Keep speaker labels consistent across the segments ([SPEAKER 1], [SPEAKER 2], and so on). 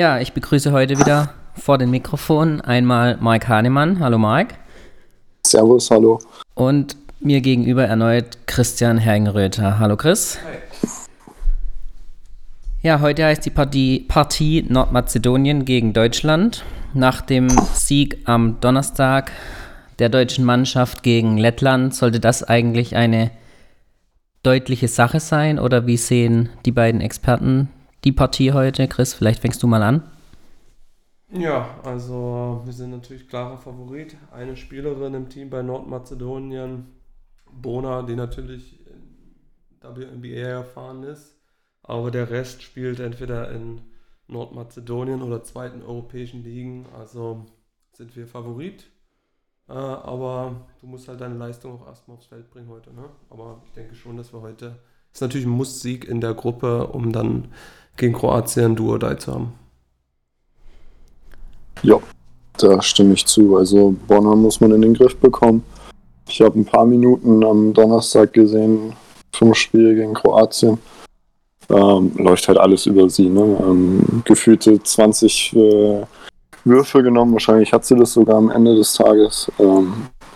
[SPEAKER 1] Ja, ich begrüße heute wieder vor dem Mikrofon einmal Mike Hahnemann. Hallo Mike.
[SPEAKER 2] Servus, hallo.
[SPEAKER 1] Und mir gegenüber erneut Christian Hergenröther. Hallo Chris. Hi. Ja, heute heißt die Partie, Partie Nordmazedonien gegen Deutschland. Nach dem Sieg am Donnerstag der deutschen Mannschaft gegen Lettland sollte das eigentlich eine deutliche Sache sein oder wie sehen die beiden Experten die Partie heute? Chris, vielleicht fängst du mal an.
[SPEAKER 3] Ja, also wir sind natürlich klarer Favorit. Eine Spielerin im Team bei Nordmazedonien, Bona, die natürlich WNBA erfahren ist, aber der Rest spielt entweder in Nordmazedonien oder zweiten europäischen Ligen, also sind wir Favorit. Äh, aber du musst halt deine Leistung auch erstmal aufs Feld bringen heute. Ne? Aber ich denke schon, dass wir heute. Ist natürlich ein Muss-Sieg in der Gruppe, um dann gegen Kroatien Duo die zu haben.
[SPEAKER 2] Ja, da stimme ich zu. Also Bonner muss man in den Griff bekommen. Ich habe ein paar Minuten am Donnerstag gesehen vom Spiel gegen Kroatien. Ähm, läuft halt alles über sie. Ne? Ähm, gefühlte 20 äh, Würfe genommen. Wahrscheinlich hat sie das sogar am Ende des Tages. Ähm,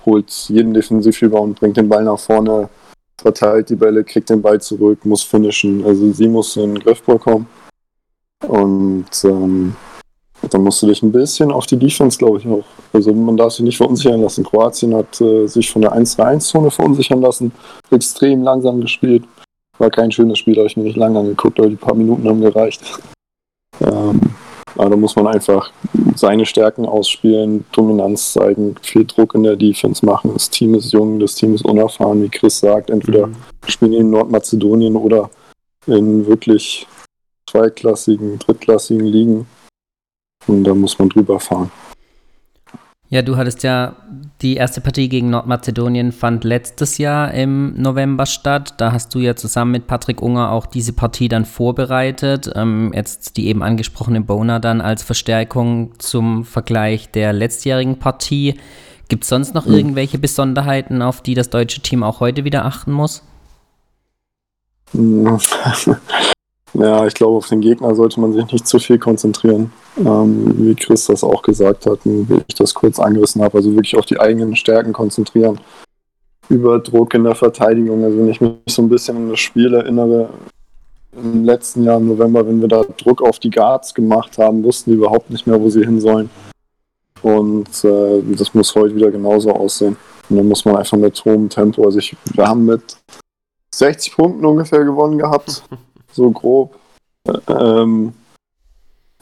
[SPEAKER 2] holt jeden Defensivrebound, bringt den Ball nach vorne, verteilt die Bälle, kriegt den Ball zurück, muss finishen. Also sie muss in den Griff bekommen. Und ähm, dann musst du dich ein bisschen auf die Defense, glaube ich, auch. Also man darf sich nicht verunsichern lassen. Kroatien hat äh, sich von der 1-3-1-Zone verunsichern lassen, extrem langsam gespielt. War kein schönes Spiel, habe ich mir nicht lange angeguckt, aber die paar Minuten haben gereicht. Ähm, aber da muss man einfach seine Stärken ausspielen, Dominanz zeigen, viel Druck in der Defense machen. Das Team ist jung, das Team ist unerfahren, wie Chris sagt. Entweder mhm. spielen die in Nordmazedonien oder in wirklich zweiklassigen, drittklassigen Ligen. Und da muss man drüber fahren.
[SPEAKER 1] Ja, du hattest ja die erste Partie gegen Nordmazedonien fand letztes Jahr im November statt. Da hast du ja zusammen mit Patrick Unger auch diese Partie dann vorbereitet. Ähm, jetzt die eben angesprochene Bona dann als Verstärkung zum Vergleich der letztjährigen Partie. Gibt es sonst noch mhm. irgendwelche Besonderheiten, auf die das deutsche Team auch heute wieder achten muss?
[SPEAKER 2] Ja, ich glaube, auf den Gegner sollte man sich nicht zu viel konzentrieren. Ähm, wie Chris das auch gesagt hat, wie ich das kurz angerissen habe. Also wirklich auf die eigenen Stärken konzentrieren. Über Druck in der Verteidigung. Also wenn ich mich so ein bisschen an das Spiel erinnere, im letzten Jahr im November, wenn wir da Druck auf die Guards gemacht haben, wussten die überhaupt nicht mehr, wo sie hin sollen. Und äh, das muss heute wieder genauso aussehen. Und dann muss man einfach mit hohem Tempo, also ich, wir haben mit 60 Punkten ungefähr gewonnen gehabt. so grob. Ähm,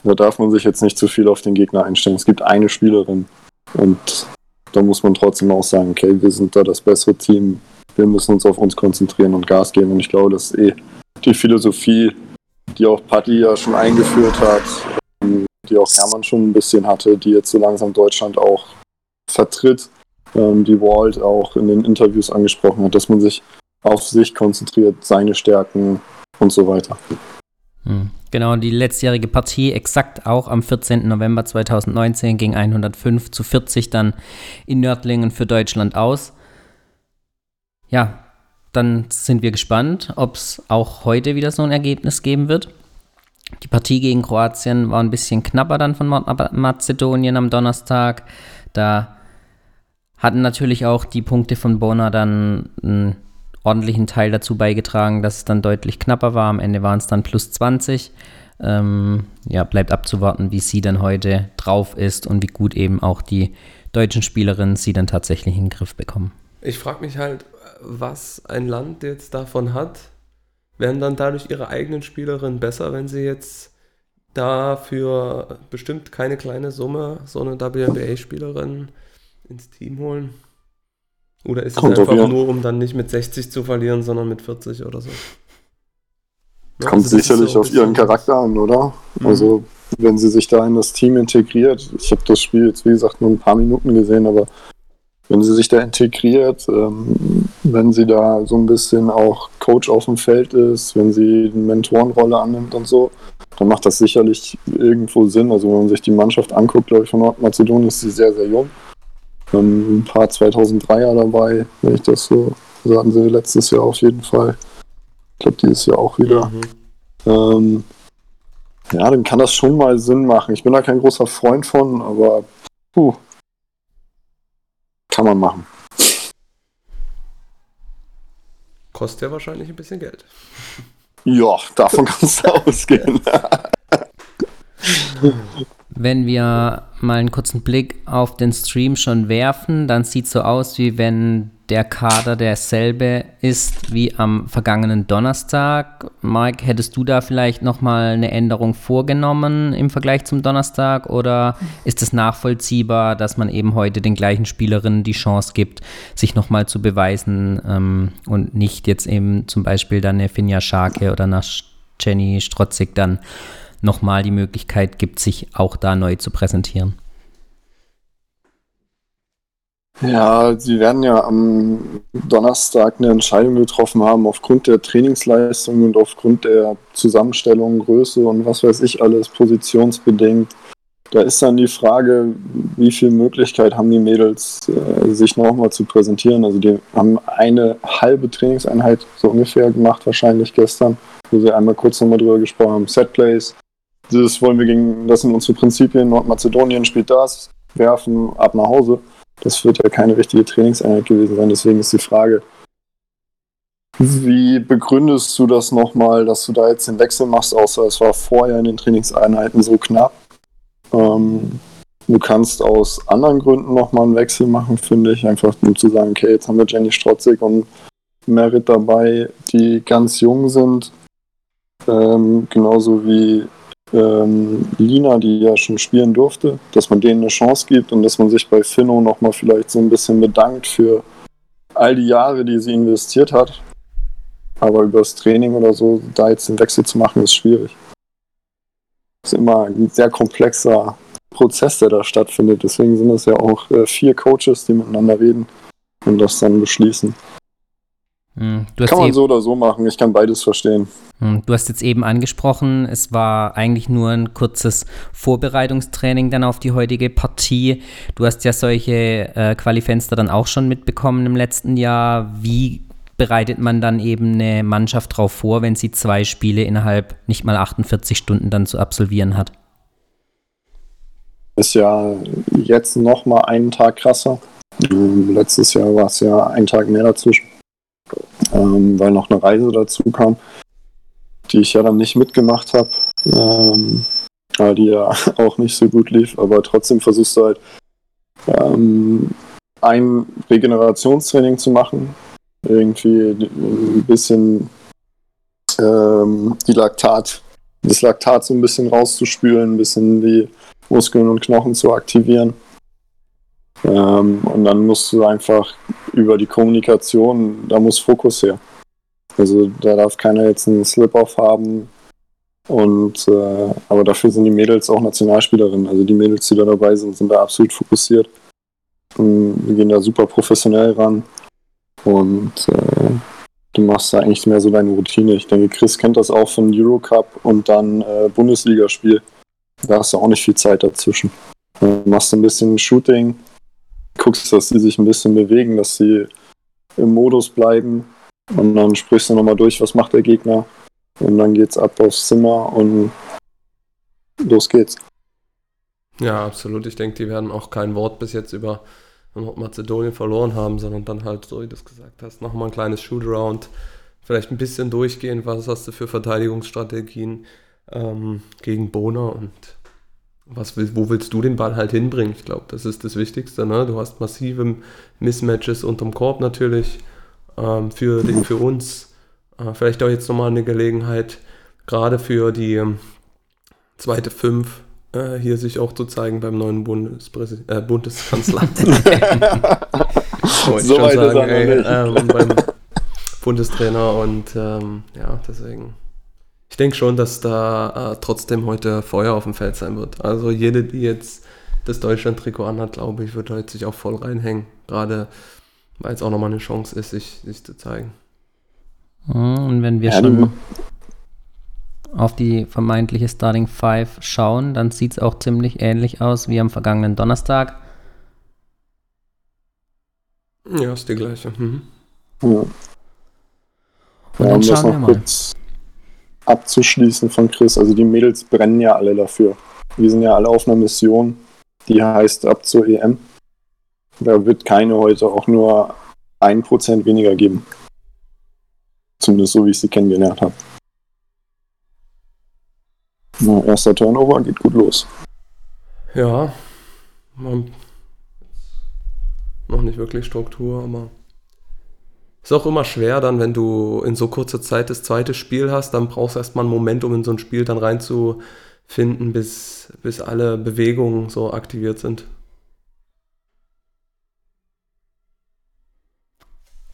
[SPEAKER 2] da darf man sich jetzt nicht zu viel auf den Gegner einstellen. Es gibt eine Spielerin und da muss man trotzdem auch sagen, okay, wir sind da das bessere Team, wir müssen uns auf uns konzentrieren und Gas geben. Und ich glaube, das ist eh die Philosophie, die auch Patti ja schon eingeführt hat, ähm, die auch Hermann schon ein bisschen hatte, die jetzt so langsam Deutschland auch vertritt, ähm, die Walt auch in den Interviews angesprochen hat, dass man sich auf sich konzentriert, seine Stärken und so weiter.
[SPEAKER 1] Hm. Genau, die letztjährige Partie exakt auch am 14. November 2019 ging 105 zu 40 dann in Nördlingen für Deutschland aus. Ja, dann sind wir gespannt, ob es auch heute wieder so ein Ergebnis geben wird. Die Partie gegen Kroatien war ein bisschen knapper dann von Mazedonien am Donnerstag. Da hatten natürlich auch die Punkte von Bona dann ein ordentlichen Teil dazu beigetragen, dass es dann deutlich knapper war. Am Ende waren es dann plus 20. Ähm, ja, bleibt abzuwarten, wie sie dann heute drauf ist und wie gut eben auch die deutschen Spielerinnen sie dann tatsächlich in den Griff bekommen.
[SPEAKER 3] Ich frage mich halt, was ein Land jetzt davon hat. Werden dann dadurch ihre eigenen Spielerinnen besser, wenn sie jetzt dafür bestimmt keine kleine Summe so eine WNBA-Spielerin ins Team holen? Oder ist Kommt es einfach nur, um dann nicht mit 60 zu verlieren, sondern mit 40 oder so?
[SPEAKER 2] Ja, Kommt also sicherlich so auf ihren Charakter an, oder? Mhm. Also, wenn sie sich da in das Team integriert, ich habe das Spiel jetzt, wie gesagt, nur ein paar Minuten gesehen, aber wenn sie sich da integriert, ähm, wenn sie da so ein bisschen auch Coach auf dem Feld ist, wenn sie eine Mentorenrolle annimmt und so, dann macht das sicherlich irgendwo Sinn. Also wenn man sich die Mannschaft anguckt, glaube ich, von Nordmazedonien ist sie sehr, sehr jung ein paar 2003er dabei, wenn ich das so sagen sie letztes Jahr auf jeden Fall. Ich glaube, dieses Jahr auch wieder. Mhm. Ähm, ja, dann kann das schon mal Sinn machen. Ich bin da kein großer Freund von, aber puh, kann man machen.
[SPEAKER 3] Kostet ja wahrscheinlich ein bisschen Geld.
[SPEAKER 2] Ja, davon kannst du ausgehen.
[SPEAKER 1] Wenn wir mal einen kurzen Blick auf den Stream schon werfen, dann sieht es so aus, wie wenn der Kader derselbe ist wie am vergangenen Donnerstag. Mike, hättest du da vielleicht nochmal eine Änderung vorgenommen im Vergleich zum Donnerstag oder ist es nachvollziehbar, dass man eben heute den gleichen Spielerinnen die Chance gibt, sich nochmal zu beweisen ähm, und nicht jetzt eben zum Beispiel dann eine Finja Scharke oder eine Jenny Strotzig dann nochmal die Möglichkeit gibt, sich auch da neu zu präsentieren?
[SPEAKER 2] Ja, sie werden ja am Donnerstag eine Entscheidung getroffen haben aufgrund der Trainingsleistung und aufgrund der Zusammenstellung, Größe und was weiß ich alles, positionsbedingt. Da ist dann die Frage, wie viel Möglichkeit haben die Mädels, äh, sich nochmal zu präsentieren. Also die haben eine halbe Trainingseinheit so ungefähr gemacht, wahrscheinlich gestern, wo sie einmal kurz nochmal drüber gesprochen haben. Setplays, das wollen wir gegen, das sind unsere Prinzipien. Nordmazedonien spielt das, werfen, ab nach Hause. Das wird ja keine richtige Trainingseinheit gewesen sein. Deswegen ist die Frage, wie begründest du das nochmal, dass du da jetzt den Wechsel machst, außer es war vorher in den Trainingseinheiten so knapp? Ähm, du kannst aus anderen Gründen nochmal einen Wechsel machen, finde ich. Einfach um zu sagen, okay, jetzt haben wir Jenny Strotzig und Merit dabei, die ganz jung sind. Ähm, genauso wie ähm, Lina, die ja schon spielen durfte, dass man denen eine Chance gibt und dass man sich bei Finno nochmal vielleicht so ein bisschen bedankt für all die Jahre, die sie investiert hat. Aber über das Training oder so, da jetzt den Wechsel zu machen, ist schwierig. Das ist immer ein sehr komplexer Prozess, der da stattfindet. Deswegen sind es ja auch äh, vier Coaches, die miteinander reden und das dann beschließen. Hm, kann man so oder so machen, ich kann beides verstehen.
[SPEAKER 1] Hm, du hast jetzt eben angesprochen, es war eigentlich nur ein kurzes Vorbereitungstraining dann auf die heutige Partie. Du hast ja solche äh, Qualifenster dann auch schon mitbekommen im letzten Jahr. Wie bereitet man dann eben eine Mannschaft darauf vor, wenn sie zwei Spiele innerhalb nicht mal 48 Stunden dann zu absolvieren hat?
[SPEAKER 2] Ist ja jetzt noch mal einen Tag krasser. Letztes Jahr war es ja ein Tag mehr dazwischen ähm, weil noch eine Reise dazu kam, die ich ja dann nicht mitgemacht habe, ähm, die ja auch nicht so gut lief, aber trotzdem versuchst du halt ähm, ein Regenerationstraining zu machen, irgendwie ein bisschen ähm, die Laktat, das Laktat so ein bisschen rauszuspülen, ein bisschen die Muskeln und Knochen zu aktivieren. Ähm, und dann musst du einfach über die Kommunikation, da muss Fokus her. Also da darf keiner jetzt einen Slip-Off haben. Und äh, aber dafür sind die Mädels auch Nationalspielerinnen. Also die Mädels, die da dabei sind, sind da absolut fokussiert. Und wir gehen da super professionell ran. Und äh, du machst da eigentlich mehr so deine Routine. Ich denke, Chris kennt das auch von Eurocup und dann äh, Bundesligaspiel. Da hast du auch nicht viel Zeit dazwischen. Du machst ein bisschen Shooting, guckst, dass sie sich ein bisschen bewegen, dass sie im Modus bleiben und dann sprichst du nochmal durch, was macht der Gegner und dann geht's ab aufs Zimmer und los geht's.
[SPEAKER 3] Ja, absolut. Ich denke, die werden auch kein Wort bis jetzt über Nordmazedonien verloren haben, sondern dann halt, so wie du es gesagt hast, nochmal ein kleines Shootaround, vielleicht ein bisschen durchgehen, was hast du für Verteidigungsstrategien ähm, gegen Bona und was will, wo willst du den Ball halt hinbringen? Ich glaube, das ist das Wichtigste. Ne? Du hast massive Mismatches unterm Korb natürlich ähm, für, den, für uns. Äh, vielleicht auch jetzt nochmal eine Gelegenheit, gerade für die ähm, zweite Fünf äh, hier sich auch zu zeigen beim neuen Bundespräsid äh, Bundeskanzler. so weit sagen, ey, ähm, beim Bundestrainer und ähm, ja, deswegen ich denke schon, dass da äh, trotzdem heute Feuer auf dem Feld sein wird. Also jede, die jetzt das Deutschland-Trikot anhat, glaube ich, wird heute sich auch voll reinhängen. Gerade weil es auch nochmal eine Chance ist, sich, sich zu zeigen.
[SPEAKER 1] Und wenn wir ja, schon auf die vermeintliche Starting Five schauen, dann sieht es auch ziemlich ähnlich aus wie am vergangenen Donnerstag.
[SPEAKER 3] Ja, ist die gleiche. Mhm.
[SPEAKER 2] Ja. Und dann schauen wir mal. Kurz abzuschließen von Chris. Also die Mädels brennen ja alle dafür. Wir sind ja alle auf einer Mission, die heißt ab zur EM. Da wird keine heute auch nur ein Prozent weniger geben. Zumindest so, wie ich sie kennengelernt habe. Na, erster Turnover geht gut los.
[SPEAKER 3] Ja, man, noch nicht wirklich Struktur, aber ist auch immer schwer dann, wenn du in so kurzer Zeit das zweite Spiel hast, dann brauchst du erstmal einen Moment, um in so ein Spiel dann reinzufinden, bis, bis alle Bewegungen so aktiviert sind.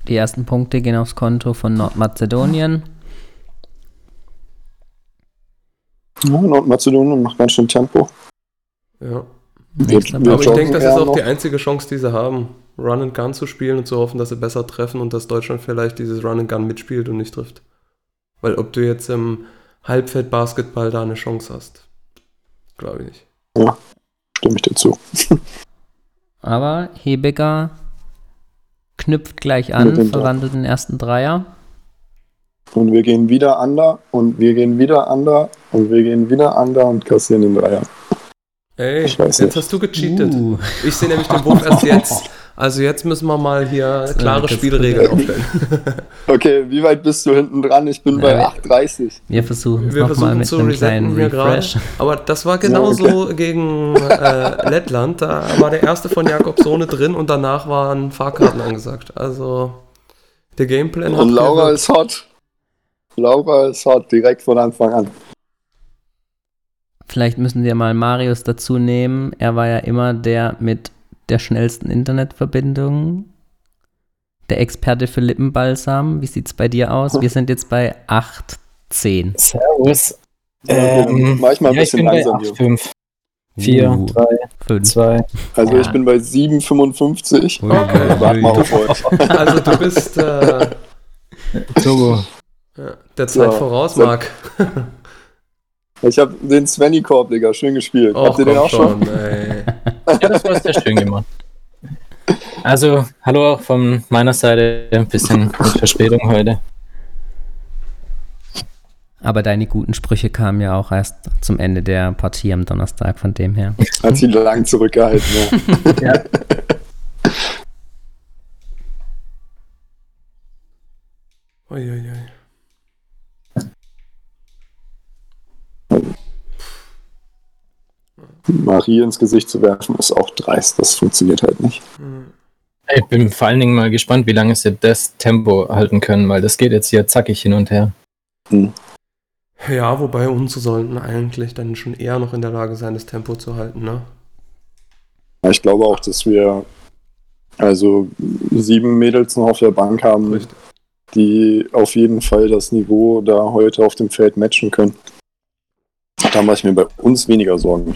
[SPEAKER 1] Die ersten Punkte gehen aufs Konto von Nordmazedonien.
[SPEAKER 2] Ja, Nordmazedonien macht ganz schön Tempo.
[SPEAKER 3] Ja. Aber ich denke, das ist auch
[SPEAKER 2] noch.
[SPEAKER 3] die einzige Chance, die sie haben, Run and Gun zu spielen und zu hoffen, dass sie besser treffen und dass Deutschland vielleicht dieses Run and Gun mitspielt und nicht trifft. Weil ob du jetzt im Halbfeld-Basketball da eine Chance hast, glaube ich nicht.
[SPEAKER 2] Stimme ich dir zu.
[SPEAKER 1] Aber Hebeger knüpft gleich an, verwandelt den ersten Dreier.
[SPEAKER 2] Und wir gehen wieder under und wir gehen wieder under und wir gehen wieder under und kassieren den Dreier.
[SPEAKER 3] Ey,
[SPEAKER 2] Ich weiß
[SPEAKER 3] jetzt
[SPEAKER 2] nicht.
[SPEAKER 3] hast du gecheatet.
[SPEAKER 1] Uh.
[SPEAKER 3] Ich sehe nämlich den Wurf erst jetzt. Also jetzt müssen wir mal hier klare
[SPEAKER 1] das
[SPEAKER 3] Spielregeln aufstellen.
[SPEAKER 2] Okay, wie weit bist du hinten dran? Ich bin
[SPEAKER 1] Ja,
[SPEAKER 2] bei
[SPEAKER 1] wir-
[SPEAKER 2] 8,30.
[SPEAKER 1] Wir versuchen es
[SPEAKER 3] Wir versuchen
[SPEAKER 1] mit
[SPEAKER 3] zu
[SPEAKER 1] einem
[SPEAKER 3] resetten
[SPEAKER 1] kleinen. Refresh.
[SPEAKER 3] Aber das war genauso gegen äh, Lettland. Da war der erste von Jakobsone drin und danach waren Fahrkarten angesagt. Also der Gameplan hat
[SPEAKER 2] Und Laura ist hot. Laura ist hot, direkt von Anfang an.
[SPEAKER 1] Vielleicht müssen wir mal Marius dazu nehmen. Er war ja immer der mit der schnellsten Internetverbindung. Der Experte für Lippenbalsam. Wie sieht's bei dir aus? Wir sind jetzt bei 8, 10.
[SPEAKER 4] Servus.
[SPEAKER 2] Ja,
[SPEAKER 4] Ähm,
[SPEAKER 2] manchmal ein
[SPEAKER 4] ja, ich
[SPEAKER 2] bisschen
[SPEAKER 4] bin bei
[SPEAKER 2] langsam hier.
[SPEAKER 4] 8,5. 4,
[SPEAKER 1] Uh,
[SPEAKER 4] 3,
[SPEAKER 1] 5.
[SPEAKER 4] 2.
[SPEAKER 2] Also
[SPEAKER 1] Ja.
[SPEAKER 2] ich bin bei 7,55.
[SPEAKER 3] Okay.
[SPEAKER 2] Warte mal auf euch.
[SPEAKER 3] Also du bist äh, ja, der Zeit
[SPEAKER 2] So.
[SPEAKER 3] voraus,
[SPEAKER 2] So.
[SPEAKER 3] Marc.
[SPEAKER 2] Ich habe den Svenny Korb, Digga, schön gespielt.
[SPEAKER 3] Och,
[SPEAKER 2] Habt ihr den auch schon?
[SPEAKER 3] schon, ey.
[SPEAKER 4] Ja, das war sehr schön gemacht. Also, hallo auch von meiner Seite. Ein bisschen Verspätung heute.
[SPEAKER 1] Aber deine guten Sprüche kamen ja auch erst zum Ende der Partie am Donnerstag, von dem her.
[SPEAKER 2] Hat sie lang zurückgehalten, ja.
[SPEAKER 4] Ja.
[SPEAKER 3] Uiuiui.
[SPEAKER 2] Marie ins Gesicht zu werfen, ist auch dreist. Das funktioniert halt nicht.
[SPEAKER 3] Hm.
[SPEAKER 4] Ich bin vor allen Dingen mal gespannt, wie lange sie das Tempo halten können, weil das geht jetzt hier zackig hin und her.
[SPEAKER 3] Ja, wobei unsere sollten eigentlich dann schon eher noch in der Lage sein, das Tempo zu halten, ne?
[SPEAKER 2] Ich glaube auch, dass wir also sieben Mädels noch auf der Bank haben,
[SPEAKER 3] Richtig.
[SPEAKER 2] die auf jeden Fall das Niveau da heute auf dem Feld matchen können. Da mache ich mir bei uns weniger Sorgen.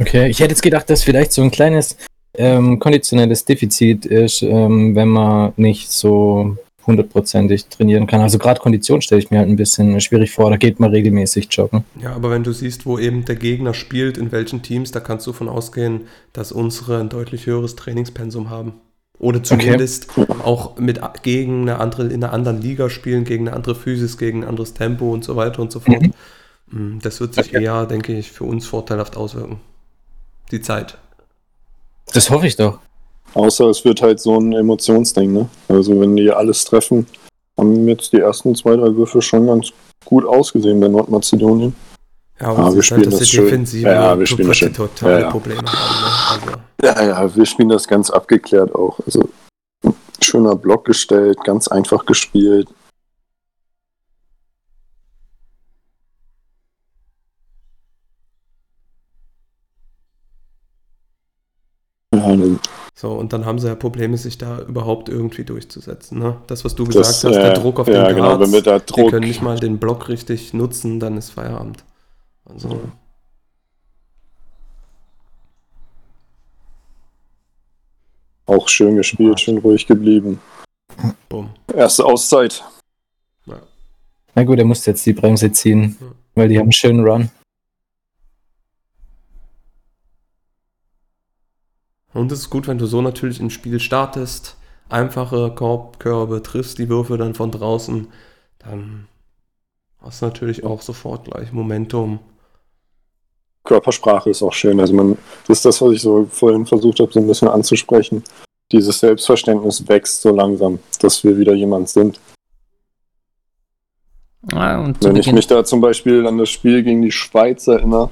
[SPEAKER 4] Okay, ich hätte jetzt gedacht, dass vielleicht so ein kleines ähm, konditionelles Defizit ist, ähm, wenn man nicht so hundertprozentig trainieren kann. Also gerade Kondition stelle ich mir halt ein bisschen schwierig vor. Da geht man regelmäßig joggen.
[SPEAKER 3] Ja, aber wenn du siehst, wo eben der Gegner spielt, in welchen Teams, da kannst du von ausgehen, dass unsere ein deutlich höheres Trainingspensum haben. Oder zumindest auch mit gegen eine andere, in einer anderen Liga spielen, gegen eine andere Physis, gegen ein anderes Tempo und so weiter und so fort. Mm, Das wird sich
[SPEAKER 4] Okay.
[SPEAKER 3] eher, denke ich, für uns vorteilhaft auswirken. Die Zeit.
[SPEAKER 4] Das hoffe ich doch.
[SPEAKER 2] Außer es wird halt so ein Emotionsding, ne? Also wenn die alles treffen, haben jetzt die ersten zwei, drei Würfe schon ganz gut ausgesehen bei Nordmazedonien.
[SPEAKER 3] Ja,
[SPEAKER 2] Ah,
[SPEAKER 3] aber
[SPEAKER 2] wir
[SPEAKER 3] es ist
[SPEAKER 2] spielen
[SPEAKER 3] halt, dass
[SPEAKER 2] das schön.
[SPEAKER 3] Defensive
[SPEAKER 2] Ja, wir spielen das schön.
[SPEAKER 3] totale
[SPEAKER 2] Ja, ja.
[SPEAKER 3] Probleme haben. Ne? Also,
[SPEAKER 2] Ja, ja, wir spielen das ganz abgeklärt auch. Also schöner Block gestellt, ganz einfach gespielt. Ja, dann-
[SPEAKER 3] So, und dann haben sie ja Probleme, sich da überhaupt irgendwie durchzusetzen. Ne? Das, was du gesagt
[SPEAKER 2] das,
[SPEAKER 3] hast, der Druck auf
[SPEAKER 2] ja,
[SPEAKER 3] den
[SPEAKER 2] genau,
[SPEAKER 3] Guards,
[SPEAKER 2] wenn wir da
[SPEAKER 3] die
[SPEAKER 2] Druck,
[SPEAKER 3] können nicht mal den Block richtig nutzen, dann ist Feierabend. Also,
[SPEAKER 2] auch schön gespielt, schön ruhig geblieben.
[SPEAKER 3] bumm.
[SPEAKER 2] Erste Auszeit.
[SPEAKER 4] Na gut, er muss jetzt die Bremse ziehen,
[SPEAKER 3] Ja.
[SPEAKER 4] weil die haben einen schönen Run.
[SPEAKER 3] Und es ist gut, wenn du so natürlich ins Spiel startest, einfache Korbkörbe, triffst die Würfe dann von draußen, dann hast natürlich auch sofort gleich Momentum.
[SPEAKER 2] Körpersprache ist auch schön. Also man, das ist das, was ich so vorhin versucht habe, so ein bisschen anzusprechen. Dieses Selbstverständnis wächst so langsam, dass wir wieder jemand sind.
[SPEAKER 1] Und zu
[SPEAKER 2] Wenn ich
[SPEAKER 1] Beginn,
[SPEAKER 2] mich da zum Beispiel an das Spiel gegen die Schweiz erinnere,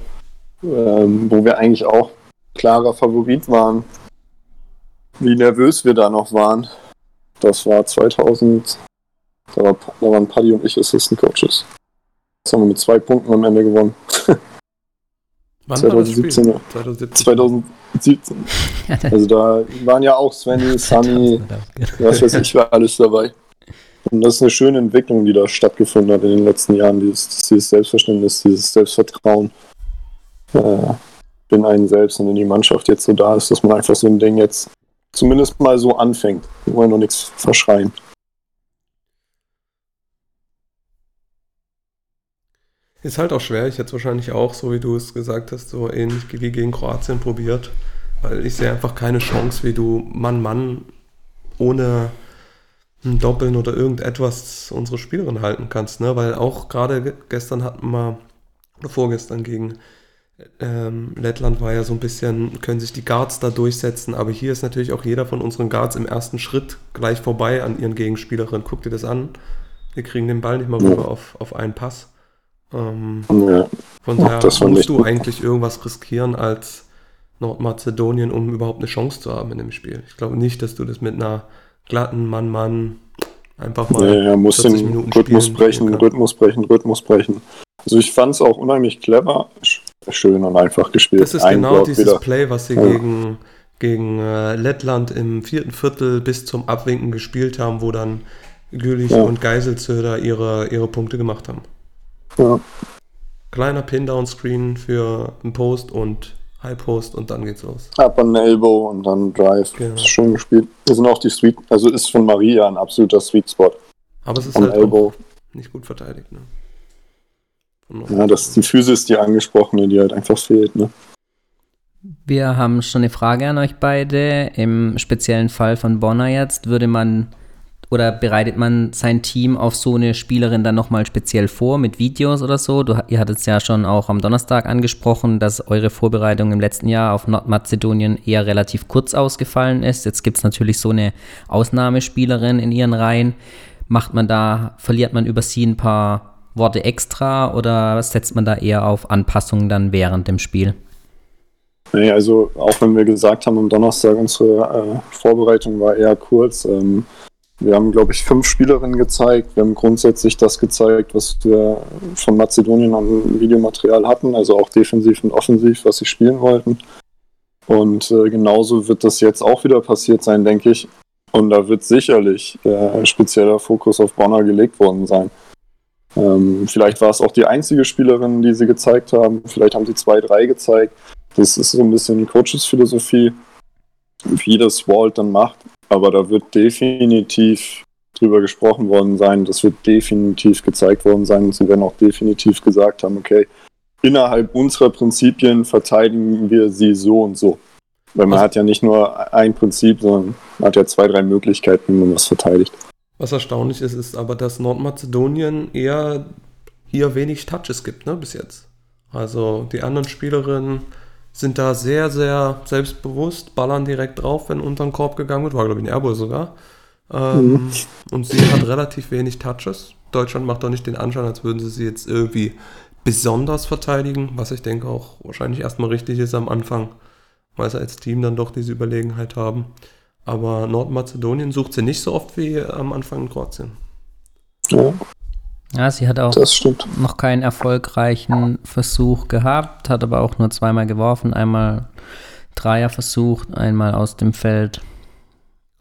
[SPEAKER 2] ähm, wo wir eigentlich auch klarer Favorit waren, wie nervös wir da noch waren. Das war 2000, da, war, da waren Paddy und ich Assistant Coaches. Das haben wir mit zwei Punkten am Ende gewonnen.
[SPEAKER 3] Wann war das
[SPEAKER 2] 2017,
[SPEAKER 3] Spiel?
[SPEAKER 2] ja.
[SPEAKER 3] 2017.
[SPEAKER 2] 2017.
[SPEAKER 1] ja, der-
[SPEAKER 2] Also da waren ja auch Svenny, Sunny, was weiß ich, war alles dabei. Und das ist eine schöne Entwicklung, die da stattgefunden hat in den letzten Jahren, dieses, dieses Selbstverständnis, dieses Selbstvertrauen äh, in einen selbst und in die Mannschaft jetzt so da ist, dass man einfach so ein Ding jetzt zumindest mal so anfängt. Wir wollen noch nichts verschreien.
[SPEAKER 3] Ist halt auch schwer. Ich hätte wahrscheinlich auch, so wie du es gesagt hast, so ähnlich wie gegen Kroatien probiert. Weil ich sehe einfach keine Chance, wie du Mann-Mann ohne ein Doppeln oder irgendetwas unsere Spielerin halten kannst. Ne? Weil auch gerade ge- gestern hatten wir, oder vorgestern gegen ähm, Lettland war ja so ein bisschen, können sich die Guards da durchsetzen. Aber hier ist natürlich auch jeder von unseren Guards im ersten Schritt gleich vorbei an ihren Gegenspielerinnen. Guck dir das an. Wir kriegen den Ball nicht mal
[SPEAKER 2] Ja.
[SPEAKER 3] rüber auf, auf einen Pass. Ähm,
[SPEAKER 2] Ja,
[SPEAKER 3] von
[SPEAKER 2] Ja,
[SPEAKER 3] daher
[SPEAKER 2] fand
[SPEAKER 3] musst
[SPEAKER 2] ich
[SPEAKER 3] du
[SPEAKER 2] gut.
[SPEAKER 3] eigentlich irgendwas riskieren als Nordmazedonien, um überhaupt eine Chance zu haben in dem Spiel. Ich glaube nicht, dass du das mit einer glatten Mann-Mann einfach mal.
[SPEAKER 2] ja, ja, muss
[SPEAKER 3] 40
[SPEAKER 2] den
[SPEAKER 3] Minuten
[SPEAKER 2] Rhythmus brechen. Rhythmus brechen, Rhythmus brechen. Also ich fand es auch unheimlich clever, sch- schön und einfach gespielt.
[SPEAKER 3] Das ist
[SPEAKER 2] Ein
[SPEAKER 3] genau
[SPEAKER 2] Block
[SPEAKER 3] dieses
[SPEAKER 2] wieder.
[SPEAKER 3] Play, was sie
[SPEAKER 2] Ja.
[SPEAKER 3] gegen, gegen äh, Lettland im vierten Viertel bis zum Abwinken gespielt haben, wo dann Gülich
[SPEAKER 2] Ja.
[SPEAKER 3] und Geiselzöder ihre, ihre Punkte gemacht haben.
[SPEAKER 2] Ja.
[SPEAKER 3] Kleiner Pin-Down-Screen für einen Post und High Post und dann geht's los.
[SPEAKER 2] Up on Elbow und dann Drive.
[SPEAKER 3] Genau.
[SPEAKER 2] Schön gespielt. Das sind auch die Sweet, also ist von Maria ein absoluter Sweet Spot.
[SPEAKER 3] Aber es ist
[SPEAKER 2] On
[SPEAKER 3] halt
[SPEAKER 2] Elbow.
[SPEAKER 3] nicht gut verteidigt. Ne?
[SPEAKER 2] Ja, das ist die Physis, die angesprochene, die halt einfach fehlt. Ne?
[SPEAKER 1] Wir haben schon eine Frage an euch beide. Im speziellen Fall von Bonner jetzt, würde man oder bereitet man sein Team auf so eine Spielerin dann nochmal speziell vor mit Videos oder so? Du, ihr hattet es ja schon auch am Donnerstag angesprochen, dass eure Vorbereitung im letzten Jahr auf Nordmazedonien eher relativ kurz ausgefallen ist. Jetzt gibt es natürlich so eine Ausnahmespielerin in ihren Reihen. Macht man da, verliert man über sie ein paar Worte extra oder setzt man da eher auf Anpassungen dann während dem Spiel?
[SPEAKER 2] Nee, also auch wenn wir gesagt haben am Donnerstag, unsere äh, Vorbereitung war eher kurz. Ähm, wir haben, glaube ich, fünf Spielerinnen gezeigt. Wir haben grundsätzlich das gezeigt, was wir von Mazedonien an Videomaterial hatten, also auch defensiv und offensiv, was sie spielen wollten. Und äh, genauso wird das jetzt auch wieder passiert sein, denke ich. Und da wird sicherlich äh, spezieller Fokus auf Bonner gelegt worden sein. Ähm, vielleicht war es auch die einzige Spielerin, die sie gezeigt haben. Vielleicht haben sie zwei, drei gezeigt. Das ist so ein bisschen Coaches-Philosophie, wie das Walt dann macht. Aber da wird definitiv drüber gesprochen worden sein. Das wird definitiv gezeigt worden sein. Und sie werden auch definitiv gesagt haben, okay, innerhalb unserer Prinzipien verteidigen wir sie so und so. Weil man
[SPEAKER 3] Was-
[SPEAKER 2] hat ja nicht nur ein Prinzip, sondern man hat ja zwei, drei Möglichkeiten, wie man was verteidigt.
[SPEAKER 3] Was erstaunlich ist, ist aber, dass Nordmazedonien eher hier wenig Touches gibt, ne, bis jetzt. Also die anderen Spielerinnen sind da sehr, sehr selbstbewusst, ballern direkt drauf, wenn unter den Korb gegangen wird. War, glaube ich, ein Airball sogar. Ähm,
[SPEAKER 2] Mhm.
[SPEAKER 3] Und sie hat relativ wenig Touches. Deutschland macht doch nicht den Anschein, als würden sie sie jetzt irgendwie besonders verteidigen, was ich denke auch wahrscheinlich erstmal richtig ist am Anfang, weil sie als Team dann doch diese Überlegenheit haben. Aber Nordmazedonien sucht sie nicht so oft wie am Anfang in Kroatien.
[SPEAKER 2] Ja,
[SPEAKER 1] Ja, sie hat auch noch keinen erfolgreichen Versuch gehabt, hat aber auch nur zweimal geworfen, einmal Dreier versucht, einmal aus dem Feld,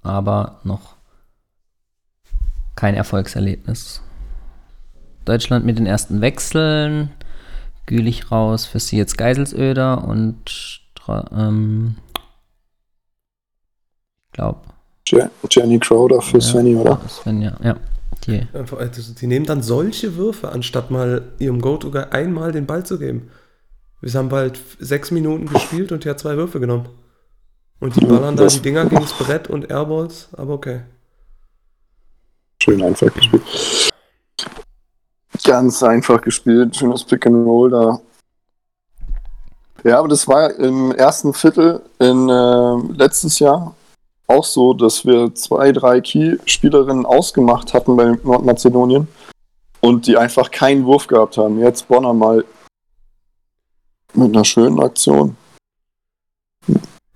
[SPEAKER 1] aber noch kein Erfolgserlebnis. Deutschland mit den ersten Wechseln, Gülich raus, für sie jetzt Geiselsöder und ähm, glaube,
[SPEAKER 2] Je- Jenny Crowder für Svenny, oder?
[SPEAKER 1] Svenja, ja, die
[SPEAKER 3] Einfach, also, die nehmen dann solche Würfe, anstatt mal ihrem Go-To-Guy einmal den Ball zu geben. Wir haben bald sechs Minuten gespielt und die hat zwei Würfe genommen. Und die
[SPEAKER 2] Ja,
[SPEAKER 3] ballern da
[SPEAKER 2] das-
[SPEAKER 3] die Dinger gegens Brett und Airballs, aber okay.
[SPEAKER 2] Schön einfach gespielt. Ganz einfach gespielt, schönes Pick and Roll da. Ja, aber das war im ersten Viertel in äh, letztes Jahr auch so, dass wir zwei, drei Key-Spielerinnen ausgemacht hatten bei Nordmazedonien und die einfach keinen Wurf gehabt haben. Jetzt Bonner mal mit einer schönen Aktion.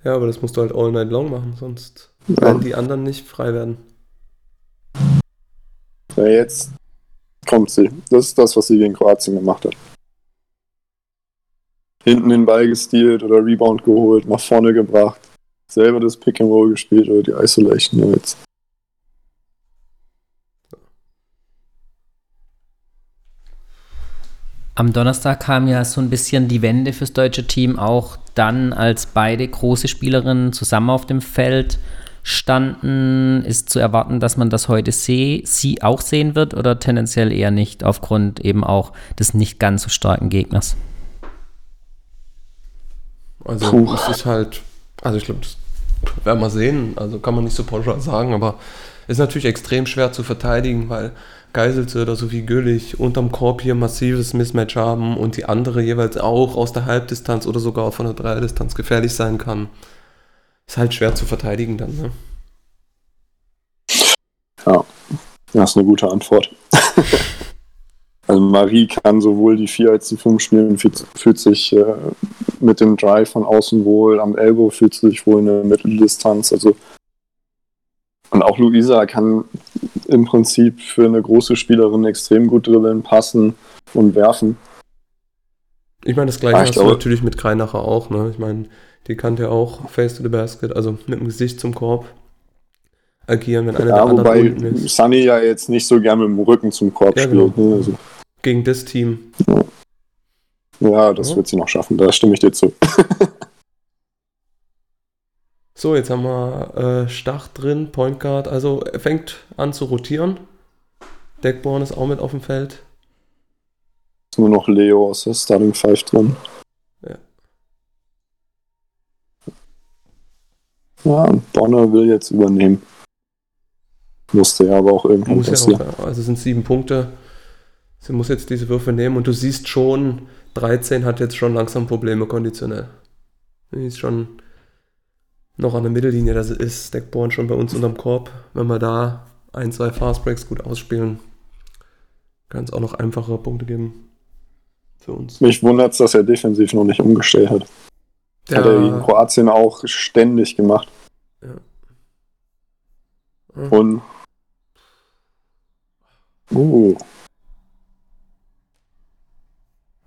[SPEAKER 3] Ja, aber das musst du halt all night long machen, sonst
[SPEAKER 2] Ja.
[SPEAKER 3] werden die anderen nicht frei werden.
[SPEAKER 2] Ja, jetzt kommt sie. Das ist das, was sie gegen Kroatien gemacht hat. Hinten den Ball gestealt oder Rebound geholt, nach vorne gebracht. Selber das Pick and Roll gespielt oder die Isolation jetzt.
[SPEAKER 1] Am Donnerstag kam ja so ein bisschen die Wende fürs deutsche Team, auch dann, als beide große Spielerinnen zusammen auf dem Feld standen. Ist zu erwarten, dass man das heute seh, sie auch sehen wird oder tendenziell eher nicht, aufgrund eben auch des nicht ganz so starken Gegners?
[SPEAKER 3] Also
[SPEAKER 2] Puh.
[SPEAKER 3] es ist halt, also ich glaube, das werden wir sehen, also kann man nicht so pauschal sagen, aber ist natürlich extrem schwer zu verteidigen, weil Geiselze oder Sophie Güllich unterm Korb hier massives Mismatch haben und die andere jeweils auch aus der Halbdistanz oder sogar von der Dreierdistanz gefährlich sein kann. Ist halt schwer zu verteidigen dann, ne?
[SPEAKER 2] Das ist eine gute Antwort. also Marie kann sowohl die 4 als die 5 spielen, fühlt, sich äh, mit dem Drive von außen wohl, am Elbow fühlt sie sich wohl in der Mitteldistanz. Also und auch Luisa kann im Prinzip für eine große Spielerin extrem gut dribbeln, passen und werfen.
[SPEAKER 3] Ich meine, das gleiche
[SPEAKER 2] Ah,
[SPEAKER 3] hast du
[SPEAKER 2] glaube-
[SPEAKER 3] natürlich mit Kreinacher auch, ne? Ich meine, die kann ja auch Face to the Basket, also mit dem Gesicht zum Korb agieren, wenn einer der
[SPEAKER 2] Ja,
[SPEAKER 3] anderen
[SPEAKER 2] wobei
[SPEAKER 3] unten ist.
[SPEAKER 2] Sunny ja jetzt nicht so gern mit dem Rücken zum Korb
[SPEAKER 3] Ja,
[SPEAKER 2] spielt.
[SPEAKER 3] genau.
[SPEAKER 2] Ne? Also,
[SPEAKER 3] Gegen das Team.
[SPEAKER 2] ja, das
[SPEAKER 3] Ja.
[SPEAKER 2] wird sie noch schaffen, da stimme ich dir zu.
[SPEAKER 3] So, jetzt haben wir äh, Stach drin, Point Guard. Also er fängt an zu rotieren. Deckborn ist auch mit auf dem Feld.
[SPEAKER 2] Ist nur noch Leo aus der Starting Five drin.
[SPEAKER 3] Ja.
[SPEAKER 2] Ja, und Bonner will jetzt übernehmen. Musste ja aber auch irgendwann
[SPEAKER 3] Muss ja auch, also sind sieben Punkte. Sie muss jetzt diese Würfe nehmen und du siehst schon, 13 hat jetzt schon langsam Probleme konditionell. Die ist schon noch an der Mittellinie, das ist Deckborn schon bei uns unterm Korb. Wenn wir da ein, zwei Fastbreaks gut ausspielen, kann es auch noch einfachere Punkte geben für uns.
[SPEAKER 2] Mich wundert es, dass er defensiv noch nicht umgestellt hat. Hat er gegen Kroatien auch ständig gemacht.
[SPEAKER 3] Ja.
[SPEAKER 2] Und. Uh,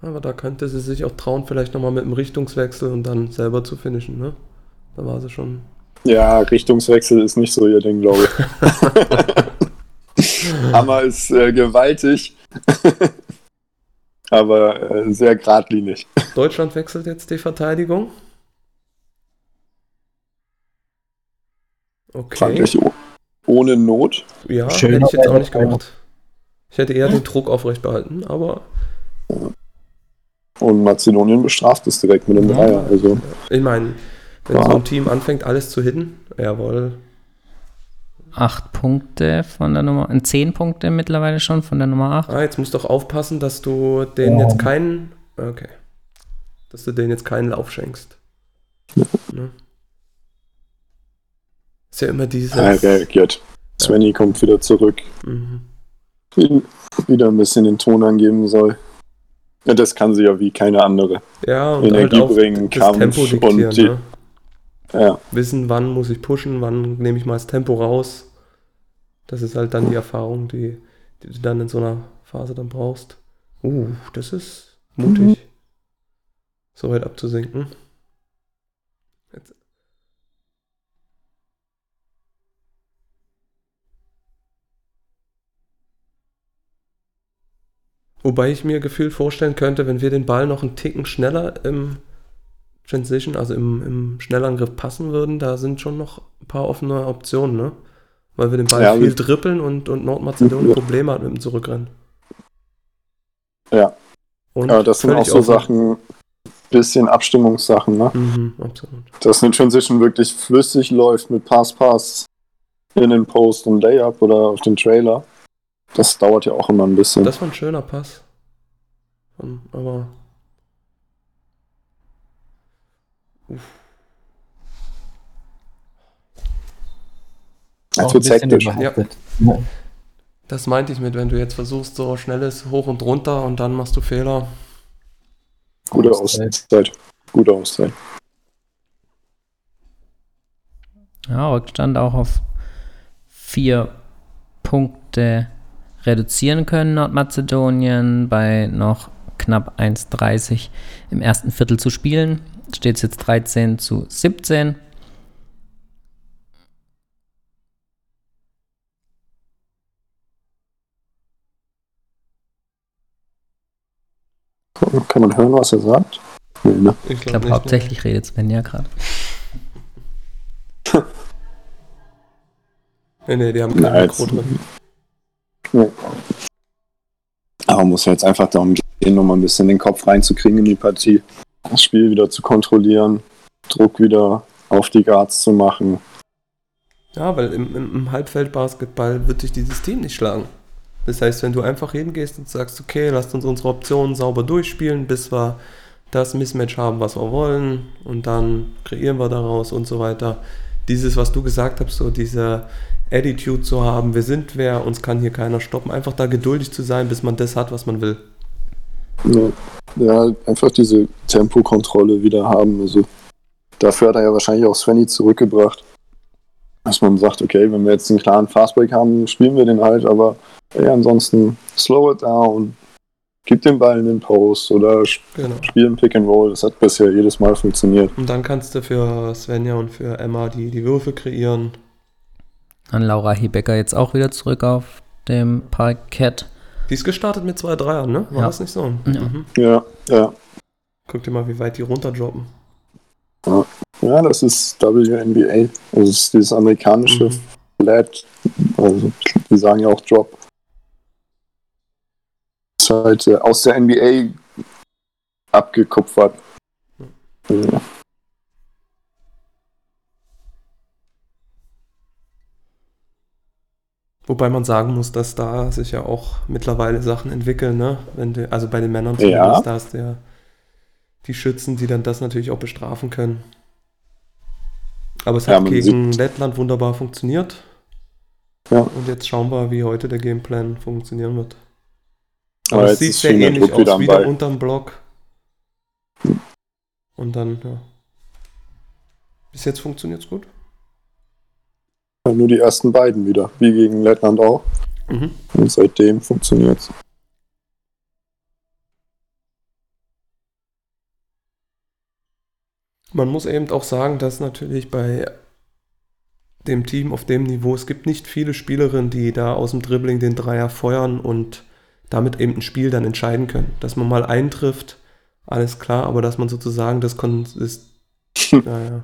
[SPEAKER 3] Aber da könnte sie sich auch trauen, vielleicht nochmal mit einem Richtungswechsel und dann selber zu finishen, ne? Da war sie schon.
[SPEAKER 2] ja, Richtungswechsel ist nicht so ihr Ding, glaube ich. Hammer ist äh, gewaltig. aber äh, sehr geradlinig.
[SPEAKER 3] Deutschland wechselt jetzt die Verteidigung. Okay.
[SPEAKER 2] Frankreich oh- ohne Not.
[SPEAKER 3] Ja,
[SPEAKER 4] Schön
[SPEAKER 3] hätte ich jetzt auch nicht gemacht. Ich hätte eher den Druck aufrecht behalten, aber
[SPEAKER 2] Und Mazedonien bestraft es direkt mit dem
[SPEAKER 3] Ja.
[SPEAKER 2] Dreier. Also,
[SPEAKER 3] ich meine, wenn
[SPEAKER 2] Ja.
[SPEAKER 3] so ein Team anfängt, alles zu hitten, jawohl.
[SPEAKER 1] Acht Punkte von der Nummer, äh, zehn Punkte mittlerweile schon von der Nummer acht.
[SPEAKER 3] Ah, jetzt musst du auch aufpassen, dass du denen
[SPEAKER 4] Ja.
[SPEAKER 3] jetzt keinen. Okay. Dass du denen jetzt keinen Lauf schenkst. Ne? Ist ja immer dieses.
[SPEAKER 2] er reagiert. Svenny kommt wieder zurück.
[SPEAKER 3] Mhm.
[SPEAKER 2] Wie- Wieder ein bisschen den Ton angeben soll. Ja, das kann sie ja wie keine andere.
[SPEAKER 3] Ja, und
[SPEAKER 2] Energie
[SPEAKER 3] halt auch
[SPEAKER 2] bringen, Kampf
[SPEAKER 3] Tempo diktieren.
[SPEAKER 2] und die-
[SPEAKER 3] ne?
[SPEAKER 2] Ja,
[SPEAKER 3] Wissen, wann muss ich pushen, wann nehme ich mal das Tempo raus. Das ist halt dann die Erfahrung, die, die du dann in so einer Phase dann brauchst. Uh, das ist mutig, so weit abzusinken. Wobei ich mir gefühlt vorstellen könnte, wenn wir den Ball noch einen Ticken schneller im Transition, also im, im Schnellangriff passen würden, da sind schon noch ein paar offene Optionen, ne? Weil wir den Ball
[SPEAKER 2] Ja,
[SPEAKER 3] viel dribbeln und, und Nordmazedonien
[SPEAKER 2] Ja.
[SPEAKER 3] Probleme hat mit dem Zurückrennen.
[SPEAKER 2] ja.
[SPEAKER 3] Und
[SPEAKER 2] Aber das sind auch so
[SPEAKER 3] offen.
[SPEAKER 2] Sachen, bisschen Abstimmungssachen, ne?
[SPEAKER 3] Mhm, absolut.
[SPEAKER 2] Dass eine Transition wirklich flüssig läuft mit Pass, Pass in den Post und Layup oder auf den Trailer. Das dauert ja auch immer ein bisschen.
[SPEAKER 3] Das war ein schöner Pass. Aber. Uff.
[SPEAKER 4] Bisschen
[SPEAKER 2] hektisch.
[SPEAKER 4] Ja.
[SPEAKER 3] Das meinte ich mit, wenn du jetzt versuchst, so schnelles Hoch und runter und dann machst du Fehler.
[SPEAKER 2] Gute
[SPEAKER 4] Auszeit.
[SPEAKER 2] Auszeit. Gute Auszeit.
[SPEAKER 1] Ja, Rückstand auch auf vier Punkte reduzieren können, Nordmazedonien, bei noch knapp 1,30 im ersten Viertel zu spielen. Steht es jetzt 13 zu 17.
[SPEAKER 2] Kann man hören, was er sagt? Nee, ne?
[SPEAKER 3] Ich glaube
[SPEAKER 1] glaube,
[SPEAKER 3] nicht.
[SPEAKER 1] hauptsächlich redet Sven ja gerade.
[SPEAKER 3] Nee, nee, die haben kein
[SPEAKER 2] Nein,
[SPEAKER 3] Mikro drin.
[SPEAKER 2] Aber muss ja jetzt einfach darum gehen, nochmal ein bisschen den Kopf reinzukriegen in die Partie. Das Spiel wieder zu kontrollieren, Druck wieder auf die Guards zu machen.
[SPEAKER 3] Ja, weil im, im, im Halbfeldbasketball wird dich dieses Team nicht schlagen. Das heißt, wenn du einfach hingehst und sagst, okay, lasst uns unsere Optionen sauber durchspielen, bis wir das Mismatch haben, was wir wollen, und dann kreieren wir daraus und so weiter. Dieses, was du gesagt hast, so diese Attitude zu haben, wir sind wer, uns kann hier keiner stoppen, einfach da geduldig zu sein, bis man das hat, was man will.
[SPEAKER 2] Ja, ja, einfach diese Tempokontrolle wieder haben. Also dafür hat er ja wahrscheinlich auch Svenny zurückgebracht. Dass man sagt, okay, wenn wir jetzt einen klaren Fastbreak haben, spielen wir den halt, aber ey, ansonsten slow it down, gib den Ball in den Post oder sp-
[SPEAKER 3] Genau.
[SPEAKER 2] spielen Pick and Roll. Das hat bisher jedes Mal funktioniert.
[SPEAKER 3] Und dann kannst du für Svenja und für Emma die, die Würfe kreieren.
[SPEAKER 1] Dann Laura Hebecker jetzt auch wieder zurück auf dem Parkett.
[SPEAKER 3] Die ist gestartet mit zwei Dreiern, ne? War
[SPEAKER 1] Ja.
[SPEAKER 3] das nicht so?
[SPEAKER 1] Ja.
[SPEAKER 3] Mhm.
[SPEAKER 2] Ja, ja.
[SPEAKER 3] Guck dir mal, wie weit die runterdroppen.
[SPEAKER 2] Ja, das ist WNBA. Also es ist dieses amerikanische
[SPEAKER 3] Mhm.
[SPEAKER 2] Flat. Also die sagen ja auch Drop. Ist halt äh, aus der NBA abgekupfert. Ja.
[SPEAKER 3] Wobei man sagen muss, dass da sich ja auch mittlerweile Sachen entwickeln, ne? Du, also bei den Männern
[SPEAKER 2] Ja.
[SPEAKER 3] zumindest, da hast du ja die Schützen, die dann das natürlich auch bestrafen können. Aber es
[SPEAKER 2] Ja,
[SPEAKER 3] hat gegen Lettland wunderbar funktioniert.
[SPEAKER 2] Ja.
[SPEAKER 3] Und jetzt schauen wir, wie heute der Gameplan funktionieren wird.
[SPEAKER 2] Aber
[SPEAKER 3] es sieht sehr ähnlich
[SPEAKER 2] Druck wieder
[SPEAKER 3] aus, wieder
[SPEAKER 2] Ball.
[SPEAKER 3] unterm Block. Und dann, ja. Bis jetzt funktioniert es gut.
[SPEAKER 2] Nur die ersten beiden wieder, wie gegen Lettland auch.
[SPEAKER 3] Mhm.
[SPEAKER 2] Und seitdem funktioniert's.
[SPEAKER 3] Man muss eben auch sagen, dass natürlich bei dem Team auf dem Niveau, es gibt nicht viele Spielerinnen, die da aus dem Dribbling den Dreier feuern und damit eben ein Spiel dann entscheiden können. Dass man mal eintrifft, alles klar, aber dass man sozusagen das ist, naja.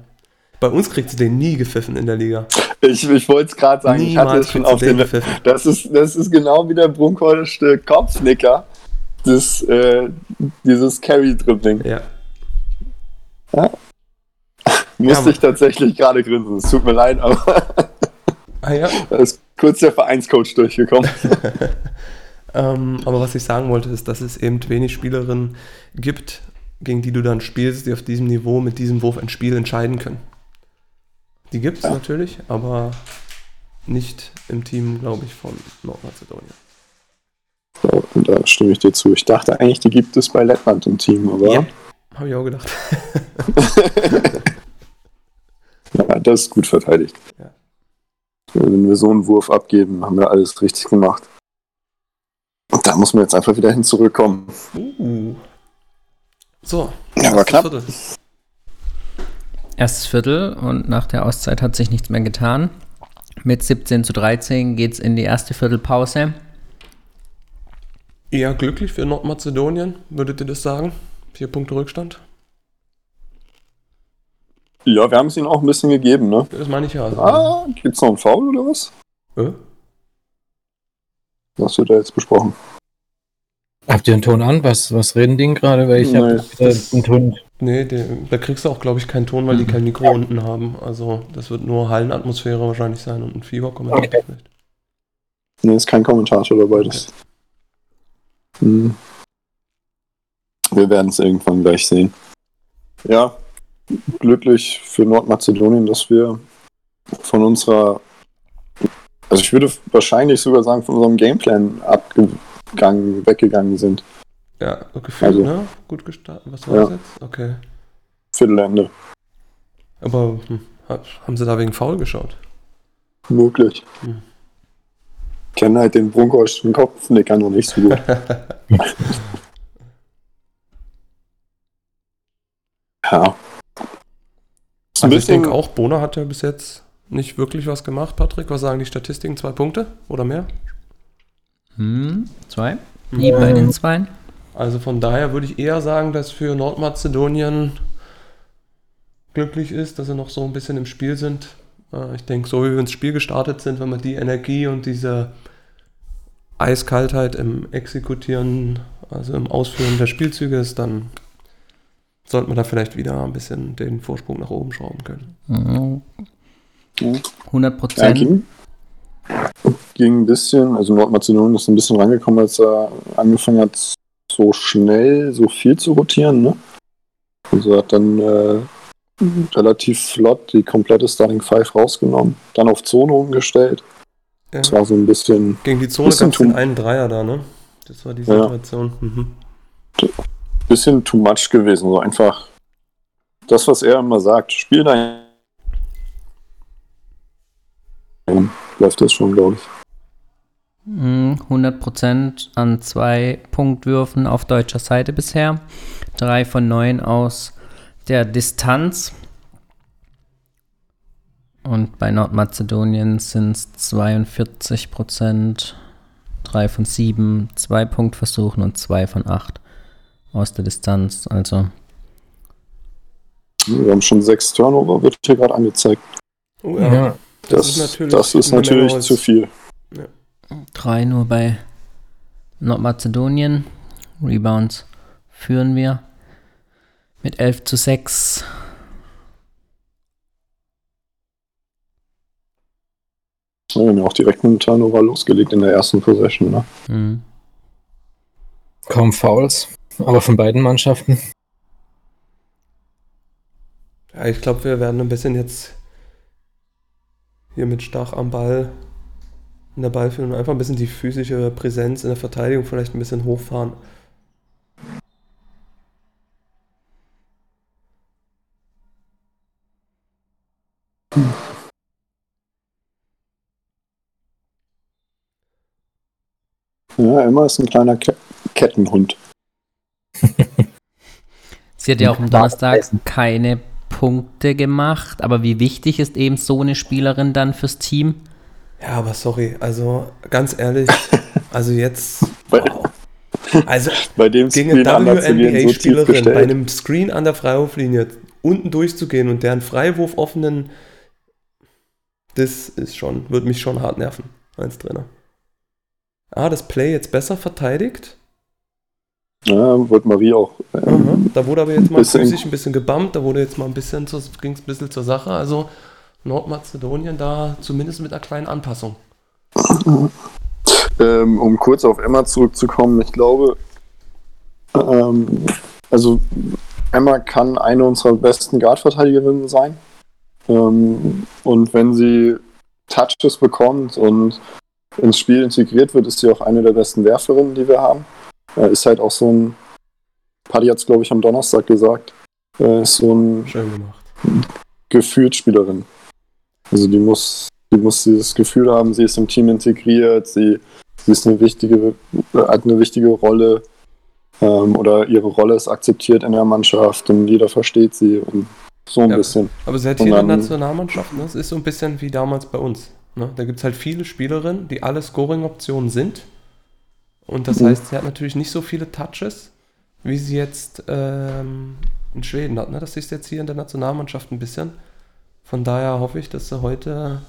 [SPEAKER 3] Bei uns kriegt sie den nie gepfiffen in der Liga.
[SPEAKER 2] Ich, ich wollte es gerade sagen, ich hatte es schon auf
[SPEAKER 3] den
[SPEAKER 2] den.
[SPEAKER 3] gepfiffen.
[SPEAKER 2] Das ist, das ist genau wie der Brunkhornische Kopfnicker. Das, äh, dieses Carry-Dribbling.
[SPEAKER 3] Ja.
[SPEAKER 2] Musste
[SPEAKER 3] Ja,
[SPEAKER 2] ich tatsächlich gerade grinsen. Es tut mir leid, aber
[SPEAKER 3] Ah ja.
[SPEAKER 2] da ist kurz der Vereinscoach durchgekommen.
[SPEAKER 3] Ähm, aber was ich sagen wollte, ist, dass es eben wenig Spielerinnen gibt, gegen die du dann spielst, die auf diesem Niveau mit diesem Wurf ein Spiel entscheiden können. Die gibt es
[SPEAKER 2] Ja.
[SPEAKER 3] natürlich, aber nicht im Team, glaube ich, von Nordmazedonien.
[SPEAKER 2] Und da stimme ich dir zu. Ich dachte eigentlich, die gibt es bei Lettland im Team, aber
[SPEAKER 3] Ja. Habe ich auch gedacht.
[SPEAKER 2] ja, das ist gut verteidigt.
[SPEAKER 3] Ja.
[SPEAKER 2] Wenn wir so einen Wurf abgeben, haben wir alles richtig gemacht. Da muss man jetzt einfach wieder hin zurückkommen.
[SPEAKER 3] Uh. So,
[SPEAKER 2] Ja, war
[SPEAKER 3] erstes
[SPEAKER 2] knapp.
[SPEAKER 3] Viertel.
[SPEAKER 1] Erstes Viertel und nach der Auszeit hat sich nichts mehr getan. Mit 17 zu 13 geht es in die erste Viertelpause.
[SPEAKER 3] Eher glücklich für Nordmazedonien, würdet ihr das sagen? Vier Punkte Rückstand?
[SPEAKER 2] Ja, wir haben es ihnen auch ein bisschen gegeben, ne?
[SPEAKER 3] Das meine ich ja. Also,
[SPEAKER 2] Ah, gibt's noch einen Foul oder was?
[SPEAKER 3] äh?
[SPEAKER 2] Was wird da jetzt besprochen?
[SPEAKER 4] Habt ihr einen Ton an? Was, was reden die denn gerade? Weil ich habe einen Ton.
[SPEAKER 3] Nee, der, da kriegst du auch, glaube ich, keinen Ton, weil die kein Mikro unten haben. Also das wird nur Hallenatmosphäre wahrscheinlich sein und ein Fieber kommentiert
[SPEAKER 4] Okay.
[SPEAKER 3] vielleicht.
[SPEAKER 2] Nee, ist kein Kommentator dabei. Das, hm. Wir werden es irgendwann gleich sehen. Ja, glücklich für Nordmazedonien, dass wir von unserer, also ich würde wahrscheinlich sogar sagen, von unserem Gameplan abgegangen, weggegangen sind.
[SPEAKER 3] Ja, gefühlt,
[SPEAKER 2] Also-
[SPEAKER 3] ne? Gut gestartet. Was war
[SPEAKER 2] Ja.
[SPEAKER 3] das jetzt? Okay.
[SPEAKER 2] Viertelende.
[SPEAKER 3] Aber hm, haben sie da wegen faul geschaut?
[SPEAKER 2] Möglich.
[SPEAKER 3] Hm.
[SPEAKER 2] Kenne halt den Brunkhorst Kopf, nee, kann noch nicht so gut. ja.
[SPEAKER 3] Also ich denke auch, Bona hat ja bis jetzt nicht wirklich was gemacht, Patrick. Was sagen die Statistiken? Zwei Punkte oder mehr?
[SPEAKER 1] Hm, zwei. Die bei den Zweien.
[SPEAKER 3] Also von daher würde ich eher sagen, dass für Nordmazedonien glücklich ist, dass sie noch so ein bisschen im Spiel sind. Äh, Ich denke, so wie wir ins Spiel gestartet sind, wenn man die Energie und diese Eiskaltheit im Exekutieren, also im Ausführen der Spielzüge ist, dann sollte man da vielleicht wieder ein bisschen den Vorsprung nach oben schrauben können.
[SPEAKER 1] Mhm.
[SPEAKER 2] Ja.
[SPEAKER 1] 100
[SPEAKER 2] ja,
[SPEAKER 1] Prozent.
[SPEAKER 2] Ging, ein bisschen, also Nordmazedonien ist ein bisschen rangekommen, als er angefangen hat, so schnell, so viel zu rotieren, ne? Also hat dann äh, relativ flott die komplette Starting Five rausgenommen, dann auf Zone umgestellt.
[SPEAKER 3] Ja.
[SPEAKER 2] Das war so ein bisschen
[SPEAKER 3] Gegen die Zone gab es den einen Dreier da, ne? Das war die
[SPEAKER 2] Ja.
[SPEAKER 3] Situation. Mhm.
[SPEAKER 2] bisschen too much gewesen. So einfach das, was er immer sagt. Spiel dein. Läuft das schon, glaube ich.
[SPEAKER 1] Mhm, 100 Prozent an zwei Punktwürfen auf deutscher Seite bisher. Drei von neun aus der Distanz. Und bei Nordmazedonien sind es 42 Prozent. Drei von sieben, zwei Punktversuchen und zwei von acht aus der Distanz. Also
[SPEAKER 2] Wir haben schon sechs Turnover, wird hier gerade angezeigt.
[SPEAKER 3] Oh
[SPEAKER 4] Ja.
[SPEAKER 3] ja.
[SPEAKER 2] Das,
[SPEAKER 3] ist natürlich
[SPEAKER 2] das ist natürlich zu viel.
[SPEAKER 1] drei nur bei Nordmazedonien. Rebounds führen wir mit 11 zu 6.
[SPEAKER 2] Wir haben ja auch direkt mit dem Turnover losgelegt in der ersten Possession. Ne?
[SPEAKER 1] Mhm.
[SPEAKER 4] Kaum Fouls, aber von beiden Mannschaften.
[SPEAKER 3] Ja, ich glaube, wir werden ein bisschen jetzt hier mit Stach am Ball in der Ballführung einfach ein bisschen die physische Präsenz in der Verteidigung vielleicht ein bisschen hochfahren.
[SPEAKER 2] Ja, Emma ist ein kleiner Ke Kettenhund.
[SPEAKER 1] Sie hat ja auch am Donnerstag keine Punkte gemacht, aber wie wichtig ist eben so eine Spielerin dann fürs Team?
[SPEAKER 3] Ja, aber sorry, also ganz ehrlich, also jetzt. Wow. Also
[SPEAKER 2] bei dem
[SPEAKER 3] gegen eine
[SPEAKER 2] gehen, so
[SPEAKER 3] WNBA-Spielerin bei einem Screen an der Freiwurflinie unten durchzugehen und deren Freiwurf offenen, das ist schon, wird mich schon hart nerven als Trainer. Ah, das Play jetzt besser verteidigt.
[SPEAKER 2] Ja, wird Marie auch.
[SPEAKER 3] Aha.
[SPEAKER 2] Ähm,
[SPEAKER 3] Da wurde aber jetzt mal
[SPEAKER 2] bisschen-
[SPEAKER 3] physisch ein bisschen gebammt, da wurde jetzt mal ein bisschen, ging es ein bisschen zur Sache. Also Nordmazedonien da zumindest mit einer kleinen Anpassung.
[SPEAKER 2] ähm, um kurz auf Emma zurückzukommen, ich glaube, ähm, also Emma kann eine unserer besten Guard-Verteidigerinnen sein. Ähm, und wenn sie Touches bekommt und ins Spiel integriert wird, ist sie auch eine der besten Werferinnen, die wir haben. Äh, ist halt auch so ein, Paddy hat es, glaube ich, am Donnerstag gesagt, äh, ist so ein
[SPEAKER 3] Schön gemacht.
[SPEAKER 2] Gefühlsspielerin. Also die muss, die muss dieses Gefühl haben, sie ist im Team integriert, sie, sie ist eine wichtige, hat eine wichtige Rolle ähm, oder ihre Rolle ist akzeptiert in der Mannschaft und jeder versteht sie und so ein
[SPEAKER 3] Ja.
[SPEAKER 2] bisschen.
[SPEAKER 3] Aber eine
[SPEAKER 2] dann-
[SPEAKER 3] Nationalmannschaft, ne? es ist so ein bisschen wie damals bei uns. Ne? Da gibt es halt viele Spielerinnen, die alle Scoring-Optionen sind. Und das
[SPEAKER 2] Mhm.
[SPEAKER 3] heißt, sie hat natürlich nicht so viele Touches, wie sie jetzt ähm, in Schweden hat. Ne? Das ist jetzt hier in der Nationalmannschaft ein bisschen. Von daher hoffe ich, dass sie heute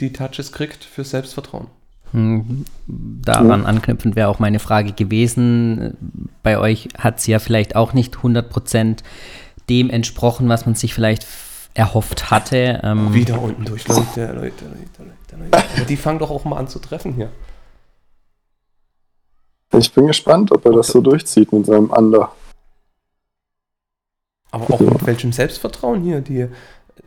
[SPEAKER 3] die Touches kriegt für Selbstvertrauen.
[SPEAKER 1] Hm, Daran anknüpfend wäre auch meine Frage gewesen. Bei euch hat sie ja vielleicht auch nicht 100% dem entsprochen, was man sich vielleicht erhofft hatte. Ähm,
[SPEAKER 3] Wieder unten durch, Leute, Leute, Leute, Leute, Leute. Die fangen doch auch mal an zu treffen hier.
[SPEAKER 2] Ich bin gespannt, ob er das so durchzieht mit seinem Under.
[SPEAKER 3] Aber auch mit welchem Selbstvertrauen hier die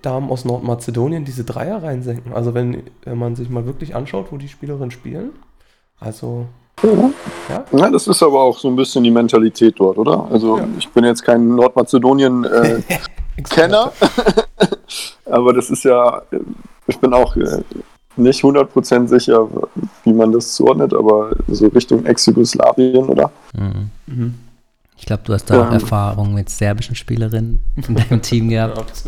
[SPEAKER 3] Damen aus Nordmazedonien diese Dreier reinsenken. Also wenn, wenn man sich mal wirklich anschaut, wo die Spielerinnen spielen. Also,
[SPEAKER 2] Ja. ja, das ist aber auch so ein bisschen die Mentalität dort, oder? Also
[SPEAKER 3] Ja.
[SPEAKER 2] ich bin jetzt kein Nordmazedonien-Kenner, aber das ist ja, äh, ich bin auch äh, nicht 100% sicher, wie man das zuordnet, aber so Richtung Ex-Jugoslawien, oder?
[SPEAKER 1] mhm.
[SPEAKER 3] Mhm.
[SPEAKER 1] ich glaube, du hast da auch
[SPEAKER 2] Ja.
[SPEAKER 1] Erfahrung mit serbischen Spielerinnen in deinem Team
[SPEAKER 3] Ja,
[SPEAKER 1] gehabt.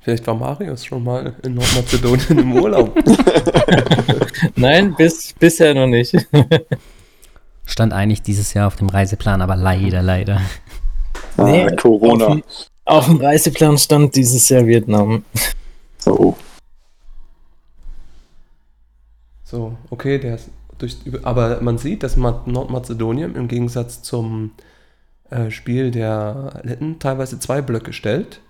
[SPEAKER 3] Vielleicht war Marius schon mal in Nordmazedonien im Urlaub.
[SPEAKER 4] Nein, bis, bisher noch nicht.
[SPEAKER 1] Stand eigentlich dieses Jahr auf dem Reiseplan, aber leider, leider.
[SPEAKER 4] Nee,
[SPEAKER 2] ah, Corona.
[SPEAKER 4] Auf dem, auf dem Reiseplan stand dieses Jahr Vietnam.
[SPEAKER 2] Oh.
[SPEAKER 3] So, okay, der ist durch, aber man sieht, dass Ma- Nordmazedonien im Gegensatz zum äh, Spiel der Letten teilweise zwei Blöcke stellt,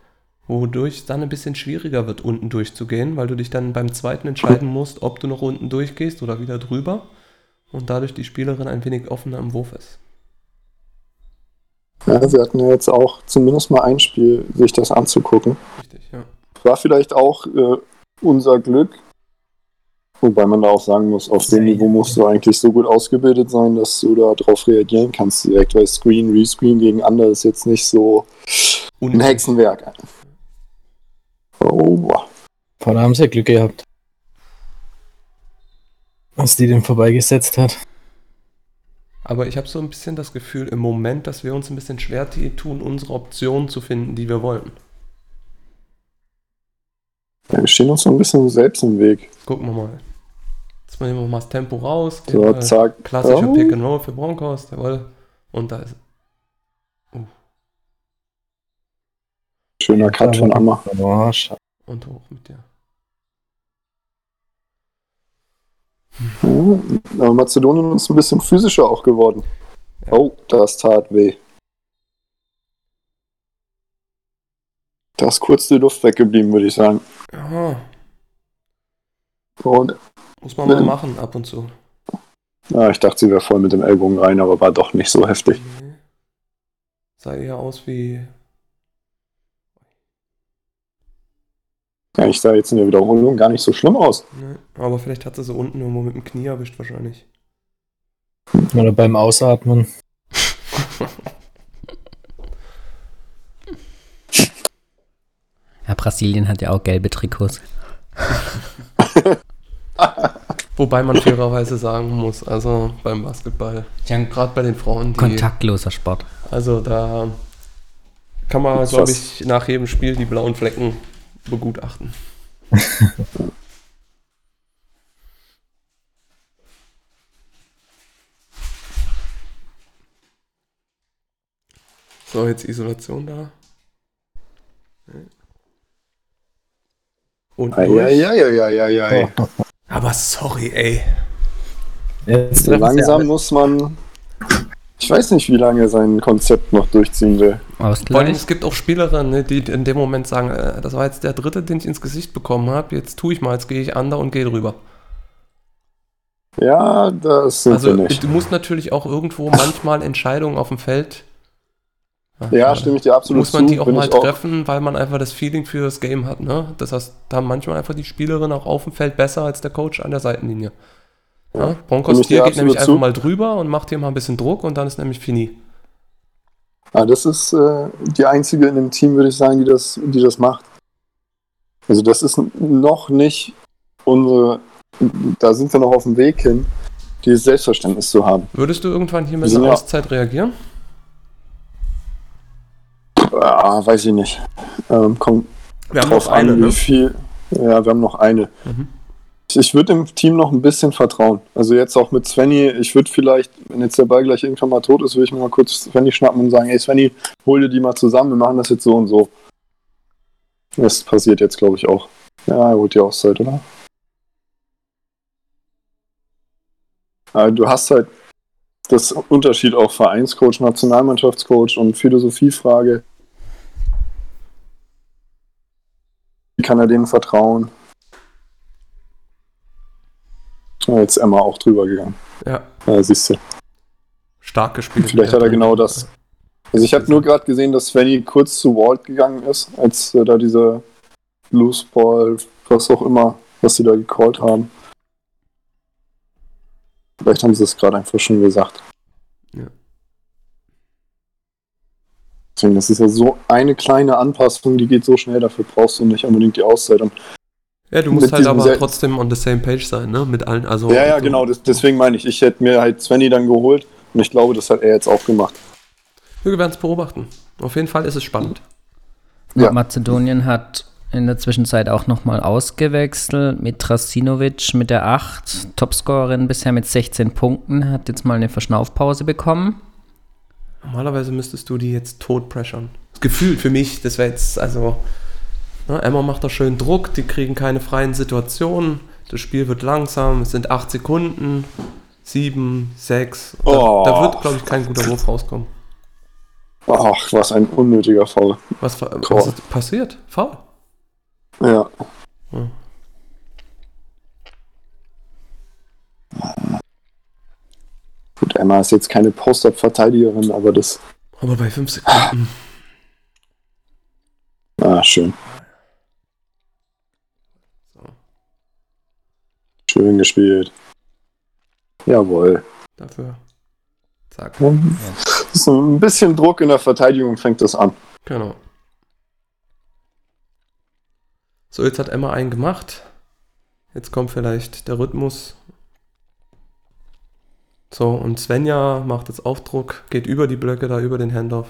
[SPEAKER 3] wodurch es dann ein bisschen schwieriger wird, unten durchzugehen, weil du dich dann beim zweiten entscheiden musst, ob du noch unten durchgehst oder wieder drüber und dadurch die Spielerin ein wenig offener im Wurf ist.
[SPEAKER 2] Ja, sie hatten ja jetzt auch zumindest mal ein Spiel, sich das anzugucken.
[SPEAKER 3] Richtig, ja.
[SPEAKER 2] War vielleicht auch äh, unser Glück, wobei man da auch sagen muss, auf dem Niveau musst du eigentlich so gut ausgebildet sein, dass du da drauf reagieren kannst direkt, weil Screen, Rescreen gegen andere ist jetzt nicht so ein Hexenwerk. Oh, boah.
[SPEAKER 4] Boah, da haben sie Glück gehabt. Was die denn vorbeigesetzt hat.
[SPEAKER 3] Aber ich habe so ein bisschen das Gefühl im Moment, dass wir uns ein bisschen schwer tun, unsere Optionen zu finden, die wir wollen.
[SPEAKER 2] Ja, wir stehen uns so ein bisschen selbst im Weg.
[SPEAKER 3] Gucken wir mal. Jetzt nehmen wir mal das Tempo raus.
[SPEAKER 2] So,
[SPEAKER 3] Äh,
[SPEAKER 2] zack.
[SPEAKER 3] Klassischer
[SPEAKER 2] Oh.
[SPEAKER 3] Pick and Roll für Broncos, jawohl. Und da ist
[SPEAKER 2] Schöner Cut von Amma.
[SPEAKER 3] Und hoch mit dir.
[SPEAKER 2] Ja, aber Mazedonien ist ein bisschen physischer auch geworden.
[SPEAKER 3] Ja.
[SPEAKER 2] Oh, das tat weh. Da ist kurz die Luft weggeblieben, würde ich sagen.
[SPEAKER 3] Ja,
[SPEAKER 2] Und
[SPEAKER 3] muss man mal
[SPEAKER 2] Ja.
[SPEAKER 3] machen ab und zu.
[SPEAKER 2] ja, ich dachte, sie wäre voll mit dem Ellbogen rein, aber war doch nicht so heftig.
[SPEAKER 3] Nee. Sah eher aus wie.
[SPEAKER 2] Ja, ich sah jetzt in der Wiederholung gar nicht so schlimm aus.
[SPEAKER 3] Nee. Aber vielleicht hat sie so unten irgendwo mit dem Knie erwischt, wahrscheinlich.
[SPEAKER 4] Oder beim Ausatmen.
[SPEAKER 1] Ja, Brasilien hat ja auch gelbe Trikots.
[SPEAKER 3] Wobei man fairerweise sagen muss, also beim Basketball, gerade bei den Frauen, die.
[SPEAKER 1] Kontaktloser Sport.
[SPEAKER 3] Also da kann man, glaube ich, nach jedem Spiel die blauen Flecken begutachten. so, jetzt Isolation da. Und durch.
[SPEAKER 2] Eieieiei.
[SPEAKER 3] Aber sorry, ey.
[SPEAKER 4] Jetzt
[SPEAKER 2] Langsam muss man. Ich weiß nicht, wie lange sein Konzept noch durchziehen will.
[SPEAKER 3] Vor allem,
[SPEAKER 1] Ausgleich.
[SPEAKER 3] es gibt auch Spielerinnen, ne, die in dem Moment sagen, äh, das war jetzt der dritte, den ich ins Gesicht bekommen habe, jetzt tue ich mal, jetzt gehe ich under und gehe drüber.
[SPEAKER 2] Ja, das sind
[SPEAKER 3] Also
[SPEAKER 2] nicht.
[SPEAKER 3] du musst natürlich auch irgendwo manchmal Entscheidungen auf dem Feld. Ach,
[SPEAKER 2] Ja,
[SPEAKER 3] schade.
[SPEAKER 2] stimme ich dir absolut
[SPEAKER 3] Muss man
[SPEAKER 2] zu.
[SPEAKER 3] die auch mal
[SPEAKER 2] ich auch.
[SPEAKER 3] treffen, weil man einfach das Feeling für das Game hat. Ne? Das heißt, da haben manchmal einfach die Spielerin auch auf dem Feld besser als der Coach an der Seitenlinie. Ja? Broncos hier geht nämlich
[SPEAKER 2] absolut
[SPEAKER 3] einfach
[SPEAKER 2] zu.
[SPEAKER 3] mal drüber und macht hier mal ein bisschen Druck und dann ist nämlich fini.
[SPEAKER 2] Ah, das ist äh, die einzige in dem Team, würde ich sagen, die das, die das macht. Also das ist noch nicht unsere, da sind wir noch auf dem Weg hin, dieses Selbstverständnis zu haben.
[SPEAKER 3] Würdest du irgendwann hier mit einer
[SPEAKER 2] ja-
[SPEAKER 3] Auszeit reagieren?
[SPEAKER 2] Ah, weiß ich nicht. Ähm, kommt
[SPEAKER 3] Wir haben
[SPEAKER 2] drauf
[SPEAKER 3] noch eine,
[SPEAKER 2] an, wie
[SPEAKER 3] ne?
[SPEAKER 2] viel. Ja, wir haben noch eine.
[SPEAKER 3] Mhm.
[SPEAKER 2] Ich, würde dem Team noch ein bisschen vertrauen. Also jetzt auch mit Svenny, ich würde vielleicht, wenn jetzt der Ball gleich irgendwann mal tot ist, würde ich mir mal kurz Svenny schnappen und sagen, ey Svenny, hol dir die mal zusammen, wir machen das jetzt so und so. Das passiert jetzt, glaube ich, auch. Ja, er holt die Auszeit, oder? äh, du hast halt das Unterschied auch Vereinscoach, Nationalmannschaftscoach und Philosophiefrage. Wie kann er denen vertrauen? Ja, jetzt Emma auch drüber gegangen.
[SPEAKER 3] Ja,
[SPEAKER 2] Ja, siehst du.
[SPEAKER 3] stark gespielt.
[SPEAKER 2] Vielleicht hat er genau das. Also ich habe nur gerade gesehen, dass Svenny kurz zu Walt gegangen ist, als äh, da diese Loose Ball, was auch immer, was sie da gecallt haben. Vielleicht haben sie es gerade einfach schon gesagt.
[SPEAKER 3] Ja.
[SPEAKER 2] Deswegen, das ist ja so eine kleine Anpassung, die geht so schnell, dafür brauchst du nicht unbedingt die Auszeit. Und
[SPEAKER 3] Ja, du musst halt aber trotzdem on the same page sein, ne? Mit allen, also.
[SPEAKER 2] ja, ja,
[SPEAKER 3] so-
[SPEAKER 2] genau, das, deswegen meine ich, ich hätte mir halt Svenny dann geholt und ich glaube, das hat er jetzt auch gemacht.
[SPEAKER 3] Wir werden es beobachten. Auf jeden Fall ist es spannend.
[SPEAKER 2] Ja.
[SPEAKER 1] Mazedonien hat in der Zwischenzeit auch nochmal ausgewechselt mit Trasinovic mit der 8, Topscorerin bisher mit 16 Punkten, hat jetzt mal eine Verschnaufpause bekommen.
[SPEAKER 3] Normalerweise müsstest du die jetzt tot pressern. Gefühlt für mich, das wäre jetzt, also. Ne, Emma macht da schön Druck, die kriegen keine freien Situationen. Das Spiel wird langsam, es sind 8 Sekunden. 7, 6. Da,
[SPEAKER 2] Oh.
[SPEAKER 3] da wird, glaube ich, kein guter Wurf rauskommen.
[SPEAKER 2] Ach, was ein unnötiger Foul.
[SPEAKER 3] Was, was ist passiert? Foul.
[SPEAKER 2] Ja.
[SPEAKER 3] Ja.
[SPEAKER 2] Gut, Emma ist jetzt keine Post-Up-Verteidigerin, aber das.
[SPEAKER 3] Aber bei 5 Sekunden.
[SPEAKER 2] Ah, schön.
[SPEAKER 3] So,
[SPEAKER 2] Schön gespielt. Jawohl.
[SPEAKER 3] dafür. Zack.
[SPEAKER 2] Das ist ein bisschen Druck in der Verteidigung, fängt das an.
[SPEAKER 3] Genau. So, jetzt hat Emma einen gemacht. Jetzt kommt vielleicht der Rhythmus. So, und Svenja macht jetzt Aufdruck, geht über die Blöcke da, über den Handoff.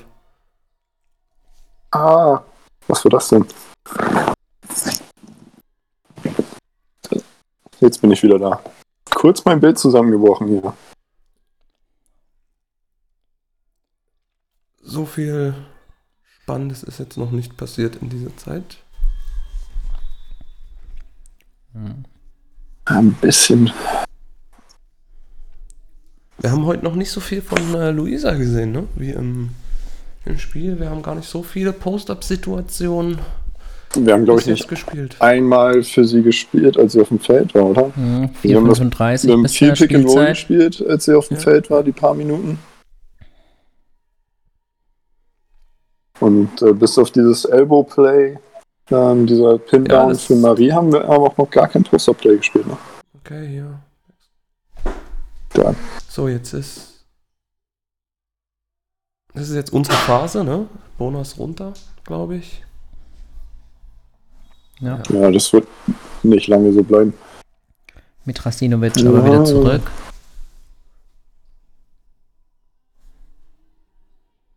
[SPEAKER 2] Ah, was war das denn? Jetzt bin ich wieder da. Kurz mein Bild zusammengebrochen hier.
[SPEAKER 3] So viel Spannendes ist jetzt noch nicht passiert in dieser Zeit.
[SPEAKER 2] Ein bisschen.
[SPEAKER 3] Wir haben heute noch nicht so viel von äh, Luisa gesehen, ne? Wie im, im Spiel. Wir haben gar nicht so viele Post-Up-Situationen
[SPEAKER 2] Wir haben, glaube ich, nicht
[SPEAKER 3] gespielt.
[SPEAKER 2] einmal für sie gespielt, als sie auf dem Feld war, oder?
[SPEAKER 1] Hm,
[SPEAKER 2] Wir haben das-
[SPEAKER 1] 4,35
[SPEAKER 2] Wir haben viel Pick and Roll gespielt, als sie auf dem
[SPEAKER 3] Ja.
[SPEAKER 2] Feld war, die paar Minuten. Und äh, bis auf dieses Elbow Play, ähm, dieser Pin
[SPEAKER 3] Ja,
[SPEAKER 2] für Marie, haben wir aber auch noch gar kein Poster Play gespielt. Ne?
[SPEAKER 3] Okay, hier.
[SPEAKER 2] Da.
[SPEAKER 3] So, jetzt ist. Das ist jetzt unsere Phase, ne? Bonus runter, glaube ich.
[SPEAKER 1] Ja,
[SPEAKER 2] Ja, das wird nicht lange so bleiben.
[SPEAKER 1] mit Rasinovic aber
[SPEAKER 2] Ja.
[SPEAKER 1] wieder zurück.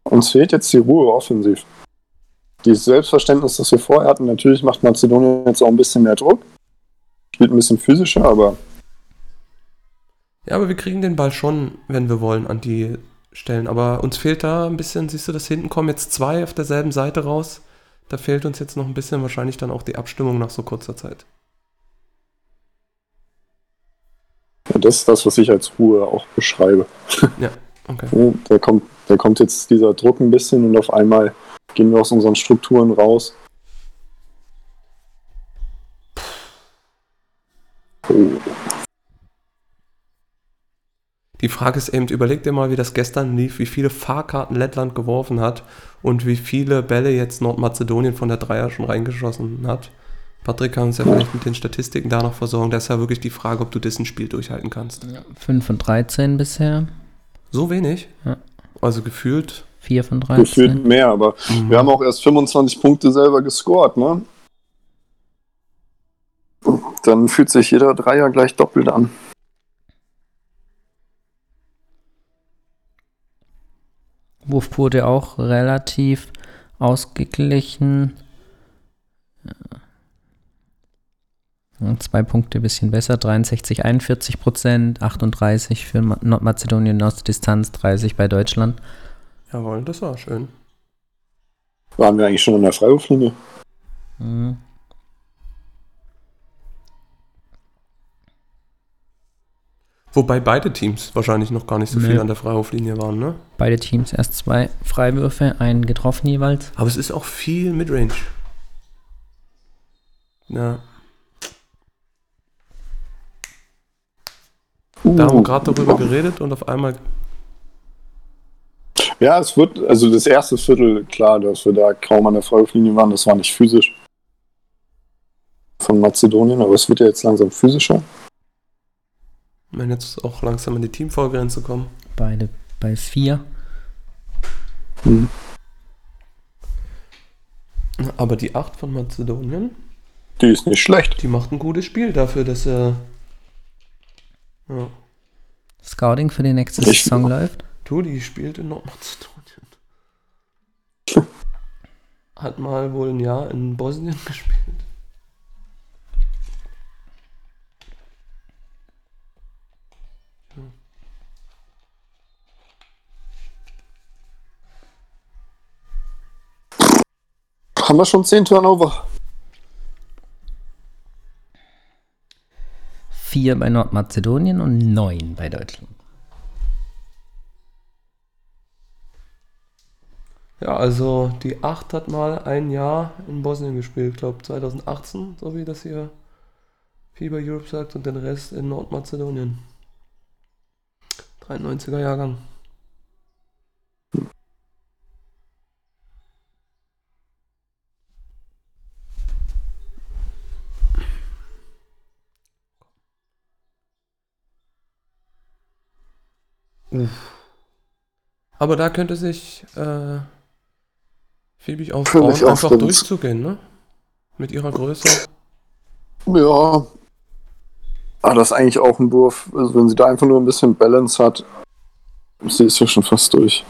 [SPEAKER 2] Uns fehlt jetzt die Ruhe offensiv. Dieses Selbstverständnis, das wir vorher hatten, natürlich macht Mazedonien jetzt auch ein bisschen mehr Druck. Spielt ein bisschen physischer, aber
[SPEAKER 3] Ja, aber wir kriegen den Ball schon, wenn wir wollen, an die Stellen. Aber uns fehlt da ein bisschen, siehst du, das hinten kommen jetzt zwei auf derselben Seite raus. Da fehlt uns jetzt noch ein bisschen wahrscheinlich dann auch die Abstimmung nach so kurzer Zeit.
[SPEAKER 2] ja, das ist das, was ich als Ruhe auch beschreibe.
[SPEAKER 3] Okay.
[SPEAKER 2] Ja, Da kommt, da kommt jetzt dieser Druck ein bisschen und auf einmal gehen wir aus unseren Strukturen raus. Oh,
[SPEAKER 3] Die Frage ist eben, überleg dir mal, wie das gestern lief, wie viele Fahrkarten Lettland geworfen hat und wie viele Bälle jetzt Nordmazedonien von der Dreier schon reingeschossen hat. Patrick kann uns ja vielleicht mit den Statistiken da noch versorgen. Da ist ja wirklich die Frage, ob du das ein Spiel durchhalten kannst.
[SPEAKER 1] 5 von 13 bisher.
[SPEAKER 3] So wenig?
[SPEAKER 1] Ja.
[SPEAKER 3] Also gefühlt.
[SPEAKER 1] 4 von
[SPEAKER 2] gefühlt
[SPEAKER 1] 13.
[SPEAKER 2] mehr, aber wir haben auch erst 25 Punkte selber gescored, ne? Dann fühlt sich jeder Dreier gleich doppelt an.
[SPEAKER 1] Wurfquote auch relativ ausgeglichen. Ja, Zwei Punkte ein bisschen besser, 63, 41 Prozent, 38 für Ma- Nordmazedonien aus der Distanz, 30 bei Deutschland.
[SPEAKER 3] Jawohl, das war schön.
[SPEAKER 2] Waren wir eigentlich schon an der Freiwurflinie?
[SPEAKER 1] Mhm.
[SPEAKER 3] Wobei beide Teams wahrscheinlich noch gar nicht so
[SPEAKER 1] Nee.
[SPEAKER 3] viel an der Freiwurflinie waren, ne?
[SPEAKER 1] Beide Teams erst zwei Freiwürfe, einen getroffen jeweils.
[SPEAKER 3] Aber es ist auch viel Midrange. Ja, da haben wir
[SPEAKER 2] Uh,
[SPEAKER 3] gerade darüber geredet und auf einmal
[SPEAKER 2] Ja, es wird, also das erste Viertel, klar, dass wir da kaum an der Freiwurflinie waren, das war nicht physisch von Mazedonien, aber es wird ja jetzt langsam physischer.
[SPEAKER 3] Wenn jetzt auch langsam an die Teamvollgrenze kommen.
[SPEAKER 1] Beide bei vier.
[SPEAKER 2] Hm.
[SPEAKER 3] Aber die 8 von Mazedonien,
[SPEAKER 2] Die ist nicht schlecht.
[SPEAKER 3] die macht ein gutes Spiel dafür, dass er. Ja.
[SPEAKER 1] Scouting für die nächste
[SPEAKER 2] Ich-
[SPEAKER 1] Saison läuft.
[SPEAKER 3] Du, die spielt in Nordmazedonien. Hat mal wohl ein Jahr in Bosnien gespielt.
[SPEAKER 2] Haben wir schon 10 Turnover?
[SPEAKER 1] Vier bei Nordmazedonien und neun bei Deutschland.
[SPEAKER 3] Ja, also die 8 hat mal ein Jahr in Bosnien gespielt, ich glaube 2018, so wie das hier FIBA Europe sagt, und den Rest in Nordmazedonien. 93er Jahrgang. Uff. Aber da könnte sich äh, Phoebe auch trauen, einfach
[SPEAKER 2] stimmt's.
[SPEAKER 3] durchzugehen, ne? Mit ihrer Größe.
[SPEAKER 2] Ja. Aber das ist eigentlich auch ein Wurf. Also wenn sie da einfach nur ein bisschen Balance hat, sie ist ja schon fast durch.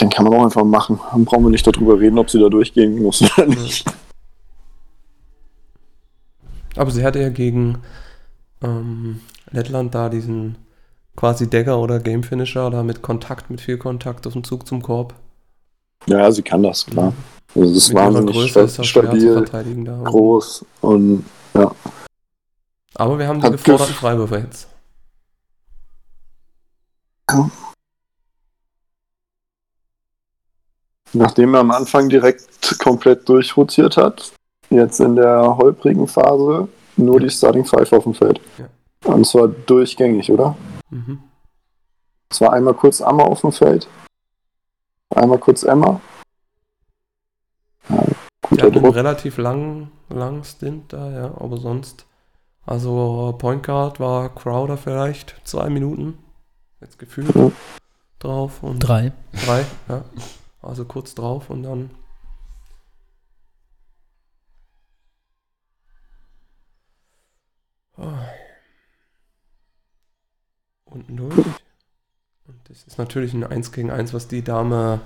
[SPEAKER 2] Den kann man auch einfach machen. Dann brauchen wir nicht darüber reden, ob sie da durchgehen muss oder nicht.
[SPEAKER 3] Aber sie hatte ja gegen ähm, Lettland da diesen quasi Dagger oder Game Finisher da mit Kontakt, mit viel Kontakt auf dem Zug zum Korb.
[SPEAKER 2] Ja, sie kann das, klar. Also das
[SPEAKER 3] mit das schwer zu
[SPEAKER 2] stabil, groß und
[SPEAKER 3] Aber wir haben die geforderten. Freiwürfe jetzt.
[SPEAKER 2] nachdem er am Anfang direkt komplett durchrotiert hat, jetzt in der holprigen Phase nur die Starting Five auf dem Feld.
[SPEAKER 3] Ja.
[SPEAKER 2] Und zwar durchgängig, oder?
[SPEAKER 3] Mhm.
[SPEAKER 2] Es war einmal kurz Amma auf dem Feld, einmal kurz Emma. Ja, guter
[SPEAKER 3] einen
[SPEAKER 2] Druck.
[SPEAKER 3] relativ langen, langen Stint da, ja, aber sonst. Also Point Guard war Crowder vielleicht zwei Minuten. Jetzt gefühlt
[SPEAKER 2] Ja.
[SPEAKER 3] drauf und
[SPEAKER 1] Drei.
[SPEAKER 3] drei, ja. Also kurz drauf und dann. Oh. Unten durch. Und das ist natürlich ein 1 gegen 1, was die Dame.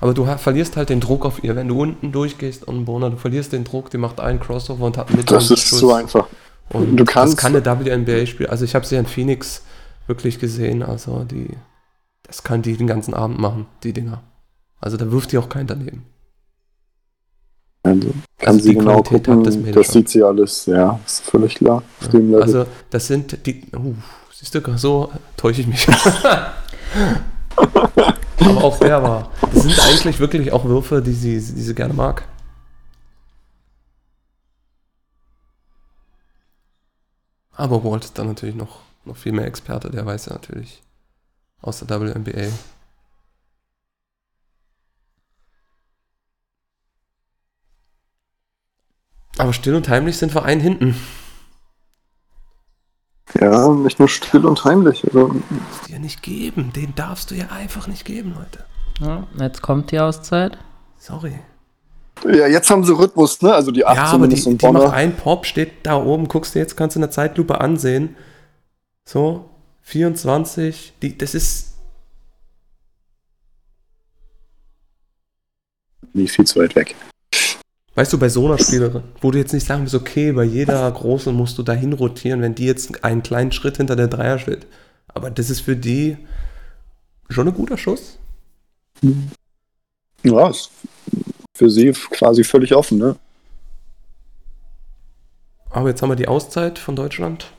[SPEAKER 3] Aber du verlierst halt den Druck auf ihr. Wenn du unten durchgehst und Bona, du verlierst den Druck, die macht einen Crossover und hat einen
[SPEAKER 2] Das ist
[SPEAKER 3] Schuss.
[SPEAKER 2] zu einfach.
[SPEAKER 3] Und
[SPEAKER 2] Du kannst-
[SPEAKER 3] das kann eine WNBA spielen. Also ich habe sie in Phoenix wirklich gesehen. Also die, das kann die den ganzen Abend machen, die Dinger. Also da wirft die auch keinen daneben.
[SPEAKER 2] Also kann
[SPEAKER 3] Also
[SPEAKER 2] sie
[SPEAKER 3] die
[SPEAKER 2] genau
[SPEAKER 3] Qualität hat
[SPEAKER 2] gucken,
[SPEAKER 3] das
[SPEAKER 2] das, sieht sie alles, ja, ist völlig klar. Level.
[SPEAKER 3] Also das sind die. Uh, siehst du, so täusche ich mich. Aber auch der war. Das sind eigentlich wirklich auch Würfe, die sie, die sie gerne mag. Aber Walt ist dann natürlich noch, noch viel mehr Experte, der weiß ja natürlich aus der WNBA. Aber still und heimlich sind wir ein hinten.
[SPEAKER 2] Ja, nicht nur still und heimlich. Also,
[SPEAKER 3] darfst du dir nicht geben. Den darfst du ja einfach nicht geben, Leute.
[SPEAKER 1] Ja, jetzt kommt die Auszeit.
[SPEAKER 3] Sorry.
[SPEAKER 2] ja, jetzt haben sie Rhythmus, ne? Also die 8
[SPEAKER 3] ja, aber die,
[SPEAKER 2] in
[SPEAKER 3] die macht ein Pop, steht da oben, guckst du jetzt, kannst du in der Zeitlupe ansehen. So, 24, die, das ist,
[SPEAKER 2] Nicht viel zu weit weg.
[SPEAKER 3] Weißt du, bei so einer Spielerin, wo du jetzt nicht sagen musst, okay, bei jeder Großen musst du dahin rotieren, wenn die jetzt einen kleinen Schritt hinter der Dreier steht. Aber das ist für die schon ein guter Schuss.
[SPEAKER 2] Ja, ist für sie quasi völlig offen, ne?
[SPEAKER 3] Aber jetzt haben wir die Auszeit von Deutschland.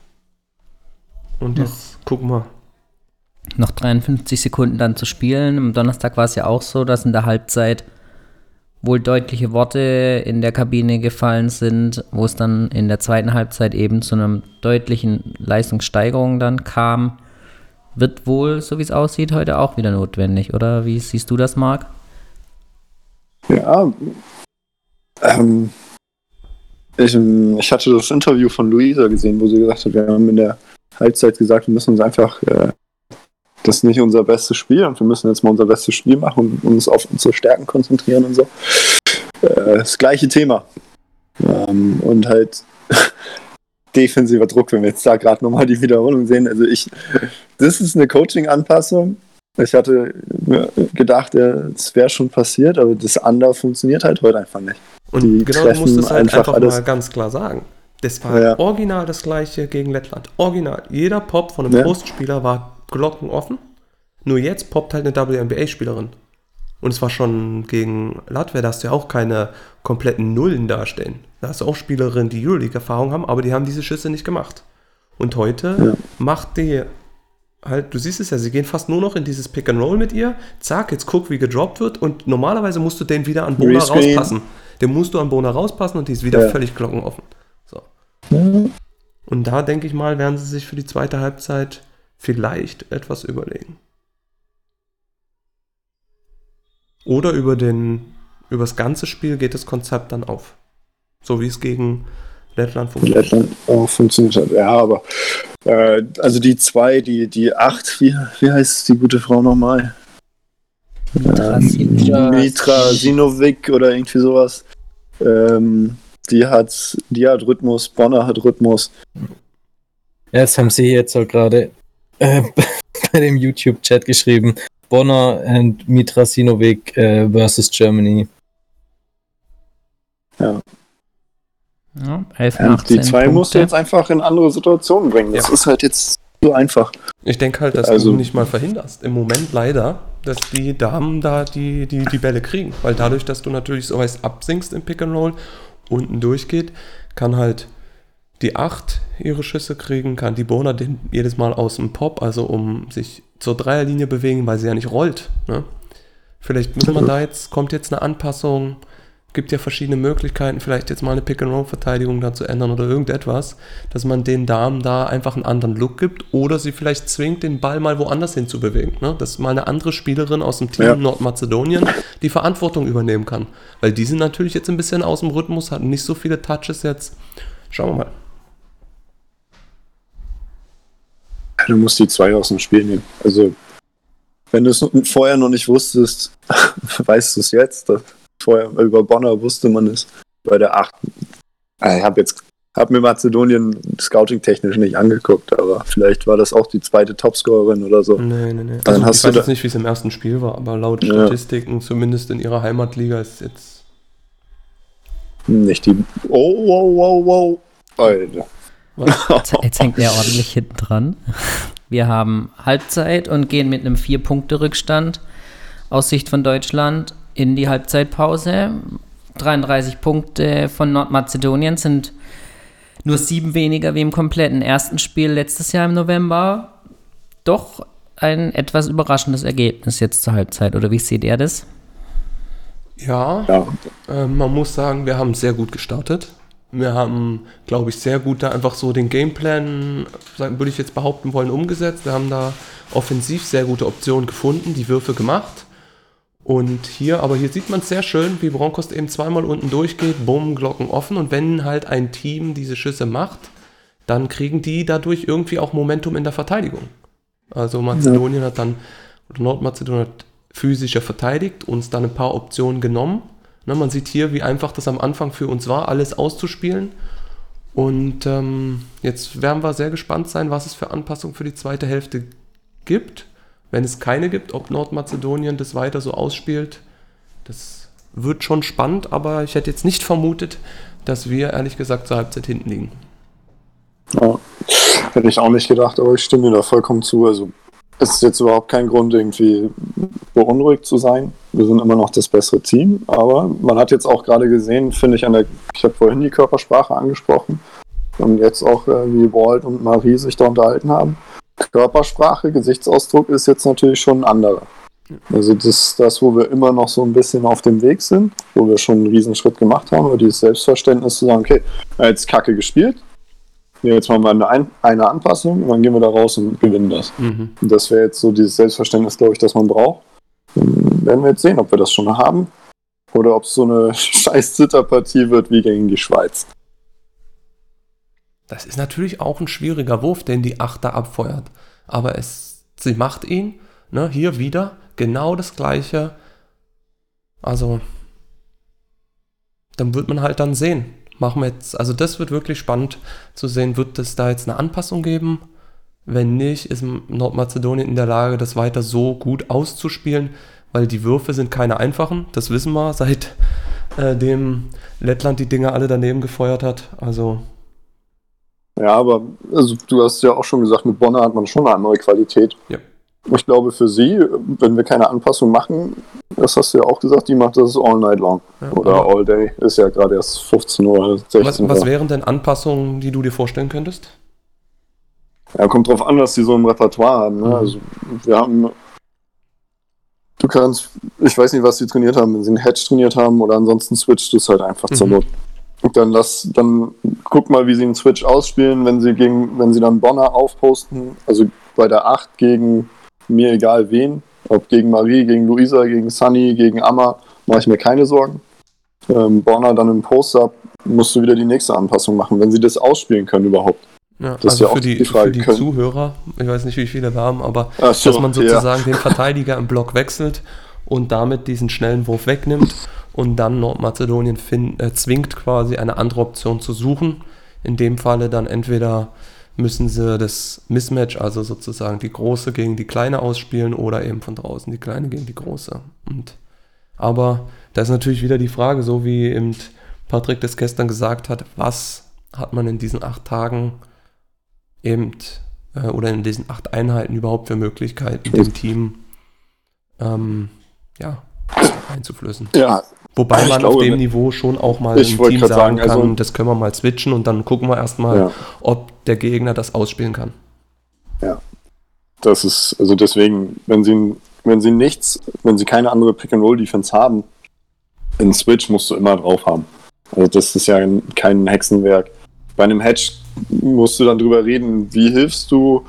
[SPEAKER 3] Und jetzt ja. gucken wir.
[SPEAKER 1] Noch 53 Sekunden dann zu spielen. Am Donnerstag war es ja auch so, dass in der Halbzeit wohl deutliche Worte in der Kabine gefallen sind, wo es dann in der zweiten Halbzeit eben zu einer deutlichen Leistungssteigerung dann kam. Wird wohl, so wie es aussieht, heute auch wieder notwendig, oder wie siehst du das, Marc?
[SPEAKER 2] Ja, ähm, ich, ich, hatte das Interview von Luisa gesehen, wo sie gesagt hat, wir haben in der Halbzeit gesagt, wir müssen uns einfach, äh, das ist nicht unser bestes Spiel und wir müssen jetzt mal unser bestes Spiel machen und uns auf unsere Stärken konzentrieren und so. Äh, das gleiche Thema. Ähm, und halt defensiver Druck, wenn wir jetzt da gerade nochmal die Wiederholung sehen. Also ich, das ist eine Coaching-Anpassung. Ich hatte gedacht, es wäre schon passiert, aber das andere funktioniert halt heute einfach nicht.
[SPEAKER 3] Und die genau, du musst es halt einfach, einfach mal ganz klar sagen. Das war ja. original das gleiche gegen Lettland. Original. Jeder Pop von einem ja. Postspieler war glockenoffen. Nur jetzt poppt halt eine WNBA-Spielerin. Und es war schon gegen Latvia, da hast du ja auch keine kompletten Nullen dastehen. Da hast du auch Spielerinnen, die Euroleague-Erfahrung haben, aber die haben diese Schüsse nicht gemacht. Und heute ja. macht die halt, du siehst es ja, sie gehen fast nur noch in dieses Pick and Roll mit ihr. Zack, jetzt guck, wie gedroppt wird. Und normalerweise musst du den wieder an Bona Rescreen. rauspassen. Den musst du an Bona rauspassen und die ist wieder ja. völlig glockenoffen. So. Ja. Und da denke ich mal, werden sie sich für die zweite Halbzeit vielleicht etwas überlegen. Oder über den, über das ganze Spiel geht das Konzept dann auf. So wie es gegen Lettland
[SPEAKER 2] funktioniert. Lettland auch funktioniert hat, ja, aber äh, also die zwei, die, die acht, wie, wie heißt die gute Frau nochmal? Mitra, ähm, Mitra Sinovic oder irgendwie sowas. Ähm, die hat, die hat Rhythmus, Bonner hat Rhythmus.
[SPEAKER 4] Ja, das haben sie jetzt auch gerade äh, bei dem YouTube-Chat geschrieben. Bonner und Mitra Sinovic äh, versus Germany.
[SPEAKER 2] Ja. Ja, 11, ja, die zwei Punkte. musst du jetzt einfach in andere Situationen bringen. Das ja. ist halt jetzt so einfach.
[SPEAKER 3] Ich denke halt, dass also, du nicht mal verhinderst. Im Moment leider, dass die Damen da die, die, die Bälle kriegen. Weil dadurch, dass du natürlich so weit absinkst im Pick and Roll, unten durchgeht, kann halt die 8 ihre Schüsse kriegen, kann die Bona den jedes Mal aus dem Pop, also um sich zur Dreierlinie bewegen, weil sie ja nicht rollt. Ne? Vielleicht müssen wir da jetzt, kommt jetzt eine Anpassung gibt ja verschiedene Möglichkeiten, vielleicht jetzt mal eine Pick-and-Roll-Verteidigung da zu ändern oder irgendetwas, dass man den Damen da einfach einen anderen Look gibt oder sie vielleicht zwingt, den Ball mal woanders hin zu bewegen. Ne? Dass mal eine andere Spielerin aus dem Team ja. Nordmazedonien die Verantwortung übernehmen kann. Weil die sind natürlich jetzt ein bisschen aus dem Rhythmus, hatten nicht so viele Touches jetzt. Schauen wir mal.
[SPEAKER 2] Du musst die zwei aus dem Spiel nehmen. Also, wenn du es vorher noch nicht wusstest, weißt du es jetzt. Vorher über Bonner wusste man es bei der 8. Ah, ich habe jetzt hab mir Mazedonien scouting-technisch nicht angeguckt, aber vielleicht war das auch die zweite Topscorerin oder so.
[SPEAKER 3] Nee, nee, nee. Also, hast ich weiß jetzt nicht, wie es im ersten Spiel war, aber laut ja. Statistiken, zumindest in ihrer Heimatliga, ist jetzt.
[SPEAKER 2] Nicht die. Oh, wow, wow, wow. Alter.
[SPEAKER 1] Jetzt, jetzt hängt er ordentlich hinten dran. Wir haben Halbzeit und gehen mit einem Vier-Punkte-Rückstand aus Sicht von Deutschland in die Halbzeitpause. 33 Punkte von Nordmazedonien sind nur sieben weniger wie im kompletten ersten Spiel letztes Jahr im November. Doch ein etwas überraschendes Ergebnis jetzt zur Halbzeit, oder wie seht ihr das?
[SPEAKER 3] Ja, ja. Äh, man muss sagen, wir haben sehr gut gestartet. Wir haben, glaube ich, sehr gut da einfach so den Gameplan, würde ich jetzt behaupten wollen, umgesetzt. Wir haben da offensiv sehr gute Optionen gefunden, die Würfe gemacht. Und hier, aber hier sieht man es sehr schön, wie Broncos eben zweimal unten durchgeht, bumm, Glocken offen. Und wenn halt ein Team diese Schüsse macht, dann kriegen die dadurch irgendwie auch Momentum in der Verteidigung. Also Mazedonien ja. hat dann, oder Nordmazedonien hat physischer verteidigt, uns dann ein paar Optionen genommen. Na, man sieht hier, wie einfach das am Anfang für uns war, alles auszuspielen. Und ähm, jetzt werden wir sehr gespannt sein, was es für Anpassungen für die zweite Hälfte gibt. Wenn es keine gibt, ob Nordmazedonien das weiter so ausspielt, das wird schon spannend, aber ich hätte jetzt nicht vermutet, dass wir ehrlich gesagt zur Halbzeit hinten liegen.
[SPEAKER 2] Ja, hätte ich auch nicht gedacht, aber ich stimme mir da vollkommen zu. Also es ist jetzt überhaupt kein Grund, irgendwie beunruhigt zu sein. Wir sind immer noch das bessere Team, aber man hat jetzt auch gerade gesehen, finde ich, an der, ich habe vorhin die Körpersprache angesprochen. und jetzt auch äh, wie Walt und Marie sich da unterhalten haben, Körpersprache, Gesichtsausdruck ist jetzt natürlich schon ein anderer. Also das ist das, wo wir immer noch so ein bisschen auf dem Weg sind, wo wir schon einen Riesenschritt gemacht haben, aber dieses Selbstverständnis zu sagen, okay, jetzt Kacke gespielt, jetzt machen wir eine, Ein eine Anpassung und dann gehen wir da raus und gewinnen das.
[SPEAKER 3] Mhm.
[SPEAKER 2] Und das wäre jetzt so dieses Selbstverständnis, glaube ich, das man braucht. Dann werden wir jetzt sehen, ob wir das schon haben oder ob es so eine scheiß Zitterpartie wird wie gegen die Schweiz.
[SPEAKER 3] Das ist natürlich auch ein schwieriger Wurf, den die Achter abfeuert. Aber es, sie macht ihn, ne, hier wieder, genau das gleiche. Also, dann wird man halt dann sehen. Machen wir jetzt, also das wird wirklich spannend zu sehen, wird es da jetzt eine Anpassung geben? Wenn nicht, ist Nordmazedonien in der Lage, das weiter so gut auszuspielen, weil die Würfe sind keine einfachen, das wissen wir, seit äh, dem Lettland die Dinge alle daneben gefeuert hat. Also
[SPEAKER 2] Ja, aber also, du hast ja auch schon gesagt, mit Bonner hat man schon eine neue Qualität.
[SPEAKER 3] Ja.
[SPEAKER 2] Ich glaube für sie, wenn wir keine Anpassung machen, das hast du ja auch gesagt, die macht das all night long.
[SPEAKER 3] Ja,
[SPEAKER 2] Oder
[SPEAKER 3] aber-
[SPEAKER 2] all day. Ist ja gerade erst 15 Uhr, 16
[SPEAKER 3] was,
[SPEAKER 2] Uhr.
[SPEAKER 3] was wären denn Anpassungen, die du dir vorstellen könntest?
[SPEAKER 2] Ja, kommt drauf an, was die so im Repertoire haben. Ne?
[SPEAKER 3] Mhm.
[SPEAKER 2] Also, wir haben. Du kannst, ich weiß nicht, was sie trainiert haben, wenn sie einen Hedge trainiert haben oder ansonsten switcht es halt einfach zur
[SPEAKER 3] Mhm.
[SPEAKER 2] Not. Und dann lass, dann guck mal, wie sie einen Switch ausspielen, wenn sie gegen, wenn sie dann Bonner aufposten, also bei der 8 gegen mir egal wen, ob gegen Marie, gegen Luisa, gegen Sunny, gegen Amma, mache ich mir keine Sorgen. Ähm, Bonner dann im Post-Up musst du wieder die nächste Anpassung machen, wenn sie das ausspielen können überhaupt.
[SPEAKER 3] Ja,
[SPEAKER 2] Das ist
[SPEAKER 3] also
[SPEAKER 2] ja auch
[SPEAKER 3] für die,
[SPEAKER 2] die Frage,
[SPEAKER 3] für die
[SPEAKER 2] können-
[SPEAKER 3] Zuhörer, ich weiß nicht, wie viele wir haben, aber
[SPEAKER 2] so,
[SPEAKER 3] dass man
[SPEAKER 2] ja.
[SPEAKER 3] sozusagen den Verteidiger im Block wechselt und damit diesen schnellen Wurf wegnimmt und dann Nordmazedonien äh, zwingt quasi eine andere Option zu suchen. In dem Falle dann entweder müssen sie das Mismatch, also sozusagen die große gegen die kleine ausspielen oder eben von draußen die kleine gegen die große. Und, aber da ist natürlich wieder die Frage, so wie eben Patrick das gestern gesagt hat, was hat man in diesen acht Tagen eben äh, oder in diesen acht Einheiten überhaupt für Möglichkeiten, dem Team ähm, ja, einzuflößen.
[SPEAKER 2] Ja,
[SPEAKER 3] Wobei
[SPEAKER 2] Ich
[SPEAKER 3] man
[SPEAKER 2] glaube,
[SPEAKER 3] auf dem Niveau schon auch mal
[SPEAKER 2] Ich
[SPEAKER 3] im Team sagen
[SPEAKER 2] sagen,
[SPEAKER 3] kann,
[SPEAKER 2] also-
[SPEAKER 3] das können wir mal switchen und dann gucken wir erstmal,
[SPEAKER 2] ja.
[SPEAKER 3] ob der Gegner das ausspielen kann.
[SPEAKER 2] Das ist, also deswegen, wenn sie, wenn sie nichts, wenn sie keine andere Pick-and-Roll-Defense haben, einen Switch musst du immer drauf haben. Also das ist ja ein- kein Hexenwerk. Bei einem Hedge musst du dann drüber reden, wie hilfst du,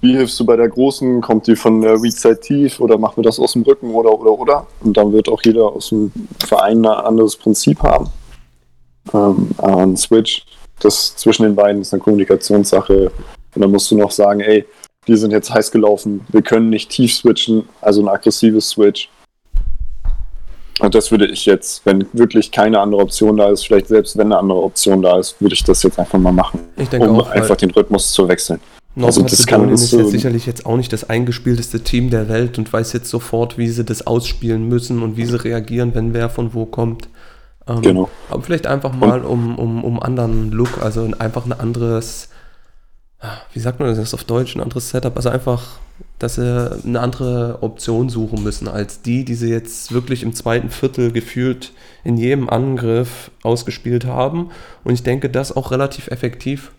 [SPEAKER 2] wie hilfst du bei der Großen, kommt die von der Weak Side tief oder machen wir das aus dem Rücken oder oder oder. Und dann wird auch jeder aus dem Verein ein anderes Prinzip haben. Ähm, aber ein Switch, das zwischen den beiden ist eine Kommunikationssache. Und dann musst du noch sagen, ey, die sind jetzt heiß gelaufen, wir können nicht tief switchen, also ein aggressives Switch. Und das würde ich jetzt, wenn wirklich keine andere Option da ist, vielleicht selbst wenn eine andere Option da ist, würde ich das jetzt einfach mal machen,
[SPEAKER 3] Ich denke
[SPEAKER 2] um
[SPEAKER 3] auch,
[SPEAKER 2] einfach den Rhythmus zu wechseln. Also das kann-
[SPEAKER 3] Nordmazedonien
[SPEAKER 2] das
[SPEAKER 3] ist
[SPEAKER 2] so-
[SPEAKER 3] jetzt sicherlich jetzt auch nicht das eingespielteste Team der Welt und weiß jetzt sofort, wie sie das ausspielen müssen und wie sie reagieren, wenn wer von wo kommt. Ähm,
[SPEAKER 2] Genau.
[SPEAKER 3] Aber vielleicht einfach mal um, um, um anderen Look, also ein- einfach ein anderes, wie sagt man das auf Deutsch, ein anderes Setup, also einfach, dass sie eine andere Option suchen müssen als die, die sie jetzt wirklich im zweiten Viertel gefühlt in jedem Angriff ausgespielt haben. Und ich denke, das auch relativ effektiv.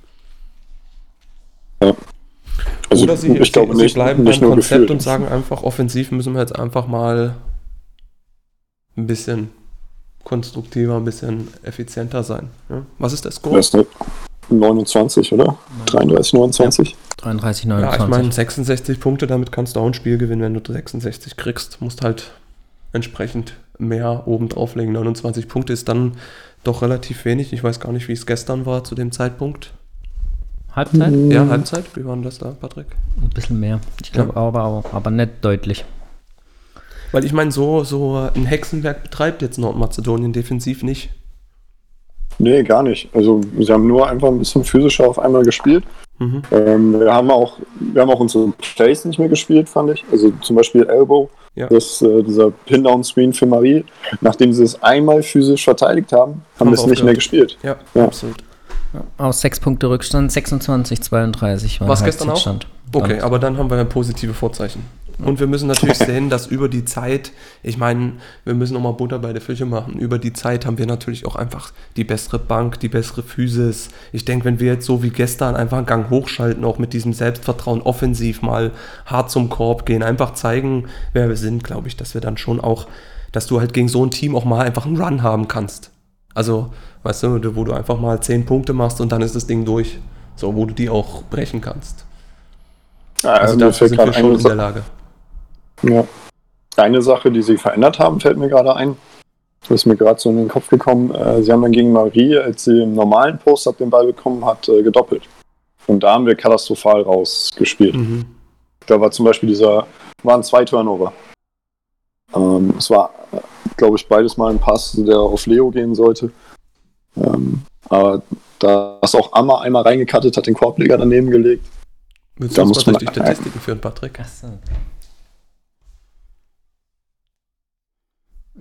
[SPEAKER 2] Also
[SPEAKER 3] Oder sie,
[SPEAKER 2] ich glaube
[SPEAKER 3] sie,
[SPEAKER 2] nicht,
[SPEAKER 3] sie bleiben
[SPEAKER 2] nicht
[SPEAKER 3] beim
[SPEAKER 2] nur
[SPEAKER 3] Konzept
[SPEAKER 2] gefühlt.
[SPEAKER 3] und sagen einfach, offensiv müssen wir jetzt einfach mal ein bisschen konstruktiver, ein bisschen effizienter sein. Ja? Was ist der Score?
[SPEAKER 2] Das ist eine 29, oder? 33, 29?
[SPEAKER 1] 33,
[SPEAKER 3] Ja,
[SPEAKER 1] 29.
[SPEAKER 3] ich meine 66 Punkte, damit kannst du auch ein Spiel gewinnen, wenn du 66 kriegst. Musst halt entsprechend mehr oben drauflegen. 29 Punkte ist dann doch relativ wenig. Ich weiß gar nicht, wie es gestern war zu dem Zeitpunkt.
[SPEAKER 1] Halbzeit?
[SPEAKER 3] Ja, Halbzeit. Wie war denn das da, Patrick?
[SPEAKER 1] Ein bisschen mehr. Ich glaube
[SPEAKER 3] Ja.
[SPEAKER 1] aber auch, aber nicht deutlich.
[SPEAKER 3] Weil ich meine, so, so ein Hexenwerk betreibt jetzt Nordmazedonien defensiv nicht.
[SPEAKER 2] Nee, gar nicht. Also sie haben nur einfach ein bisschen physischer auf einmal gespielt.
[SPEAKER 3] Mhm.
[SPEAKER 2] Ähm, wir haben auch, wir haben auch unsere Plays nicht mehr gespielt, fand ich. Also zum Beispiel Elbow,
[SPEAKER 3] Ja.
[SPEAKER 2] das, äh, dieser Pin-Down-Screen für Marie. Nachdem sie es einmal physisch verteidigt haben, haben
[SPEAKER 3] Haben
[SPEAKER 2] wir es nicht mehr
[SPEAKER 3] aufgehört.
[SPEAKER 2] gespielt.
[SPEAKER 3] Ja,
[SPEAKER 2] Ja.
[SPEAKER 3] absolut.
[SPEAKER 1] Aus sechs Punkte Rückstand, 26, 32 war der
[SPEAKER 3] gestern auch? Okay, aber dann haben wir ja positive Vorzeichen. Und wir müssen natürlich sehen, dass über die Zeit, ich meine, wir müssen nochmal Butter bei der Fische machen. Über die Zeit haben wir natürlich auch einfach die bessere Bank, die bessere Physis. Ich denke, wenn wir jetzt so wie gestern einfach einen Gang hochschalten, auch mit diesem Selbstvertrauen offensiv mal hart zum Korb gehen, einfach zeigen, wer wir sind, glaube ich, dass wir dann schon auch, dass du halt gegen so ein Team auch mal einfach einen Run haben kannst. Also, weißt du, wo du einfach mal zehn Punkte machst und dann ist das Ding durch. So, wo du die auch brechen kannst.
[SPEAKER 2] Ja,
[SPEAKER 3] Also dafür
[SPEAKER 2] fällt
[SPEAKER 3] sind wir
[SPEAKER 2] gerade
[SPEAKER 3] schon
[SPEAKER 2] eine,
[SPEAKER 3] in der Lage.
[SPEAKER 2] ja. eine Sache, die sie verändert haben, fällt mir gerade ein. Das ist mir gerade so in den Kopf gekommen. Äh, sie haben dann gegen Marie, als sie im normalen Post-Up den Ball bekommen hat, äh, gedoppelt. Und da haben wir katastrophal rausgespielt.
[SPEAKER 3] Mhm.
[SPEAKER 2] Da war zum Beispiel dieser, waren zwei Turnover. Ähm, es war, glaube ich, beides mal ein Pass, der auf Leo gehen sollte. Ähm, aber da ist auch Amma einmal reingekattet, hat den Korbleger daneben gelegt.
[SPEAKER 3] Willst
[SPEAKER 2] Da
[SPEAKER 3] du uns
[SPEAKER 2] muss
[SPEAKER 3] mal durch
[SPEAKER 2] man-
[SPEAKER 3] die Statistiken führen, Patrick?
[SPEAKER 1] Achso.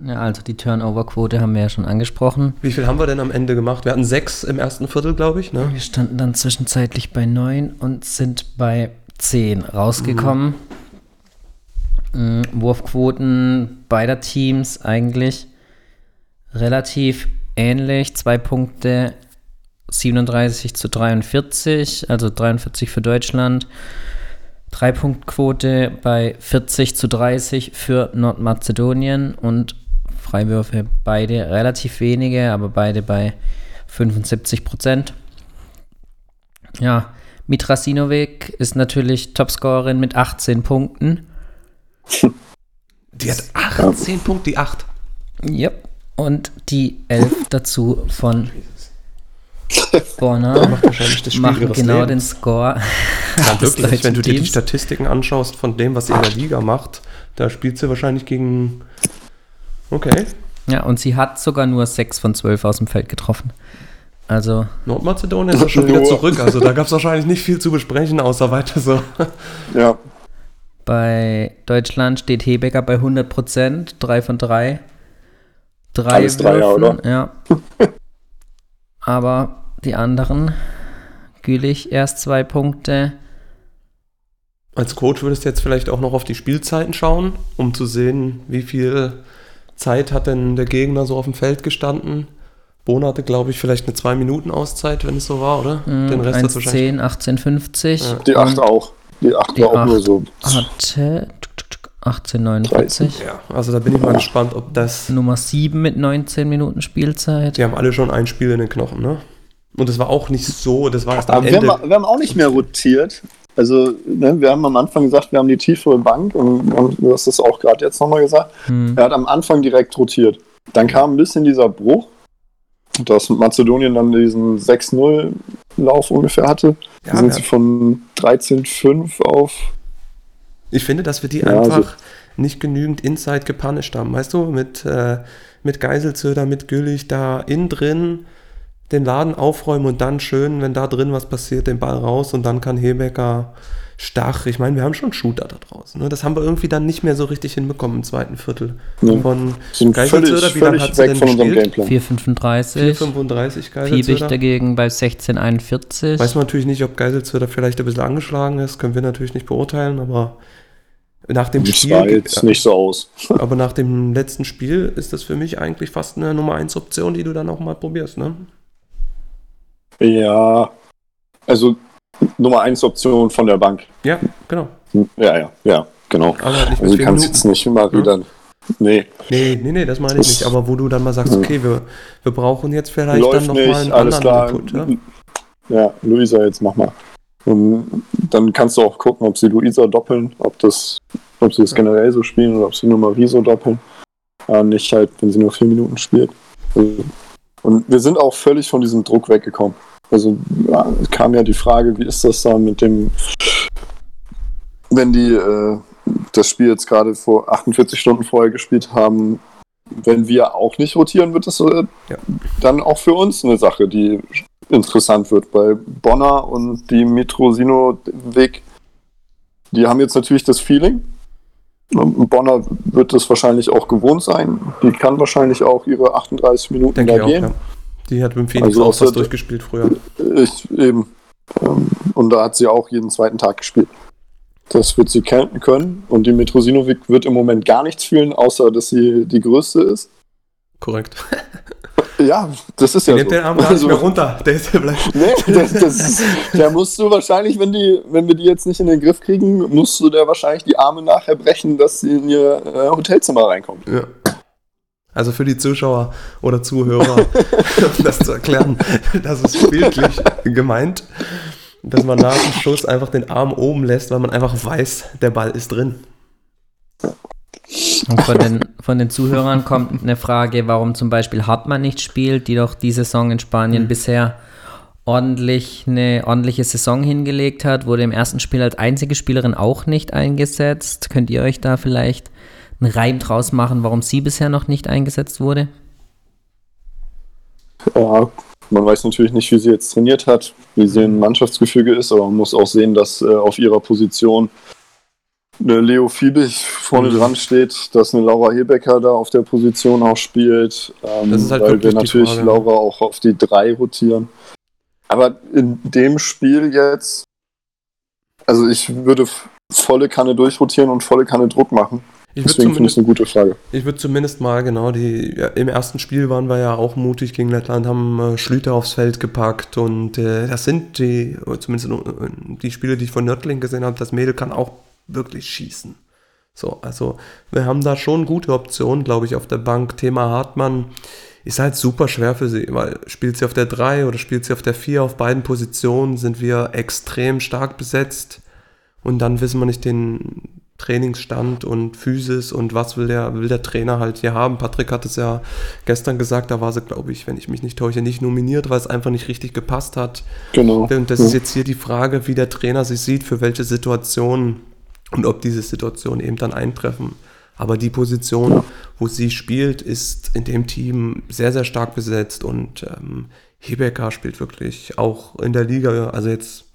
[SPEAKER 1] Ja, also die Turnover-Quote haben wir ja schon angesprochen.
[SPEAKER 3] Wie viel haben wir denn am Ende gemacht? Wir hatten sechs im ersten Viertel, glaube ich. Ne?
[SPEAKER 1] Wir standen dann zwischenzeitlich bei 9 und sind bei 10 rausgekommen. Mhm. Wurfquoten beider Teams eigentlich relativ ähnlich. Zwei Punkte 37 zu 43, also 43 für Deutschland. Drei-Punkt-Quote bei 40 zu 30 für Nordmazedonien und Freiwürfe beide relativ wenige, aber beide bei 75 Prozent. Ja, Mitrasinovic ist natürlich Topscorerin mit 18 Punkten.
[SPEAKER 3] Die hat 18 Punkte, die 8.
[SPEAKER 1] Yep. Und die 11 dazu von Bonner
[SPEAKER 3] Macht wahrscheinlich das Spiel
[SPEAKER 1] machen genau den
[SPEAKER 3] Lebens.
[SPEAKER 1] Score.
[SPEAKER 3] Ja, wirklich, wenn du dir die
[SPEAKER 1] Teams.
[SPEAKER 3] Statistiken anschaust von dem, was sie in der Liga macht, da spielt sie wahrscheinlich gegen. Okay.
[SPEAKER 1] Ja, und sie hat sogar nur 6 von 12 aus dem Feld getroffen. Also,
[SPEAKER 3] Nordmazedonien ist ja schon wieder zurück. Also da gab es wahrscheinlich nicht viel zu besprechen, außer weiter so.
[SPEAKER 2] Ja,
[SPEAKER 1] bei Deutschland steht Hebecker bei 100 Prozent, 3 von 3. Drei
[SPEAKER 2] Alles Dreier,
[SPEAKER 1] Würfen,
[SPEAKER 2] oder?
[SPEAKER 1] Ja. Aber die anderen, Gülich erst zwei Punkte.
[SPEAKER 3] Als Coach würdest du jetzt vielleicht auch noch auf die Spielzeiten schauen, um zu sehen, wie viel Zeit hat denn der Gegner so auf dem Feld gestanden. Bohn hatte, glaube ich, vielleicht eine 2-Minuten-Auszeit, wenn es so war, oder? Den Rest hat wahrscheinlich.
[SPEAKER 1] 1,10, 18,50.
[SPEAKER 3] Ja.
[SPEAKER 2] die 8 auch. Die 8
[SPEAKER 1] Die
[SPEAKER 2] war auch nur
[SPEAKER 1] acht.
[SPEAKER 2] so.
[SPEAKER 1] Hatte tuk, tuk, tuk, 18,49.
[SPEAKER 3] Ja, also da bin ich mal gespannt, ob das.
[SPEAKER 1] Nummer 7 mit 19 Minuten Spielzeit.
[SPEAKER 3] Die haben alle schon ein Spiel in den Knochen, ne? Und das war auch nicht so, das war erst am
[SPEAKER 2] Aber wir
[SPEAKER 3] Ende.
[SPEAKER 2] haben, wir haben auch nicht mehr rotiert. Also, ne, wir haben am Anfang gesagt, wir haben die tiefere Bank und, und du hast es auch gerade jetzt nochmal gesagt.
[SPEAKER 1] Hm.
[SPEAKER 2] Er hat am Anfang direkt rotiert. Dann kam ein bisschen dieser Bruch, dass Mazedonien dann diesen 6-0-Lauf ungefähr hatte.
[SPEAKER 3] Ja,
[SPEAKER 2] Da sind
[SPEAKER 3] ja.
[SPEAKER 2] sie von 13-5 auf.
[SPEAKER 3] Ich finde, dass wir die
[SPEAKER 2] Ja,
[SPEAKER 3] einfach
[SPEAKER 2] also-
[SPEAKER 3] nicht genügend Inside gepunished haben. Weißt du, mit, äh, mit Geiselzöder, mit Güllich da innen drin den Laden aufräumen und dann schön, wenn da drin was passiert, den Ball raus und dann kann Hebecker Stach. Ich meine, wir haben schon Shooter da draußen. Ne? Das haben wir irgendwie dann nicht mehr so richtig hinbekommen im zweiten Viertel.
[SPEAKER 2] Ja.
[SPEAKER 3] Von
[SPEAKER 2] Sind völlig,
[SPEAKER 3] wie lange hat sie denn
[SPEAKER 2] von unserem
[SPEAKER 3] gespielt?
[SPEAKER 2] Gameplan.
[SPEAKER 1] 4,35.
[SPEAKER 3] 4,35
[SPEAKER 1] Fiebig
[SPEAKER 3] Geiselzöder.
[SPEAKER 1] dagegen bei 16,41.
[SPEAKER 3] Weiß man natürlich nicht, ob Geiselzöder vielleicht ein bisschen angeschlagen ist, können wir natürlich nicht beurteilen, aber nach dem
[SPEAKER 2] Das
[SPEAKER 3] Spiel,
[SPEAKER 2] sah jetzt nicht so aus.
[SPEAKER 3] aber nach dem letzten Spiel ist das für mich eigentlich fast eine Nummer 1 Option, die du dann auch mal probierst, ne?
[SPEAKER 2] Ja, also Nummer 1 Option von der Bank.
[SPEAKER 3] Ja, genau.
[SPEAKER 2] Ja, ja, ja, genau.
[SPEAKER 3] Aber halt nicht
[SPEAKER 2] Also du kannst jetzt nicht immer
[SPEAKER 3] Ja.
[SPEAKER 2] wieder. Nee,
[SPEAKER 3] Nee, nee, nee, das meine ich nicht. Aber wo du dann mal sagst,
[SPEAKER 2] Ja.
[SPEAKER 3] okay, wir, wir brauchen jetzt vielleicht dann
[SPEAKER 2] läuft
[SPEAKER 3] noch mal
[SPEAKER 2] nicht,
[SPEAKER 3] einen
[SPEAKER 2] alles
[SPEAKER 3] anderen
[SPEAKER 2] klar.
[SPEAKER 3] Input. Ja?
[SPEAKER 2] Ja, Luisa, jetzt mach mal. Und dann kannst du auch gucken, ob sie Luisa doppeln, ob das, ob sie das
[SPEAKER 3] Ja.
[SPEAKER 2] generell so spielen oder ob sie nur Marie so doppeln. Aber nicht halt, wenn sie nur vier Minuten spielt. Also, Und wir sind auch völlig von diesem Druck weggekommen. Also ja, kam ja die Frage, wie ist das da mit dem, wenn die äh, das Spiel jetzt gerade vor 48 Stunden vorher gespielt haben, wenn wir auch nicht rotieren, wird das äh,
[SPEAKER 3] Ja.
[SPEAKER 2] dann auch für uns eine Sache, die interessant wird. Bei Bonner und die Mitrosino-Weg, die haben jetzt natürlich das Feeling. Bonner wird das wahrscheinlich auch gewohnt sein. Die kann wahrscheinlich auch ihre 38 Minuten
[SPEAKER 3] Denke
[SPEAKER 2] da
[SPEAKER 3] ich auch,
[SPEAKER 2] gehen.
[SPEAKER 3] ja. Die hat mit dem Phoenix
[SPEAKER 2] Also
[SPEAKER 3] auch was durchgespielt früher.
[SPEAKER 2] Ich eben. Ähm, Und da hat sie auch jeden zweiten Tag gespielt. Das wird sie können. Und die Metrosinovic wird im Moment gar nichts fühlen, außer dass sie die größte ist.
[SPEAKER 3] Korrekt.
[SPEAKER 2] Ja, das ist ja
[SPEAKER 3] Nimmt
[SPEAKER 2] so.
[SPEAKER 3] den Arm gar nicht mehr runter. Der ist ja bleibt.
[SPEAKER 2] Nee, das, das ist, da musst du wahrscheinlich, wenn, die, wenn wir die jetzt nicht in den Griff kriegen, musst du der wahrscheinlich die Arme nachher brechen, dass sie in ihr äh, Hotelzimmer reinkommt.
[SPEAKER 3] Ja. Also für die Zuschauer oder Zuhörer, um das zu erklären, das ist bildlich gemeint, dass man nach dem Schuss einfach den Arm oben lässt, weil man einfach weiß, der Ball ist drin.
[SPEAKER 1] Und von den, von den Zuhörern kommt eine Frage, warum zum Beispiel Hartmann nicht spielt, die doch die Saison in Spanien
[SPEAKER 3] Mhm.
[SPEAKER 1] bisher ordentlich eine ordentliche Saison hingelegt hat, wurde im ersten Spiel als einzige Spielerin auch nicht eingesetzt. Könnt ihr euch da vielleicht einen Reim draus machen, warum sie bisher noch nicht eingesetzt wurde?
[SPEAKER 2] Ja, man weiß natürlich nicht, wie sie jetzt trainiert hat, wie sie im Mannschaftsgefüge ist, aber man muss auch sehen, dass äh, auf ihrer Position eine Leo Fiebig vorne
[SPEAKER 3] Mhm.
[SPEAKER 2] dran steht, dass eine Laura Hebecker da auf der Position auch spielt, ähm,
[SPEAKER 3] Das ist halt
[SPEAKER 2] weil wir natürlich
[SPEAKER 3] Frage.
[SPEAKER 2] Laura auch auf die drei rotieren. Aber in dem Spiel jetzt, also ich würde volle Kanne durchrotieren und volle Kanne Druck machen.
[SPEAKER 3] Ich würde
[SPEAKER 2] Deswegen finde ich
[SPEAKER 3] zumindest,
[SPEAKER 2] es eine gute Frage.
[SPEAKER 3] ich würd zumindest mal, genau, die, ja, im ersten Spiel waren wir ja auch mutig gegen Lettland, haben äh, Schlüter aufs Feld gepackt und äh, das sind die, oder zumindest äh, die Spiele, die ich von Nördling gesehen habe, das Mädel kann auch wirklich schießen. So, also wir haben da schon gute Optionen, glaube ich, auf der Bank. Thema Hartmann ist halt super schwer für sie, weil spielt sie auf der 3 oder spielt sie auf der 4, auf beiden Positionen sind wir extrem stark besetzt und dann wissen wir nicht den Trainingsstand und Physis und was will der, will der Trainer halt hier haben. Patrick hat es ja gestern gesagt, da war sie, glaube ich, wenn ich mich nicht täusche, nicht nominiert, weil es einfach nicht richtig gepasst hat.
[SPEAKER 2] Genau.
[SPEAKER 3] Und das
[SPEAKER 2] Ja.
[SPEAKER 3] ist jetzt hier die Frage, wie der Trainer sich sieht, für welche Situationen und ob diese Situationen eben dann eintreffen. Aber die Position, wo sie spielt, ist in dem Team sehr, sehr stark besetzt und ähm, Hebecker spielt wirklich auch in der Liga, also jetzt,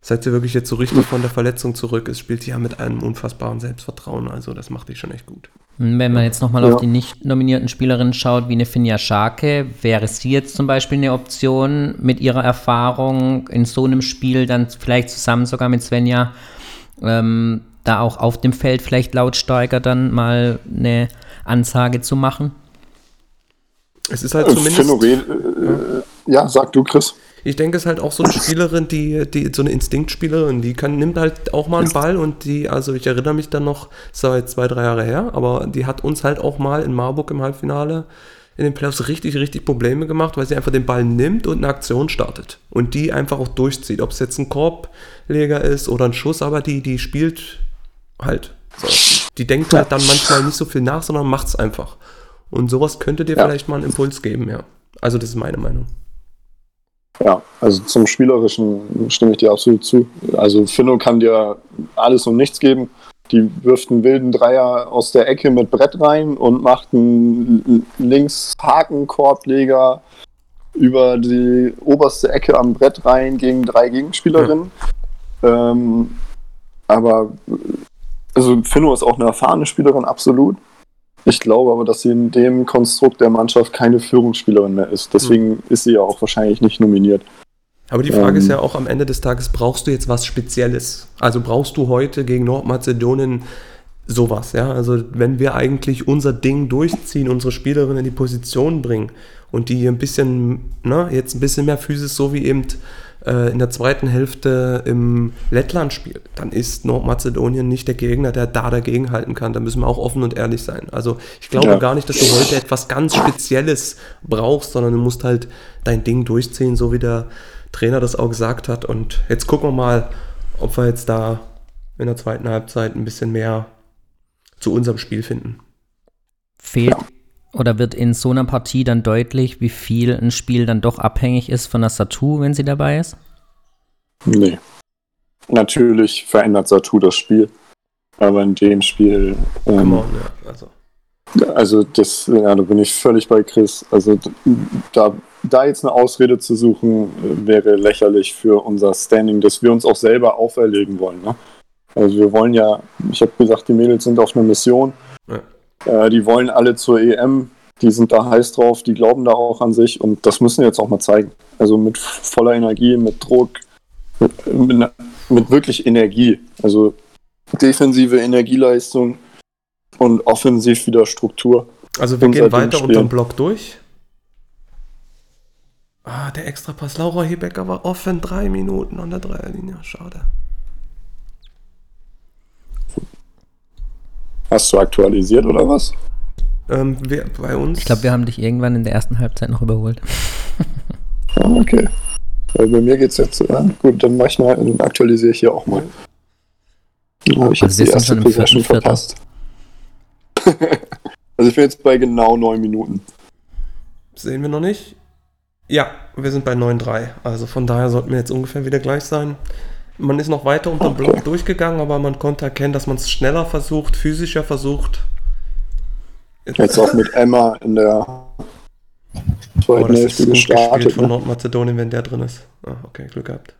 [SPEAKER 3] seit sie wirklich jetzt so richtig von der Verletzung zurück ist, spielt sie ja mit einem unfassbaren Selbstvertrauen. Also das macht die schon echt gut.
[SPEAKER 1] Und Wenn man jetzt nochmal
[SPEAKER 2] Ja.
[SPEAKER 1] auf die nicht nominierten Spielerinnen schaut, wie eine Finja Scharke, wäre sie jetzt zum Beispiel eine Option mit ihrer Erfahrung in so einem Spiel dann vielleicht zusammen sogar mit Svenja ähm, da auch auf dem Feld vielleicht lautstarker dann mal eine Ansage zu machen?
[SPEAKER 3] Es ist halt
[SPEAKER 2] Äh,
[SPEAKER 3] zumindest.
[SPEAKER 2] Phänomen, äh, ja, sag du, Chris.
[SPEAKER 3] Ich denke, es ist halt auch so eine Spielerin, die, die so eine Instinktspielerin, die kann, nimmt halt auch mal einen Ball und die, also ich erinnere mich dann noch, jetzt zwei, drei Jahre her, aber die hat uns halt auch mal in Marburg im Halbfinale in den Playoffs richtig, richtig Probleme gemacht, weil sie einfach den Ball nimmt und eine Aktion startet und die einfach auch durchzieht. Ob es jetzt ein Korbleger ist oder ein Schuss, aber die, die spielt halt. So. Die denkt halt dann manchmal nicht so viel nach, sondern macht es einfach. Und sowas könnte dir
[SPEAKER 2] Ja.
[SPEAKER 3] vielleicht mal einen Impuls geben, ja. Also das ist meine Meinung.
[SPEAKER 2] Ja, also zum Spielerischen stimme ich dir absolut zu. Also Finno kann dir alles und nichts geben. Die wirft einen wilden Dreier aus der Ecke mit Brett rein und macht einen links Hakenkorbleger über die oberste Ecke am Brett rein gegen drei Gegenspielerinnen. Ähm, aber also Finno ist auch eine erfahrene Spielerin, absolut. Ich glaube aber, dass sie in dem Konstrukt der Mannschaft keine Führungsspielerin mehr ist. Deswegen ist sie ja auch wahrscheinlich nicht nominiert.
[SPEAKER 3] Aber die Frage
[SPEAKER 2] Ähm.
[SPEAKER 3] ist ja auch am Ende des Tages, brauchst du jetzt was Spezielles? Also brauchst du heute gegen Nordmazedonien sowas, ja? Also wenn wir eigentlich unser Ding durchziehen, unsere Spielerin in die Position bringen und die ein bisschen, ne, jetzt ein bisschen mehr Physis, so wie eben äh, in der zweiten Hälfte im Lettland-Spiel, dann ist Nordmazedonien nicht der Gegner, der da dagegen halten kann. Da müssen wir auch offen und ehrlich sein. Also ich glaube
[SPEAKER 2] Ja.
[SPEAKER 3] gar nicht, dass du heute etwas ganz Spezielles brauchst, sondern du musst halt dein Ding durchziehen, so wie der Trainer das auch gesagt hat. Und jetzt gucken wir mal, ob wir jetzt da in der zweiten Halbzeit ein bisschen mehr zu unserem Spiel finden.
[SPEAKER 1] Fehlt oder wird in so einer Partie dann deutlich, wie viel ein Spiel dann doch abhängig ist von der Satu, wenn sie dabei ist?
[SPEAKER 2] Nee. Natürlich verändert Satu das Spiel. Aber in dem Spiel, ähm,
[SPEAKER 3] on, ja. Also,
[SPEAKER 2] also das, ja, da bin ich völlig bei Chris. Also da, da jetzt eine Ausrede zu suchen, äh, wäre lächerlich für unser Standing, das wir uns auch selber auferlegen wollen. Ne? Also wir wollen ja, ich habe gesagt, die Mädels sind auf einer Mission.
[SPEAKER 3] Ja.
[SPEAKER 2] Äh, die wollen alle zur EM. Die sind da heiß drauf, die glauben da auch an sich und das müssen wir jetzt auch mal zeigen. Also mit voller Energie, mit Druck, mit, mit, mit wirklich Energie. Also defensive Energieleistung und offensiv wieder Struktur.
[SPEAKER 3] Also wir gehen weiter unterm Block durch. Ah, der Extrapass. Laura Hebecker war offen. Drei Minuten an der Dreierlinie. Schade.
[SPEAKER 2] Hast du aktualisiert oder was?
[SPEAKER 3] Ähm, wir, bei uns.
[SPEAKER 1] Ich glaube, wir haben dich irgendwann in der ersten Halbzeit noch überholt.
[SPEAKER 2] Ah, okay. Weil bei mir geht's jetzt, ja, gut, dann mach ich mal, dann aktualisiere ich hier auch mal. Dann habe ich
[SPEAKER 1] Also
[SPEAKER 2] jetzt
[SPEAKER 1] wir
[SPEAKER 2] die erste Possession verpasst. also ich bin jetzt bei genau neun Minuten.
[SPEAKER 3] Sehen wir noch nicht? Ja, wir sind bei 9-3. Also von daher sollten wir jetzt ungefähr wieder gleich sein. Man ist noch weiter unter dem. Block durchgegangen, aber man konnte erkennen, dass man es schneller versucht, physischer versucht.
[SPEAKER 2] Jetzt auch mit Emma in der
[SPEAKER 3] Oh,
[SPEAKER 2] zweiten
[SPEAKER 3] das ist
[SPEAKER 2] Hälfte
[SPEAKER 3] gut gespielt
[SPEAKER 2] gestartet.
[SPEAKER 3] von
[SPEAKER 2] Ne?
[SPEAKER 3] Nordmazedonien, wenn der drin ist. Ah, okay, Glück gehabt.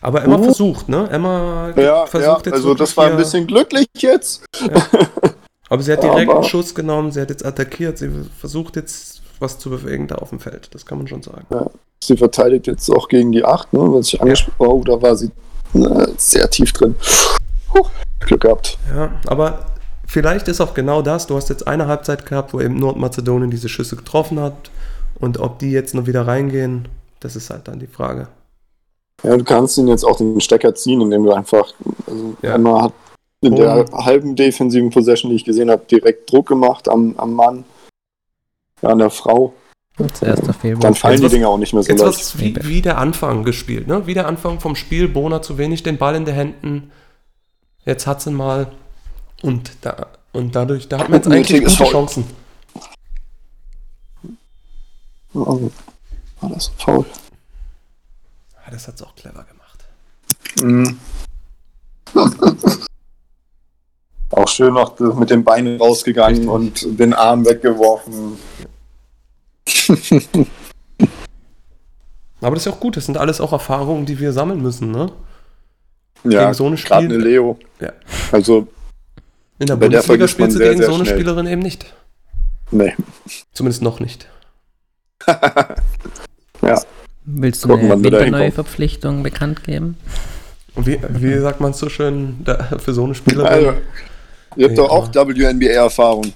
[SPEAKER 3] Aber Emma
[SPEAKER 2] Oh.
[SPEAKER 3] versucht, ne? Emma
[SPEAKER 2] Ja,
[SPEAKER 3] versucht
[SPEAKER 2] ja, also das war ein bisschen glücklich jetzt.
[SPEAKER 3] Aber sie hat direkt
[SPEAKER 2] Aber-
[SPEAKER 3] einen Schuss genommen, sie hat jetzt attackiert, sie versucht jetzt was zu bewegen da auf dem Feld. Das kann man schon sagen.
[SPEAKER 2] Sie verteidigt jetzt auch gegen die 8, ne? Was ich angesprochen Oh, da war sie äh, sehr tief drin. Puh, Glück gehabt.
[SPEAKER 3] Ja, aber vielleicht ist auch genau das. Du hast jetzt eine Halbzeit gehabt, wo eben Nordmazedonien diese Schüsse getroffen hat. Und ob die jetzt noch wieder reingehen, das ist halt dann die Frage.
[SPEAKER 2] Ja, du kannst ihn jetzt auch den Stecker ziehen, indem du einfach, also
[SPEAKER 3] Ja.
[SPEAKER 2] Emma hat in
[SPEAKER 3] Oh.
[SPEAKER 2] der halben defensiven Possession, die ich gesehen habe, direkt Druck gemacht am, am Mann, ja, an der Frau.
[SPEAKER 1] Zuerst der Fehlwurf.
[SPEAKER 2] Dann fallen die Dinger auch nicht mehr so
[SPEAKER 3] Jetzt
[SPEAKER 2] leicht.
[SPEAKER 3] was wie, wie der Anfang gespielt, ne? Wie der Anfang vom Spiel. Bona zu wenig den Ball in den Händen. Jetzt hat sie ihn mal. Und, da, und dadurch, da hat man jetzt eigentlich gute. Chancen.
[SPEAKER 2] Oh, war das faul?
[SPEAKER 3] Ja, das hat sie auch clever gemacht.
[SPEAKER 2] Mhm. Auch schön noch mit den Beinen rausgegangen
[SPEAKER 3] Richtig.
[SPEAKER 2] und den Arm weggeworfen.
[SPEAKER 3] Aber das ist ja auch gut. Das sind alles auch Erfahrungen, die wir sammeln müssen, ne?
[SPEAKER 2] Ja,
[SPEAKER 3] Gegen so eine
[SPEAKER 2] gerade
[SPEAKER 3] Spiel-
[SPEAKER 2] eine Leo.
[SPEAKER 3] Ja.
[SPEAKER 2] Also,
[SPEAKER 3] In der
[SPEAKER 2] der
[SPEAKER 3] Bundesliga
[SPEAKER 2] man
[SPEAKER 3] spielst du
[SPEAKER 2] sehr,
[SPEAKER 3] gegen
[SPEAKER 2] sehr
[SPEAKER 3] so eine
[SPEAKER 2] schnell.
[SPEAKER 3] Spielerin eben nicht.
[SPEAKER 2] nee.
[SPEAKER 3] Zumindest noch nicht.
[SPEAKER 2] ja,
[SPEAKER 1] Willst du
[SPEAKER 2] Gucken,
[SPEAKER 1] eine
[SPEAKER 2] hinkommen.
[SPEAKER 1] Verpflichtung bekannt geben?
[SPEAKER 3] Und wie, wie sagt man es so schön, da, für so eine Spielerin?
[SPEAKER 2] also, ihr habt
[SPEAKER 3] Ja.
[SPEAKER 2] doch auch WNBA-Erfahrung.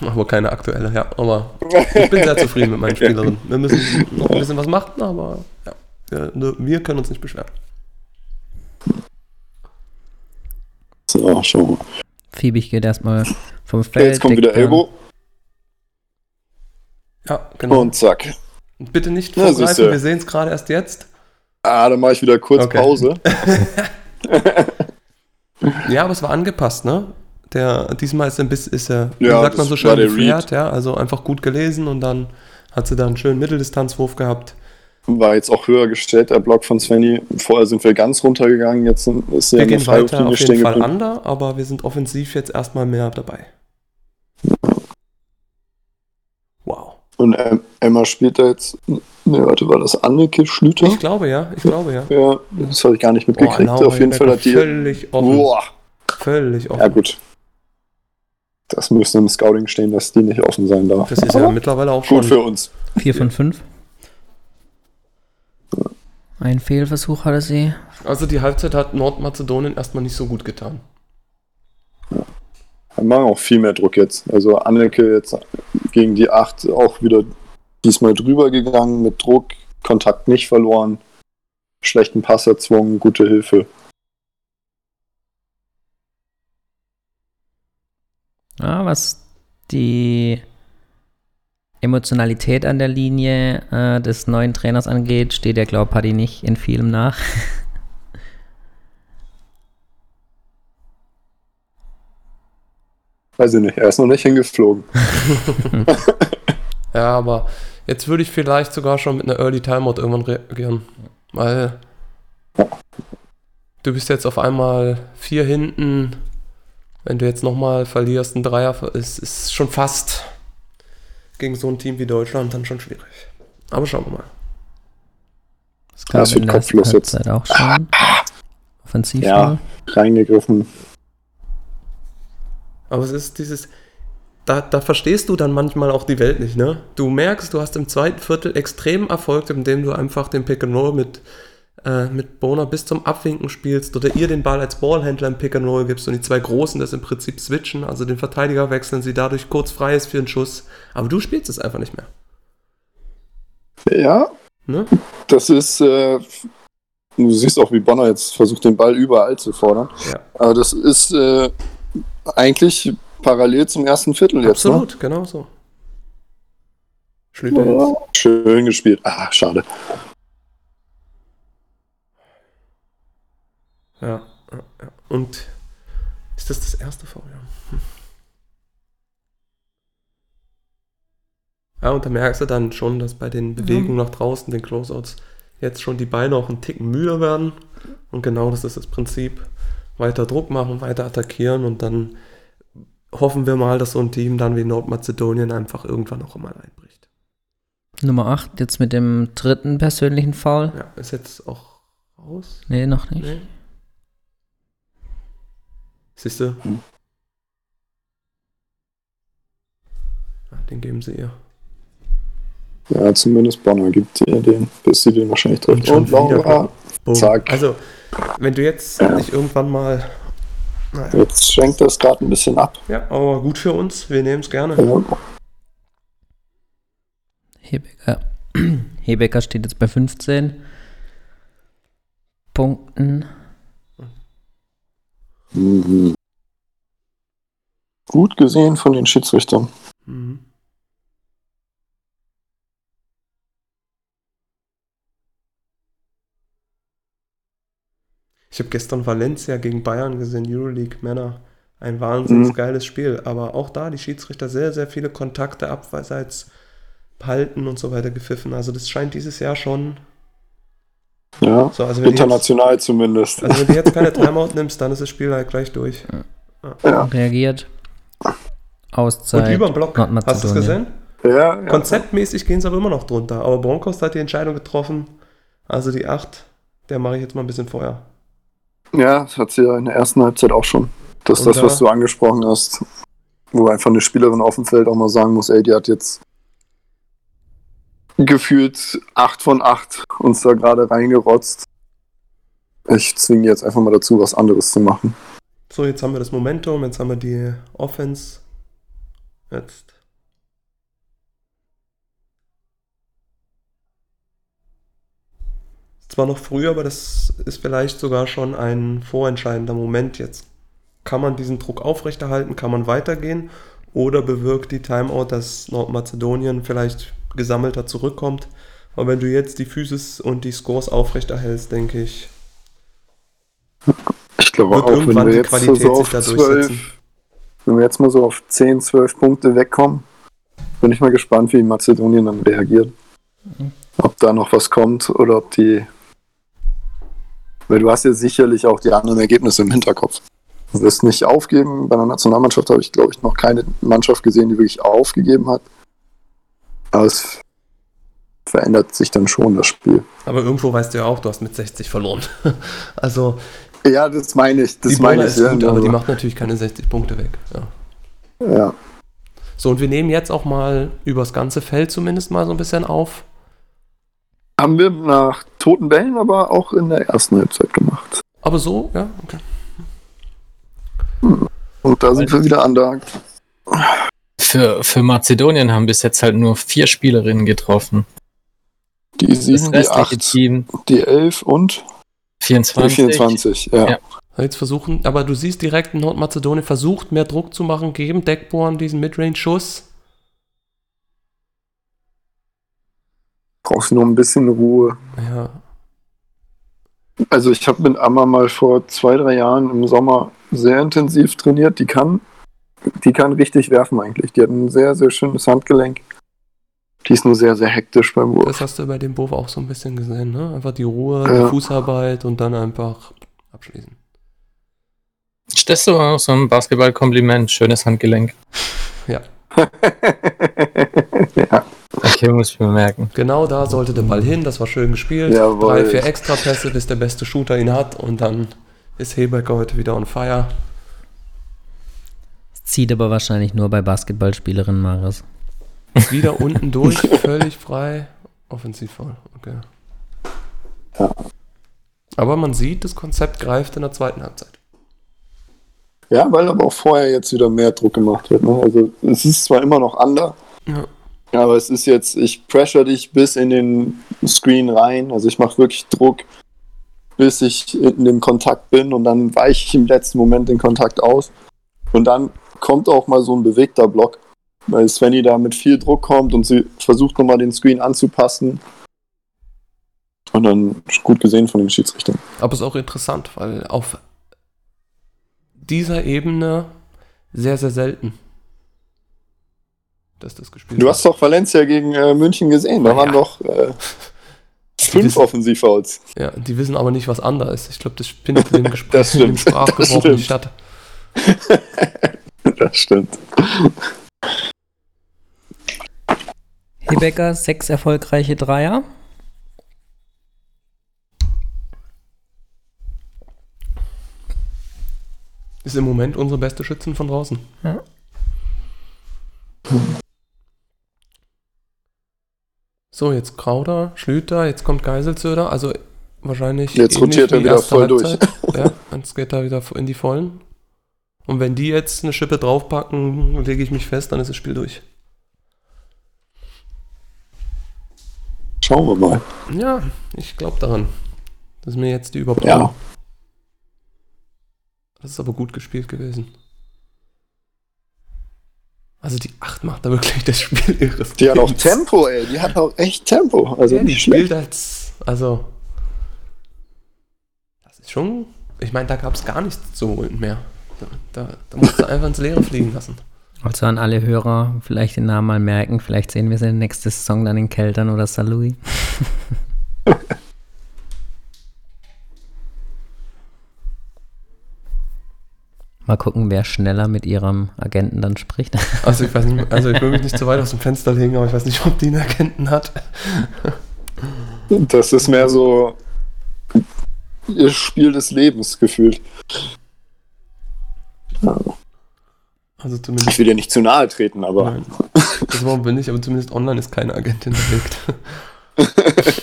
[SPEAKER 3] Aber keine aktuelle, ja. Aber ich bin sehr zufrieden mit meinen Spielerinnen. Wir müssen noch ein bisschen was machen, aber ja. Wir, wir können uns nicht beschweren.
[SPEAKER 2] So, schon mal.
[SPEAKER 1] Fiebig geht erstmal vom Feld.
[SPEAKER 2] Jetzt kommt wieder Elbow
[SPEAKER 3] Ja, genau.
[SPEAKER 2] und zack.
[SPEAKER 3] Bitte nicht vorgreifen, wir sehen es gerade erst jetzt.
[SPEAKER 2] Ah, dann mache ich wieder kurz
[SPEAKER 3] Okay.
[SPEAKER 2] Pause.
[SPEAKER 3] Ja, aber es war angepasst, ne? Der, diesmal ist er, ein bisschen- ist er wie
[SPEAKER 2] Ja,
[SPEAKER 3] sagt man so schön, gefährt, ja, also einfach gut gelesen und dann hat sie da einen schönen Mitteldistanzwurf gehabt.
[SPEAKER 2] War jetzt auch höher gestellt, der Block von Svenny. Vorher sind wir ganz runtergegangen, jetzt sind- ist er
[SPEAKER 3] Wir gehen weiter auf jeden Fall
[SPEAKER 2] geblieben.
[SPEAKER 3] under, aber wir sind offensiv jetzt erstmal mehr dabei. Wow.
[SPEAKER 2] Und Emma spielt da jetzt. Ne, warte, war das Anneke Schlüter?
[SPEAKER 3] Ich glaube ja, ich glaube ja.
[SPEAKER 2] Ja, das habe ich gar nicht mitgekriegt.
[SPEAKER 3] Laura
[SPEAKER 2] Auf jeden Fall hat die.
[SPEAKER 3] Völlig offen.
[SPEAKER 2] Boah.
[SPEAKER 3] Völlig offen.
[SPEAKER 2] Ja, gut. Das müsste im Scouting stehen, dass die nicht offen sein darf.
[SPEAKER 3] Das ist ja
[SPEAKER 2] Aber
[SPEAKER 3] mittlerweile auch schon.
[SPEAKER 2] gut für uns.
[SPEAKER 1] 4 von 5. Ein Fehlversuch hatte sie.
[SPEAKER 3] Also die Halbzeit hat Nordmazedonien erstmal nicht so gut getan.
[SPEAKER 2] Wir machen auch viel mehr Druck jetzt. Also Anneke jetzt gegen die 8 auch wieder diesmal drüber gegangen mit Druck, Kontakt nicht verloren, schlechten Pass erzwungen, gute Hilfe.
[SPEAKER 1] Ja, was die Emotionalität an der Linie äh, des neuen Trainers angeht, steht der Glaub Paddy nicht in vielem nach.
[SPEAKER 2] Weiß ich nicht, er ist noch nicht hingeflogen.
[SPEAKER 3] Ja, aber jetzt würde ich vielleicht sogar schon mit einer Early Timeout irgendwann reagieren. Weil du bist jetzt auf einmal vier hinten. Wenn du jetzt nochmal verlierst, ein Dreier, ist, ist schon fast gegen so ein Team wie Deutschland dann schon schwierig. Aber schauen wir mal.
[SPEAKER 1] Das
[SPEAKER 2] Das wird
[SPEAKER 1] in der
[SPEAKER 2] kopflos jetzt.
[SPEAKER 1] Halbzeit auch schon. Offensiv.
[SPEAKER 2] Ja. Reingegriffen.
[SPEAKER 3] Aber es ist dieses, da, da verstehst du dann manchmal auch die Welt nicht, ne? Du merkst, du hast im zweiten Viertel extrem Erfolg, indem du einfach den Pick and Roll mit, äh, mit Bona bis zum Abwinken spielst oder ihr den Ball als Ballhändler im Pick and Roll gibst und die zwei Großen das im Prinzip switchen, also den Verteidiger wechseln, sie dadurch kurz frei ist für einen Schuss. Aber du spielst es einfach nicht mehr.
[SPEAKER 2] Ja,
[SPEAKER 3] Ne?
[SPEAKER 2] das ist, äh, du siehst auch, wie Bonner jetzt versucht, den Ball überall zu fordern.
[SPEAKER 3] Ja.
[SPEAKER 2] Aber das ist äh, eigentlich parallel zum ersten Viertel jetzt. Ne?
[SPEAKER 3] Absolut, genau so. Schlüter jetzt.
[SPEAKER 2] Ja, schön gespielt. Ah, schade.
[SPEAKER 3] Ja, ja. Und ist das das erste Foul? Ja. Hm. Ja, und da merkst du dann schon, dass bei den Bewegungen nach draußen, den Closeouts, jetzt schon die Beine auch einen Ticken müder werden. Und genau das ist das Prinzip. Weiter Druck machen, weiter attackieren und dann hoffen wir mal, dass so ein Team dann wie Nordmazedonien einfach irgendwann auch mal einbricht.
[SPEAKER 1] Nummer 8, jetzt mit dem dritten persönlichen Foul.
[SPEAKER 3] Ja, ist jetzt auch raus.
[SPEAKER 1] Nee, noch nicht.
[SPEAKER 3] Nee. Siehst du?
[SPEAKER 2] Hm.
[SPEAKER 3] Ja, den geben sie ihr.
[SPEAKER 2] Ja, zumindest Bonner gibt ihr den, bis sie den wahrscheinlich trifft.
[SPEAKER 3] schon
[SPEAKER 2] Und Laura. Zack.
[SPEAKER 3] Also, wenn du jetzt
[SPEAKER 2] Ja.
[SPEAKER 3] nicht irgendwann mal. Naja,
[SPEAKER 2] jetzt schenkt das gerade ein bisschen ab.
[SPEAKER 3] ja, aber gut für uns. Wir nehmen es gerne.
[SPEAKER 2] Ja.
[SPEAKER 1] Hebecker. Hebecker steht jetzt bei 15 Punkten.
[SPEAKER 2] Mhm. Gut gesehen von den Schiedsrichtern.
[SPEAKER 3] Mhm. Ich habe gestern Valencia gegen Bayern gesehen, Euroleague Männer. Ein wahnsinnig
[SPEAKER 2] Mhm.
[SPEAKER 3] geiles Spiel. Aber auch da die Schiedsrichter sehr, sehr viele Kontakte abseits halten und so weiter gepfiffen. Also das scheint dieses Jahr schon
[SPEAKER 2] Ja,
[SPEAKER 3] so. Also du jetzt,
[SPEAKER 2] international zumindest.
[SPEAKER 3] also wenn du jetzt keine Timeout nimmst, dann ist das Spiel halt gleich durch.
[SPEAKER 2] Ja.
[SPEAKER 1] Reagiert.
[SPEAKER 3] Und
[SPEAKER 1] Auszeit.
[SPEAKER 3] über den Block. Hast du es gesehen?
[SPEAKER 2] Ja, ja.
[SPEAKER 3] Konzeptmäßig gehen sie aber immer noch drunter. Aber Broncos hat die Entscheidung getroffen. Also die 8, der mache ich jetzt mal ein bisschen vorher.
[SPEAKER 2] Ja, das hat sie ja in der ersten Halbzeit auch schon. Das ist das, was du angesprochen hast. Wo einfach eine Spielerin auf dem Feld auch mal sagen muss, ey, die hat jetzt gefühlt 8 von 8 uns da gerade reingerotzt. Ich zwinge jetzt einfach mal dazu, was anderes zu machen.
[SPEAKER 3] So, jetzt haben wir das Momentum, jetzt haben wir die Offense. Jetzt. Zwar noch früh, aber das ist vielleicht sogar schon ein vorentscheidender Moment jetzt. Kann man diesen Druck aufrechterhalten? Kann man weitergehen? Oder bewirkt die Timeout, dass Nordmazedonien vielleicht gesammelter zurückkommt? Aber wenn du jetzt die Physis und die Scores aufrechterhältst, denke ich,
[SPEAKER 2] Ich glaube
[SPEAKER 3] Wird
[SPEAKER 2] auch, wenn
[SPEAKER 3] irgendwann
[SPEAKER 2] wir
[SPEAKER 3] die
[SPEAKER 2] jetzt
[SPEAKER 3] Qualität
[SPEAKER 2] so
[SPEAKER 3] sich
[SPEAKER 2] auf
[SPEAKER 3] da
[SPEAKER 2] 12,
[SPEAKER 3] durchsetzen.
[SPEAKER 2] wenn wir jetzt mal so auf 10, 12 Punkte wegkommen, bin ich mal gespannt, wie Mazedonien dann reagiert. Ob da noch was kommt oder ob die. Weil du hast ja sicherlich auch die anderen Ergebnisse im Hinterkopf. Du wirst nicht aufgeben. Bei der Nationalmannschaft habe ich, glaube ich, noch keine Mannschaft gesehen, die wirklich aufgegeben hat. Aber es verändert sich dann schon das Spiel.
[SPEAKER 3] Aber irgendwo weißt du ja auch, du hast mit 60 verloren. also,
[SPEAKER 2] Ja, das meine ich. Das
[SPEAKER 3] die
[SPEAKER 2] meine
[SPEAKER 3] Bola
[SPEAKER 2] ich.
[SPEAKER 3] ist
[SPEAKER 2] ja,
[SPEAKER 3] gut, aber die
[SPEAKER 2] also,
[SPEAKER 3] macht natürlich keine 60 Punkte weg. Ja.
[SPEAKER 2] ja.
[SPEAKER 3] So, und wir nehmen jetzt auch mal übers ganze Feld zumindest mal so ein bisschen auf.
[SPEAKER 2] Haben wir nach toten Bällen aber auch in der ersten Halbzeit gemacht.
[SPEAKER 3] Aber so, ja, okay.
[SPEAKER 2] Und da sind wir wieder an der
[SPEAKER 4] Für, für Mazedonien haben bis jetzt halt nur vier Spielerinnen getroffen.
[SPEAKER 2] Die 7, die 8,
[SPEAKER 4] Team
[SPEAKER 2] die 11 und die
[SPEAKER 4] 24.
[SPEAKER 2] 24. Ja.
[SPEAKER 4] Ja.
[SPEAKER 3] Jetzt versuchen, aber du siehst direkt, Nordmazedonien versucht mehr Druck zu machen, geben Deckborn diesen Midrange-Schuss.
[SPEAKER 2] Brauchst nur ein bisschen Ruhe.
[SPEAKER 3] Ja,
[SPEAKER 2] Also ich habe mit Amma mal vor zwei, drei Jahren im Sommer sehr intensiv trainiert. Die kann, die kann richtig werfen eigentlich. Die hat ein sehr, sehr schönes Handgelenk. Die ist nur sehr, sehr hektisch beim Wurf.
[SPEAKER 3] das hast du bei dem Wurf auch so ein bisschen gesehen, ne? Einfach die Ruhe,
[SPEAKER 2] Ja.
[SPEAKER 3] die Fußarbeit und dann einfach abschließen.
[SPEAKER 4] Das ist so auch so ein Basketball-Kompliment. Schönes Handgelenk.
[SPEAKER 3] Ja,
[SPEAKER 2] ja.
[SPEAKER 4] Okay, muss ich mir merken.
[SPEAKER 3] genau da sollte der Ball hin, das war schön gespielt.
[SPEAKER 2] Jawohl.
[SPEAKER 3] Drei, vier Extrapässe, bis der beste Shooter ihn hat und dann ist Hebecker heute wieder on fire.
[SPEAKER 1] Es Zieht aber wahrscheinlich nur bei Basketballspielerinnen, Maris.
[SPEAKER 3] Wieder unten durch, völlig frei. Offensivfoul, okay.
[SPEAKER 2] Ja.
[SPEAKER 3] Aber man sieht, das Konzept greift in der zweiten Halbzeit.
[SPEAKER 2] Ja, weil aber auch vorher jetzt wieder mehr Druck gemacht wird. Ne? Also es ist zwar immer noch under,
[SPEAKER 3] Ja.
[SPEAKER 2] Aber es ist jetzt, ich pressure dich bis in den Screen rein. Also ich mache wirklich Druck, bis ich in dem Kontakt bin und dann weiche ich im letzten Moment den Kontakt aus. Und dann kommt auch mal so ein bewegter Block, weil Svenny da mit viel Druck kommt und sie versucht nochmal den Screen anzupassen. Und dann gut gesehen von den Schiedsrichtern.
[SPEAKER 3] Aber es ist auch interessant, weil auf dieser Ebene sehr, sehr selten, dass das gespielt
[SPEAKER 2] Du hast doch Valencia gegen äh, München gesehen, da
[SPEAKER 3] Ja.
[SPEAKER 2] waren doch äh, fünf Offensivfouls.
[SPEAKER 3] Ja, die wissen aber nicht, was anders ist. Ich glaube, das findet in dem Gespräch,
[SPEAKER 2] Das
[SPEAKER 3] in dem
[SPEAKER 2] stimmt.
[SPEAKER 3] Sprachgebrauch
[SPEAKER 2] Das
[SPEAKER 3] nicht
[SPEAKER 2] stimmt.
[SPEAKER 3] statt.
[SPEAKER 2] Das stimmt.
[SPEAKER 1] Hebecker, sechs erfolgreiche Dreier.
[SPEAKER 3] Ist im Moment unsere beste Schützen von draußen.
[SPEAKER 1] Ja.
[SPEAKER 3] So, jetzt Krauter, Schlüter, jetzt kommt Geiselzöder, also wahrscheinlich.
[SPEAKER 2] Jetzt rotiert er
[SPEAKER 3] wie
[SPEAKER 2] wieder voll durch.
[SPEAKER 3] Halbzeit. Ja, jetzt geht er wieder in die Vollen. Und wenn die jetzt eine Schippe draufpacken, lege ich mich fest, dann ist das Spiel durch.
[SPEAKER 2] Schauen wir mal.
[SPEAKER 3] Ja, ich glaube daran. Das ist mir jetzt die Überbrückung.
[SPEAKER 2] Ja.
[SPEAKER 3] Das ist aber gut gespielt gewesen. Also die 8 macht da wirklich das Spiel ihres
[SPEAKER 2] Die hat auch. Tempo, ey. Die hat auch echt Tempo. Also
[SPEAKER 3] Ja, die
[SPEAKER 2] nicht schlecht.
[SPEAKER 3] spielt als. Also. Das ist schon. Ich meine, da gab es gar nichts zu holen mehr. Da, da, musst du einfach ins Leere fliegen lassen.
[SPEAKER 1] Also an alle Hörer vielleicht den Namen mal merken. Vielleicht sehen wir sie nächste Saison dann in Keltern oder St. Mal gucken, wer schneller mit ihrem Agenten dann spricht.
[SPEAKER 3] Also ich weiß nicht, also ich will mich nicht zu weit aus dem Fenster legen, aber ich weiß nicht, ob die einen Agenten hat.
[SPEAKER 2] Das ist mehr so ihr Spiel des Lebens gefühlt.
[SPEAKER 3] Also
[SPEAKER 2] Ich
[SPEAKER 3] zumindest.
[SPEAKER 2] will dir nicht zu nahe treten, aber
[SPEAKER 3] Nein. Das warum bin ich, aber zumindest online ist keine Agentin belegt.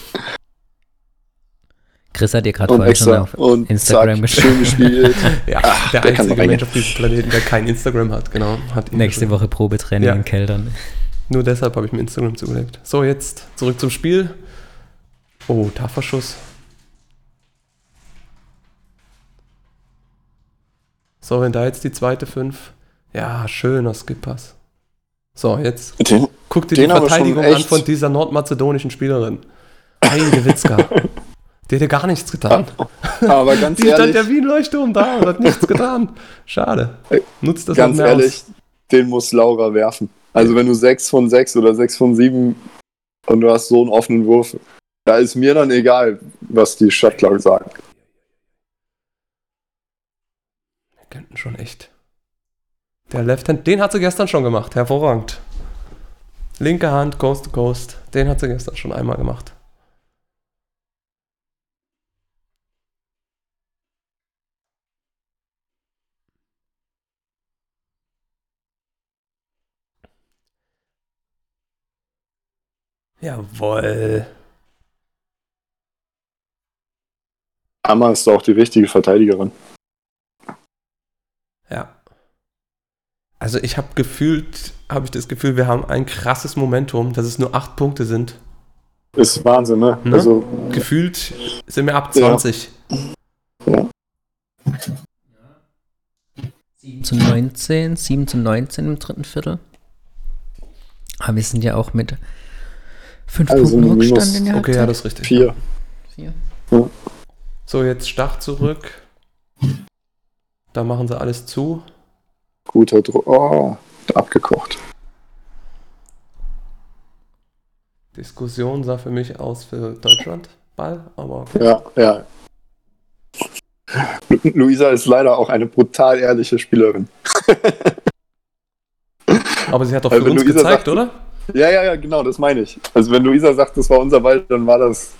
[SPEAKER 1] Chris hat dir gerade vorhin schon auf
[SPEAKER 2] und
[SPEAKER 1] Instagram
[SPEAKER 2] zack,
[SPEAKER 1] geschrieben.
[SPEAKER 2] schön gespielt.
[SPEAKER 3] Ja,
[SPEAKER 2] Ach,
[SPEAKER 3] der,
[SPEAKER 2] der
[SPEAKER 3] einzige Mensch auf diesem Planeten, der kein Instagram hat, genau. Hat
[SPEAKER 1] Nächste
[SPEAKER 3] geschrieben.
[SPEAKER 1] Woche Probetraining
[SPEAKER 3] Ja.
[SPEAKER 1] in Keltern.
[SPEAKER 3] Nur deshalb habe ich mir Instagram zugelegt. So, jetzt zurück zum Spiel. Oh, Tafferschuss. So, wenn da jetzt die zweite 5. Ja, schöner Skip-Pass. So, jetzt
[SPEAKER 2] Den,
[SPEAKER 3] guck dir die Verteidigung an von dieser nordmazedonischen Spielerin. Heide Witzka. Die hätte gar nichts getan.
[SPEAKER 2] aber ganz
[SPEAKER 3] Die stand ja
[SPEAKER 2] ehrlich,
[SPEAKER 3] wie ein Leuchtturm da und hat nichts getan. Schade. Nutzt das
[SPEAKER 2] ganz ehrlich, den muss Laura werfen. Also wenn du 6 von 6 oder 6 von 7 und du hast so einen offenen Wurf, da ist mir dann egal, was die Shotclock sagen.
[SPEAKER 3] aus. Wir könnten schon echt. Der Left Hand, den hat sie gestern schon gemacht. Hervorragend. Linke Hand, Coast to Coast. Den hat sie gestern schon einmal gemacht. Jawohl.
[SPEAKER 2] Amma ist auch die richtige Verteidigerin.
[SPEAKER 3] Ja. Also ich habe gefühlt, habe ich das Gefühl, wir haben ein krasses Momentum, dass es nur acht Punkte sind.
[SPEAKER 2] Ist Wahnsinn, ne?
[SPEAKER 3] Ne?
[SPEAKER 2] Also,
[SPEAKER 3] Gefühlt sind wir ab
[SPEAKER 2] Ja.
[SPEAKER 3] 20.
[SPEAKER 1] 7 zu 19, 7 zu 19 im dritten Viertel. Aber wir sind ja auch mit 5
[SPEAKER 2] Also
[SPEAKER 1] Punkten
[SPEAKER 2] minus-
[SPEAKER 1] Rückstand in der
[SPEAKER 3] Okay, ja, das ist richtig.
[SPEAKER 2] vier.
[SPEAKER 1] Vier.
[SPEAKER 3] So, jetzt Stach zurück. Da machen sie alles zu.
[SPEAKER 2] Guter Druck. Oh, abgekocht.
[SPEAKER 3] Diskussion sah für mich aus für Deutschland Ball, aber okay.
[SPEAKER 2] Ja, ja. Lu- Luisa ist leider auch eine brutal ehrliche Spielerin.
[SPEAKER 3] Aber sie hat doch
[SPEAKER 2] Also
[SPEAKER 3] für
[SPEAKER 2] wenn
[SPEAKER 3] uns
[SPEAKER 2] Luisa
[SPEAKER 3] gezeigt,
[SPEAKER 2] sagt-
[SPEAKER 3] oder?
[SPEAKER 2] Ja, ja, ja, genau, das meine ich. Also wenn Luisa sagt, das war unser Ball, dann war das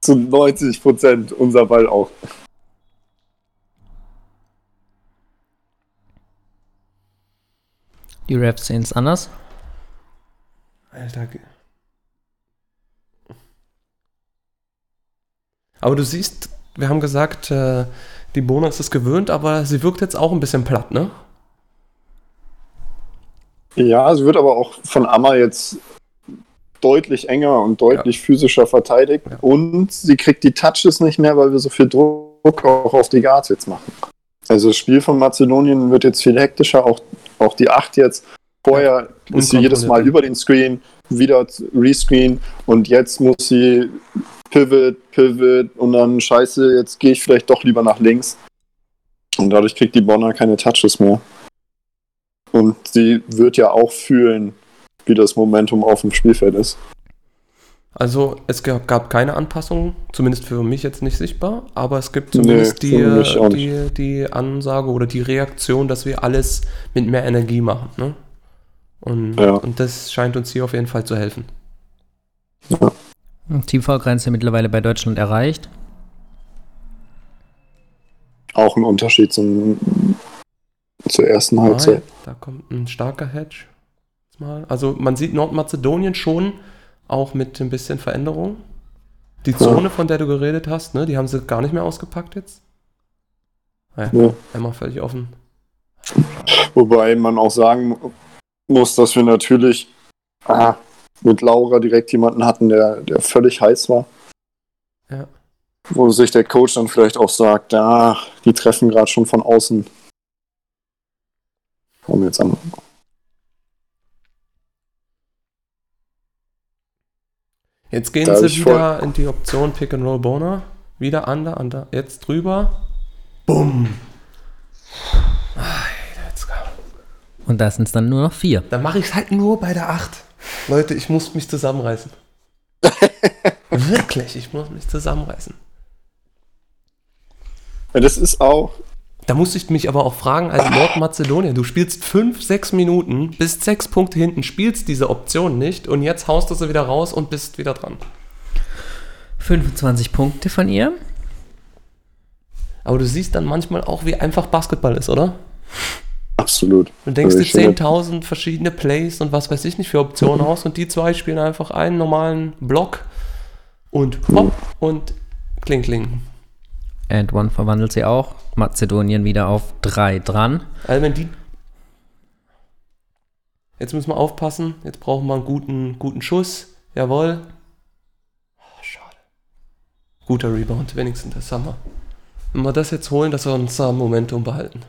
[SPEAKER 2] zu 90 Prozent unser Ball auch.
[SPEAKER 1] Die Raps sehen es anders.
[SPEAKER 3] Alter. Aber du siehst, wir haben gesagt, äh, die Bona ist es gewöhnt, aber sie wirkt jetzt auch ein bisschen platt, ne?
[SPEAKER 2] Ja, sie wird aber auch von Amma jetzt deutlich enger und deutlich ja. physischer verteidigt. Ja. Und sie kriegt die Touches nicht mehr, weil wir so viel Druck auch auf die Guards jetzt machen. Also das Spiel von Mazedonien wird jetzt viel hektischer, auch, auch die 8 jetzt. Vorher ja. ist sie jedes Mal über den Screen, wieder Rescreen und jetzt muss sie Pivot, Pivot und dann scheiße, jetzt gehe ich vielleicht doch lieber nach links. Und dadurch kriegt die Bonner keine Touches mehr. Und sie wird ja auch fühlen, wie das Momentum auf dem Spielfeld ist.
[SPEAKER 3] Also es gab keine Anpassungen, zumindest für mich jetzt nicht sichtbar, aber es gibt zumindest nee, die, die, die, Ansage oder die Reaktion, dass wir alles mit mehr Energie machen. Ne? Und, ja. und das scheint uns hier auf jeden Fall zu helfen.
[SPEAKER 1] Ja. TV-Grenze mittlerweile bei Deutschland erreicht.
[SPEAKER 2] Auch ein Unterschied zum, zur ersten Halbzeit.
[SPEAKER 3] Da kommt ein starker Hedge. Also man sieht Nordmazedonien schon auch mit ein bisschen Veränderung. Die Zone, ja. von der du geredet hast, ne, die haben sie gar nicht mehr ausgepackt jetzt. Ja, ja. Einmal völlig offen.
[SPEAKER 2] Wobei man auch sagen muss, dass wir natürlich ah, mit Laura direkt jemanden hatten, der, der völlig heiß war. Ja. Wo sich der Coach dann vielleicht auch sagt, ja, die treffen gerade schon von außen. Kommen jetzt an.
[SPEAKER 3] Jetzt gehen da sie wieder in die Option Pick and Roll Boner. Wieder under, under. Jetzt drüber. Bumm.
[SPEAKER 1] Und da sind es dann nur noch vier.
[SPEAKER 3] Dann mache ich es halt nur bei der 8. Leute, ich muss mich zusammenreißen. Wirklich, ich muss mich zusammenreißen.
[SPEAKER 2] Ja, das ist auch.
[SPEAKER 3] Da musste ich mich aber auch fragen, als Nordmazedonien, du spielst fünf, sechs Minuten, bist sechs Punkte hinten, spielst diese Option nicht und jetzt haust du sie wieder raus und bist wieder dran.
[SPEAKER 1] 25 Punkte von ihr.
[SPEAKER 3] Aber du siehst dann manchmal auch, wie einfach Basketball ist, oder?
[SPEAKER 2] Absolut.
[SPEAKER 3] Du denkst dir 10.000 verschiedene Plays und was weiß ich nicht für Optionen mhm. aus und die zwei spielen einfach einen normalen Block und hopp und kling kling.
[SPEAKER 1] And One verwandelt sie auch. Mazedonien wieder auf 3 dran.
[SPEAKER 3] Also wenn die Jetzt müssen wir aufpassen. Jetzt brauchen wir einen guten, guten Schuss. Jawohl. Oh, schade. Guter Rebound, wenigstens das haben wir. Wenn wir das jetzt holen, dass wir unser Momentum behalten.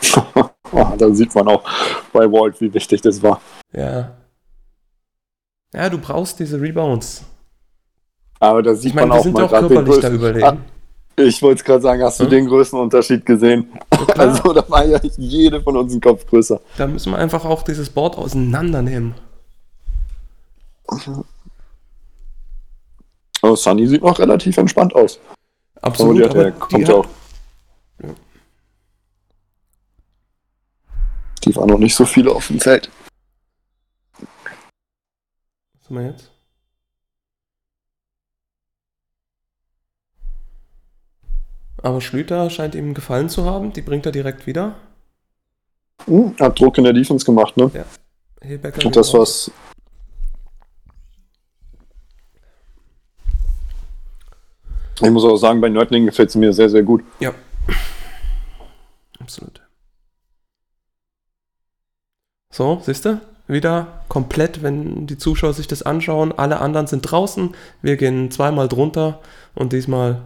[SPEAKER 2] da sieht man auch bei Walt, wie wichtig das war.
[SPEAKER 3] Ja. Ja, du brauchst diese Rebounds.
[SPEAKER 2] Aber da sieht ich mein, man auch sind mal
[SPEAKER 3] gerade den größten. Ah,
[SPEAKER 2] ich wollte es gerade sagen, hast hm? du den größten Unterschied gesehen? Ja, also da war ja jede von uns ein Kopf größer.
[SPEAKER 3] Da müssen wir einfach auch dieses Board auseinandernehmen.
[SPEAKER 2] Aber Sunny sieht noch relativ entspannt aus.
[SPEAKER 3] Absolut, aber,
[SPEAKER 2] aber kommt ja auch Die waren noch nicht so viele auf dem Feld.
[SPEAKER 3] Was haben wir jetzt? Aber Schlüter scheint ihm gefallen zu haben. Die bringt er direkt wieder.
[SPEAKER 2] Hm, hat Druck in der Defense gemacht, ne? Ja. Hilbecker Und das war's. Ich muss auch sagen, bei Nördlingen gefällt es mir sehr, sehr gut.
[SPEAKER 3] Ja. Absolut. So, siehst du? Wieder komplett, wenn die Zuschauer sich das anschauen. Alle anderen sind draußen. Wir gehen zweimal drunter und diesmal,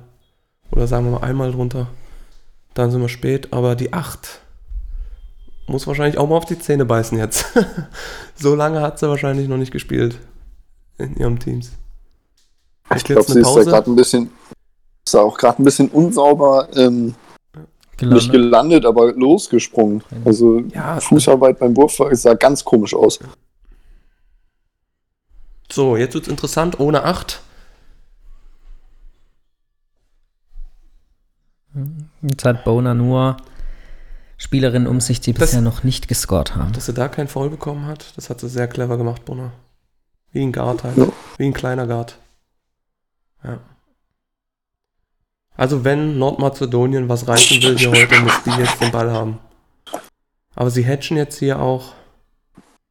[SPEAKER 3] oder sagen wir mal einmal drunter. Dann sind wir spät, aber die 8 muss wahrscheinlich auch mal auf die Zähne beißen jetzt. so lange hat sie wahrscheinlich noch nicht gespielt in ihrem Teams.
[SPEAKER 2] Ich glaube, sie ist da gerade ein bisschen, ist auch gerade ein bisschen unsauber ähm, gelandet. Nicht gelandet, aber losgesprungen. Also ja, Fußarbeit beim Wurf sah ganz komisch aus.
[SPEAKER 3] So, jetzt wird es interessant, ohne 8.
[SPEAKER 1] Jetzt hat Boner nur Spielerinnen um sich, die das, bisher noch nicht gescored haben.
[SPEAKER 3] Dass er da keinen Foul bekommen hat, das hat sie sehr clever gemacht, Boner. Wie ein Guard halt. Wie ein kleiner Guard. Ja. Also wenn Nordmazedonien was reißen will hier heute, muss die jetzt den Ball haben. Aber sie hatchen jetzt hier auch.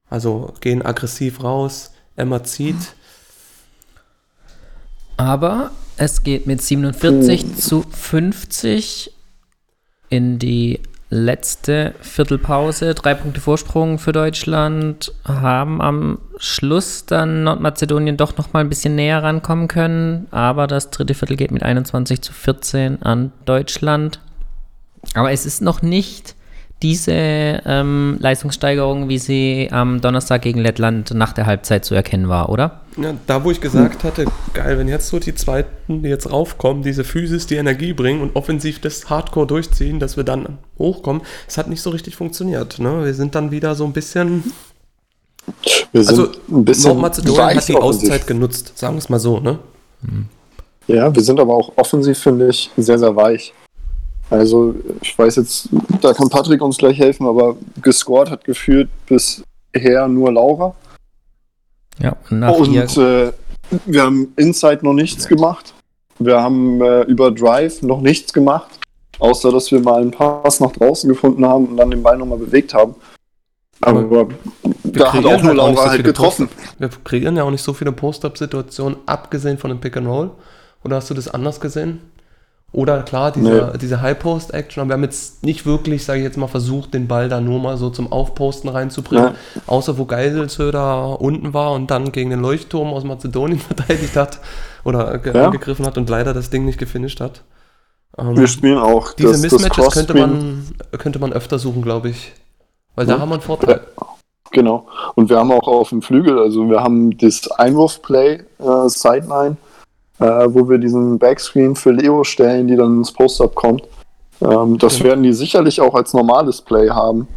[SPEAKER 3] Also gehen aggressiv raus. Emma zieht.
[SPEAKER 1] Aber es geht mit 47 zu 50 in die letzte Viertelpause. Drei Punkte Vorsprung für Deutschland. Haben am Schluss dann Nordmazedonien doch noch mal ein bisschen näher rankommen können. Aber das dritte Viertel geht mit 21 zu 14 an Deutschland. Aber es ist noch nicht diese ähm, Leistungssteigerung, wie sie am Donnerstag gegen Lettland nach der Halbzeit zu erkennen war, oder?
[SPEAKER 3] Ja, da, wo ich gesagt hatte, geil, wenn jetzt so die Zweiten, die jetzt raufkommen, diese Physis, die Energie bringen und offensiv das Hardcore durchziehen, dass wir dann hochkommen, es hat nicht so richtig funktioniert. Ne? Wir sind dann wieder so ein bisschen.
[SPEAKER 2] Wir sind
[SPEAKER 3] Also,
[SPEAKER 2] ein bisschen
[SPEAKER 3] Nordmazedonien hat die
[SPEAKER 2] offensiv.
[SPEAKER 3] Auszeit genutzt, sagen wir es mal so, ne?
[SPEAKER 2] Ja, wir sind aber auch offensiv, finde ich, sehr, sehr weich. Also, ich weiß jetzt, da kann Patrick uns gleich helfen, aber gescored hat geführt bisher nur Laura.
[SPEAKER 1] Ja, nach
[SPEAKER 2] Und äh, wir haben Inside noch nichts gemacht. Wir haben äh, über Drive noch nichts gemacht, außer dass wir mal einen Pass nach draußen gefunden haben und dann den Ball nochmal bewegt haben. Aber,
[SPEAKER 3] Aber
[SPEAKER 2] da hat auch nur
[SPEAKER 3] halt
[SPEAKER 2] Laura
[SPEAKER 3] so
[SPEAKER 2] halt getroffen.
[SPEAKER 3] Wir kreieren ja auch nicht so viele Post-Up-Situationen, abgesehen von dem Pick-and-Roll. Oder hast du das anders gesehen? Oder klar, diese, diese High-Post-Action, aber wir haben jetzt nicht wirklich, sage ich jetzt mal, versucht, den Ball da nur mal so zum Aufposten reinzubringen.
[SPEAKER 2] Ja.
[SPEAKER 3] Außer wo Geiselsöder unten war und dann gegen den Leuchtturm aus Mazedonien verteidigt hat oder
[SPEAKER 2] Ja.
[SPEAKER 3] angegriffen hat und leider das Ding nicht gefinisht hat. Ähm,
[SPEAKER 2] Wir spielen auch
[SPEAKER 3] diese
[SPEAKER 2] das, das
[SPEAKER 3] Mismatches könnte
[SPEAKER 2] Cross-Screen.
[SPEAKER 3] man, könnte man öfter suchen, glaube ich. Weil da
[SPEAKER 2] Ja.
[SPEAKER 3] haben wir einen Vorteil.
[SPEAKER 2] Genau. Und wir haben auch auf dem Flügel, also wir haben das Einwurfplay äh, Sideline, äh, wo wir diesen Backscreen für Leo stellen, die dann ins Post-Up kommt. Ähm, das
[SPEAKER 3] Genau.
[SPEAKER 2] werden die sicherlich auch als normales Play haben.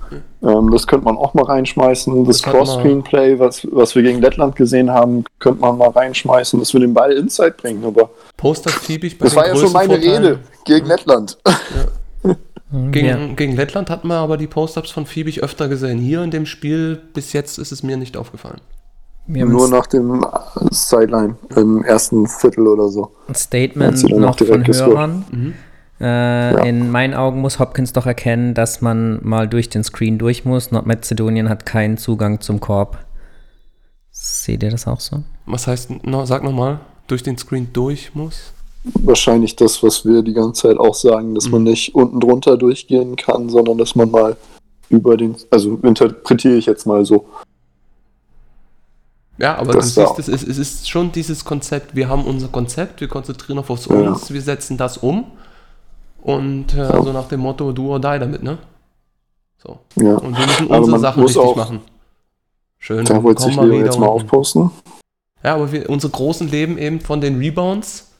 [SPEAKER 2] Ähm, das könnte man auch mal reinschmeißen. Das
[SPEAKER 3] Das
[SPEAKER 2] Cross-Screen-Play, was, was wir gegen Lettland gesehen haben, könnte man mal reinschmeißen, dass wir den Ball inside bringen. Aber
[SPEAKER 3] Poster fiebig bei
[SPEAKER 2] das
[SPEAKER 3] den
[SPEAKER 2] war ja schon meine. Rede gegen Lettland.
[SPEAKER 3] Gegen,
[SPEAKER 1] ja.
[SPEAKER 3] gegen Lettland hat man aber die Post-Ups von Fiebig öfter gesehen. Hier in dem Spiel bis jetzt ist es mir nicht aufgefallen.
[SPEAKER 2] Nur
[SPEAKER 1] ein
[SPEAKER 2] nach dem Sideline im ersten Viertel oder so.
[SPEAKER 1] Statement
[SPEAKER 2] sie dann
[SPEAKER 1] noch von
[SPEAKER 2] gescored.
[SPEAKER 1] Hörern. Äh, In meinen Augen muss Hopkins doch erkennen, dass man mal durch den Screen durch muss. Nordmazedonien hat keinen Zugang zum Korb. Seht ihr das auch so?
[SPEAKER 3] Was heißt, no, sag nochmal, durch den Screen durch muss?
[SPEAKER 2] wahrscheinlich das, was wir die ganze Zeit auch sagen, dass
[SPEAKER 3] Mhm.
[SPEAKER 2] man nicht unten drunter durchgehen kann, sondern dass man mal über den, also interpretiere ich jetzt mal so.
[SPEAKER 3] Ja, aber
[SPEAKER 2] Das
[SPEAKER 3] du siehst, es ist, es ist schon dieses Konzept, wir haben unser Konzept, wir konzentrieren auf uns,
[SPEAKER 2] Ja.
[SPEAKER 3] wir setzen das um und äh,
[SPEAKER 2] Ja.
[SPEAKER 3] so nach dem Motto, do or die damit, ne? So.
[SPEAKER 2] Ja,
[SPEAKER 3] Und wir müssen unsere Sachen
[SPEAKER 2] muss
[SPEAKER 3] richtig
[SPEAKER 2] auch-
[SPEAKER 3] machen. Schön,
[SPEAKER 2] da wollte
[SPEAKER 3] wir
[SPEAKER 2] Leo jetzt mal aufposten.
[SPEAKER 3] Ja, aber wir, unsere Großen leben eben von den Rebounds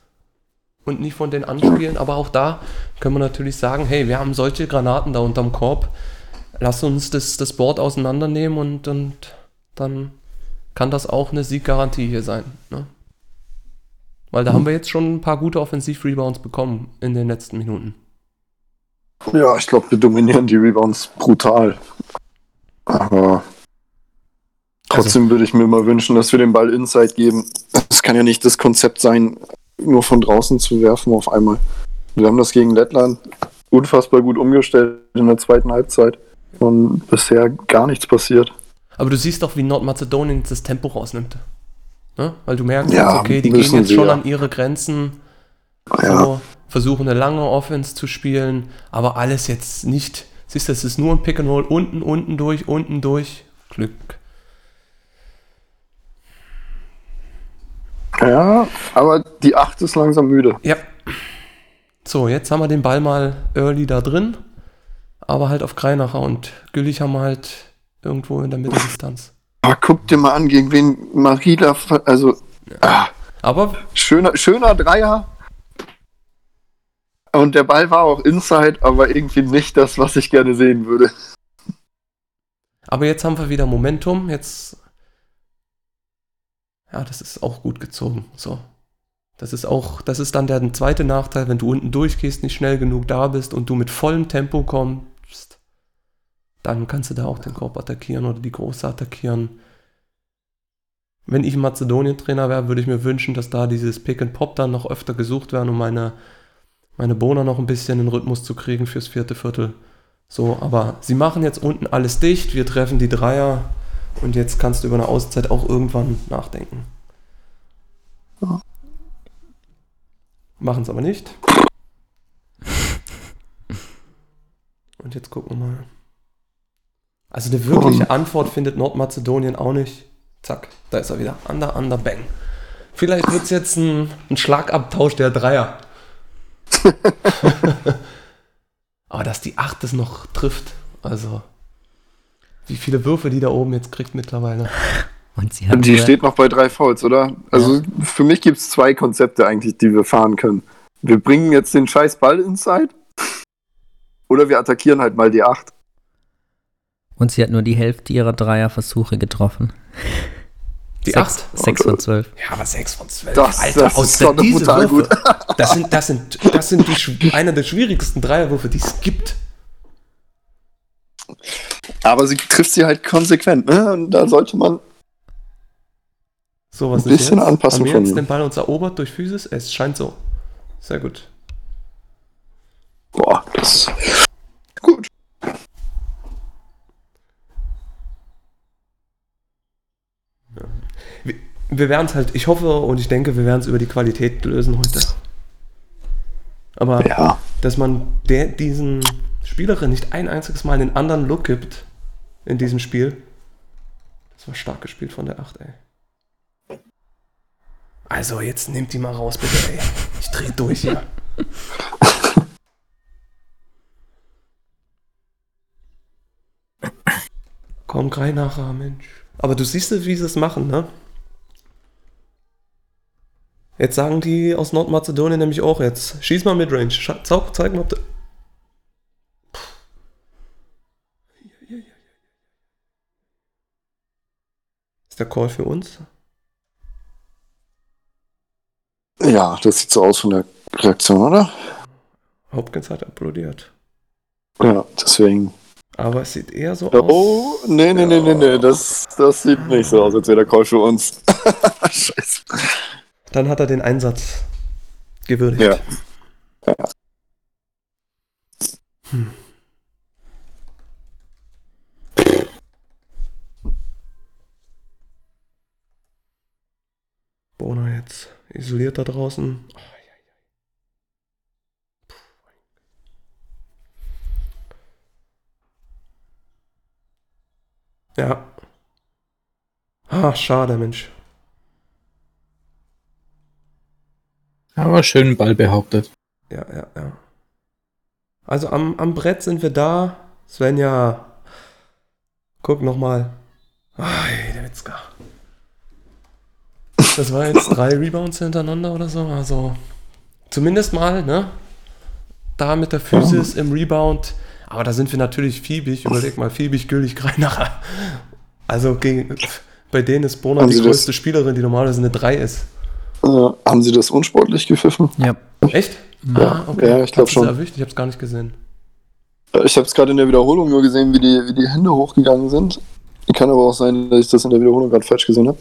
[SPEAKER 3] und nicht von den Anspielen. Aber auch da können wir natürlich sagen, hey, wir haben solche Granaten da unterm Korb. Lass uns das, das Board auseinandernehmen und, und dann kann das auch eine Sieggarantie hier sein. Ne? Weil da haben wir jetzt schon ein paar gute Offensiv-Rebounds bekommen in den letzten Minuten.
[SPEAKER 2] Ja, ich glaube, wir dominieren die Rebounds brutal. Aber trotzdem würde ich mir mal wünschen, dass wir den Ball inside geben. Es kann ja nicht das Konzept sein, nur von draußen zu werfen auf einmal. Wir haben das gegen Lettland unfassbar gut umgestellt in der zweiten Halbzeit. Und bisher gar nichts passiert.
[SPEAKER 3] Aber du siehst doch, wie Nordmazedonien das Tempo rausnimmt. Ne? Weil du merkst,
[SPEAKER 2] Ja,
[SPEAKER 3] okay, die gehen jetzt
[SPEAKER 2] sie,
[SPEAKER 3] schon
[SPEAKER 2] ja.
[SPEAKER 3] an ihre Grenzen.
[SPEAKER 2] Ja,
[SPEAKER 3] So, versuchen eine lange Offense zu spielen, aber alles jetzt nicht. Siehst du, es ist nur ein Pick and Roll, unten, unten durch, unten durch. Glück.
[SPEAKER 2] ja, aber die 8 ist langsam müde.
[SPEAKER 3] Ja. So, jetzt haben wir den Ball mal early da drin, aber halt auf Greinacher und Güllich haben wir halt irgendwo in der Mitteldistanz.
[SPEAKER 2] Aber guck dir mal an, gegen wen Marila, also ah,
[SPEAKER 3] Aber
[SPEAKER 2] schöner, schöner Dreier. Und der Ball war auch inside, aber irgendwie nicht das, was ich gerne sehen würde.
[SPEAKER 3] Aber jetzt haben wir wieder Momentum. Jetzt. Ja, das ist auch gut gezogen. So. Das ist auch, das ist dann der zweite Nachteil, wenn du unten durchgehst, nicht schnell genug da bist und du mit vollem Tempo kommst, dann kannst du da auch den Korb attackieren oder die Große attackieren. Wenn ich Mazedonien-Trainer wäre, würde ich mir wünschen, dass da dieses Pick and Pop dann noch öfter gesucht werden, um meine, meine Bohner noch ein bisschen in Rhythmus zu kriegen fürs vierte Viertel. So, aber sie machen jetzt unten alles dicht, wir treffen die Dreier und jetzt kannst du über eine Auszeit auch irgendwann nachdenken.
[SPEAKER 2] Ja.
[SPEAKER 3] Machen es aber nicht. Und jetzt gucken wir mal. Also eine wirkliche Antwort findet Nordmazedonien auch nicht. Zack, da ist er wieder. Under, under, bang. Vielleicht wird es jetzt ein, ein Schlagabtausch der Dreier. Aber dass die 8 es noch trifft, also wie viele Würfe die da oben jetzt kriegt mittlerweile.
[SPEAKER 1] Und sie haben
[SPEAKER 2] Die steht noch bei drei Fouls, oder? Also für mich gibt es zwei Konzepte eigentlich, die wir fahren können. Wir bringen jetzt den scheiß Ball inside oder wir attackieren halt mal die 8.
[SPEAKER 1] und sie hat nur die Hälfte ihrer Dreierversuche getroffen.
[SPEAKER 3] Die
[SPEAKER 1] Sechs-
[SPEAKER 3] 8?
[SPEAKER 1] Sechs von zwölf.
[SPEAKER 3] Ja, aber 6 von 12.
[SPEAKER 2] Das- das ist doch
[SPEAKER 3] diese
[SPEAKER 2] brutal
[SPEAKER 3] Würfe, Das sind, das sind, das sind die, einer der schwierigsten Dreierwürfe, die es gibt.
[SPEAKER 2] Aber sie trifft sie halt konsequent, ne? Und da sollte man.
[SPEAKER 3] So, was
[SPEAKER 2] Ein bisschen
[SPEAKER 3] ist jetzt?
[SPEAKER 2] Anpassung
[SPEAKER 3] Haben wir
[SPEAKER 2] von
[SPEAKER 3] jetzt den Ball uns erobert durch Physis? Es scheint so. Sehr gut.
[SPEAKER 2] Boah, das.
[SPEAKER 3] Wir werden es halt, ich hoffe und ich denke, wir werden es über die Qualität lösen heute. Aber
[SPEAKER 2] Ja.
[SPEAKER 3] dass man der, diesen Spielerin nicht ein einziges Mal einen anderen Look gibt in diesem Spiel, das war stark gespielt von der 8, ey. Also, jetzt nehmt die mal raus, bitte, ey. Ich dreh durch hier. Komm, Greinacher, Mensch. Aber du siehst, wie sie es machen, ne? Jetzt sagen die aus Nordmazedonien nämlich auch jetzt. Schieß mal mit Range. Zeig, zeig mal, ob du. Ist der Call für uns?
[SPEAKER 2] Ja, das sieht so aus von der Reaktion, oder?
[SPEAKER 3] Hopkins hat applaudiert.
[SPEAKER 2] Ja, deswegen.
[SPEAKER 3] Aber es sieht eher so aus.
[SPEAKER 2] Oh, nee, nee, nee, nee, nee. Das, das sieht nicht so aus, als wäre der Call für uns. Scheiße.
[SPEAKER 3] Dann hat er den Einsatz gewürdigt.
[SPEAKER 2] Ja.
[SPEAKER 3] Bona jetzt isoliert da draußen. Ja, ja. Ja. Ah, schade, Mensch.
[SPEAKER 4] Aber schön Ball behauptet.
[SPEAKER 3] Ja, ja, ja. Also am, am Brett sind wir da. Svenja, guck nochmal. Ai, der Witzka. Das war jetzt drei Rebounds hintereinander oder so. Also zumindest mal, ne? Da mit der Physis im Rebound. Aber da sind wir natürlich fiebig. Überleg mal, fiebig, gültig, Greinacher. Also gegen, bei denen ist Bona
[SPEAKER 2] Haben
[SPEAKER 3] die größte Spielerin, die normalerweise eine 3 ist.
[SPEAKER 2] Äh, haben Sie das unsportlich gepfiffen?
[SPEAKER 1] Ja.
[SPEAKER 3] Echt?
[SPEAKER 2] Ja, ja, ich glaub
[SPEAKER 3] Hast du's
[SPEAKER 2] schon.
[SPEAKER 3] erwischt? Ich hab's gar nicht gesehen.
[SPEAKER 2] Äh, Ich habe es gerade in der Wiederholung nur gesehen, wie die, wie die Hände hochgegangen sind. Kann aber auch sein, dass ich das in der Wiederholung gerade falsch gesehen habe.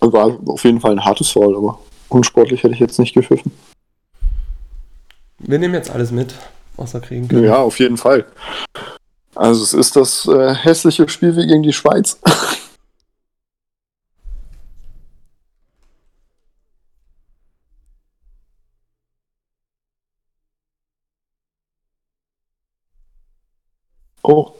[SPEAKER 2] War auf jeden Fall ein hartes Foul, aber unsportlich hätte ich jetzt nicht gepfiffen.
[SPEAKER 3] Wir nehmen jetzt alles mit, was wir kriegen können.
[SPEAKER 2] Ja, auf jeden Fall. Also es ist das äh, hässliche Spiel wie gegen die Schweiz. oh,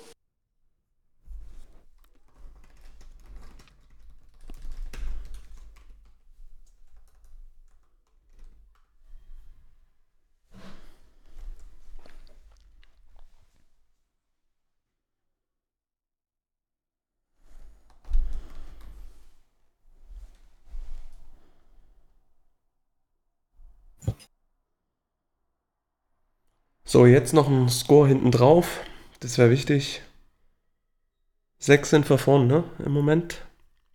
[SPEAKER 3] So, jetzt noch ein Score hinten drauf. Das wäre wichtig. Sechs sind wir vorne, ne? Im Moment.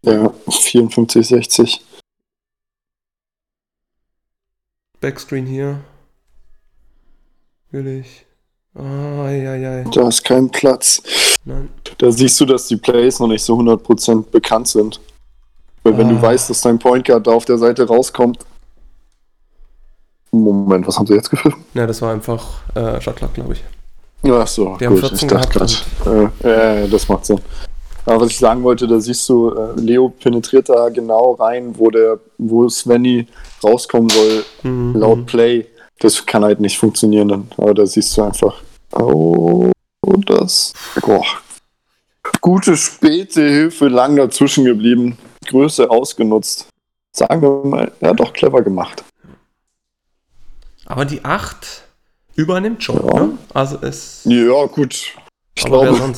[SPEAKER 2] ja, 54, 60.
[SPEAKER 3] Backscreen hier. Will ich. Ah, ja, ja.
[SPEAKER 2] Da ist kein Platz.
[SPEAKER 3] Nein.
[SPEAKER 2] Da siehst du, dass die Plays noch nicht so 100% bekannt sind. Weil wenn
[SPEAKER 3] Ah.
[SPEAKER 2] du weißt, dass dein Point Guard da auf der Seite rauskommt, Moment, was haben sie jetzt gepfiffen?
[SPEAKER 3] Ja, das war einfach äh, Shotclock, glaube ich.
[SPEAKER 2] Ach so,
[SPEAKER 3] Die haben
[SPEAKER 2] gut,
[SPEAKER 3] 14
[SPEAKER 2] ich dachte gerade. Äh, äh, das macht Sinn. Aber was ich sagen wollte, da siehst du, äh, Leo penetriert da genau rein, wo der, wo Svenny rauskommen soll,
[SPEAKER 3] Mhm.
[SPEAKER 2] laut Play. Das kann halt nicht funktionieren dann. Aber da siehst du einfach, oh, das. Boah. Gute späte Hilfe, lang dazwischen geblieben, Größe ausgenutzt. Sagen wir mal, ja doch clever gemacht.
[SPEAKER 3] Aber die 8 übernimmt schon,
[SPEAKER 2] Ja.
[SPEAKER 3] ne? Also es.
[SPEAKER 2] Ja, gut. Ich
[SPEAKER 3] aber wer
[SPEAKER 2] glaube,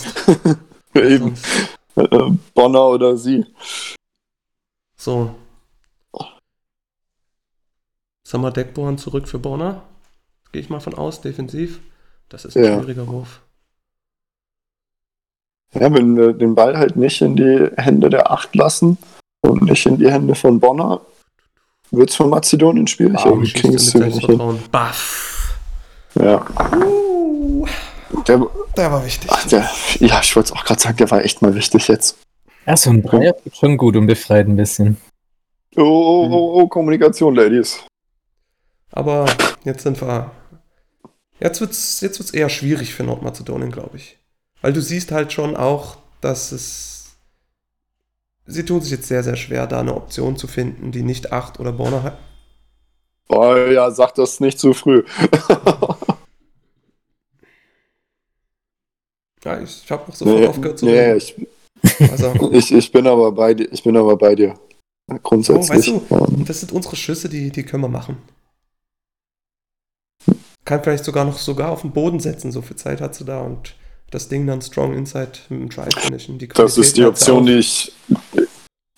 [SPEAKER 2] eben
[SPEAKER 3] sonst?
[SPEAKER 2] äh, Bonner oder sie.
[SPEAKER 3] So. Sag mal, Deckborn zurück für Bonner. Gehe ich mal von aus, defensiv. Das ist ein
[SPEAKER 2] Ja.
[SPEAKER 3] schwieriger Wurf.
[SPEAKER 2] Ja, wenn wir den Ball halt nicht in die Hände der Acht lassen und nicht in die Hände von Bonner, wird es für Mazedonien schwierig.
[SPEAKER 3] Ah,
[SPEAKER 2] Irgendwie kriegen es nicht hin.
[SPEAKER 3] Baff.
[SPEAKER 2] Ja.
[SPEAKER 3] Uh,
[SPEAKER 2] Der,
[SPEAKER 3] der war wichtig.
[SPEAKER 2] ach, der, ja, ich wollte es auch gerade sagen, der war echt mal wichtig jetzt.
[SPEAKER 4] Ja, so ein Dreier tut schon gut und befreit ein bisschen.
[SPEAKER 2] Oh, oh, oh, oh Kommunikation, Ladies.
[SPEAKER 3] Aber jetzt sind wir. Jetzt wird es jetzt wird's eher schwierig für Nordmazedonien, glaube ich. Weil du siehst halt schon auch, dass es. Sie tun sich jetzt sehr, sehr schwer, da eine Option zu finden, die nicht 8 oder Borner hat.
[SPEAKER 2] Oh ja, sag das nicht zu früh.
[SPEAKER 3] Ja, ich, habe noch sofort
[SPEAKER 2] nee,
[SPEAKER 3] aufgehört zu
[SPEAKER 2] nee, ich,
[SPEAKER 3] Also,
[SPEAKER 2] ich, ich bin aber bei dir. Ich bin aber bei dir. Grundsätzlich.
[SPEAKER 3] Oh, weißt
[SPEAKER 2] ähm,
[SPEAKER 3] das sind unsere Schüsse, die, die können wir machen. Kann vielleicht sogar noch sogar auf den Boden setzen, so viel Zeit hat sie da und das Ding dann strong inside mit dem Drive finishen. Die
[SPEAKER 2] das ist die Option, die ich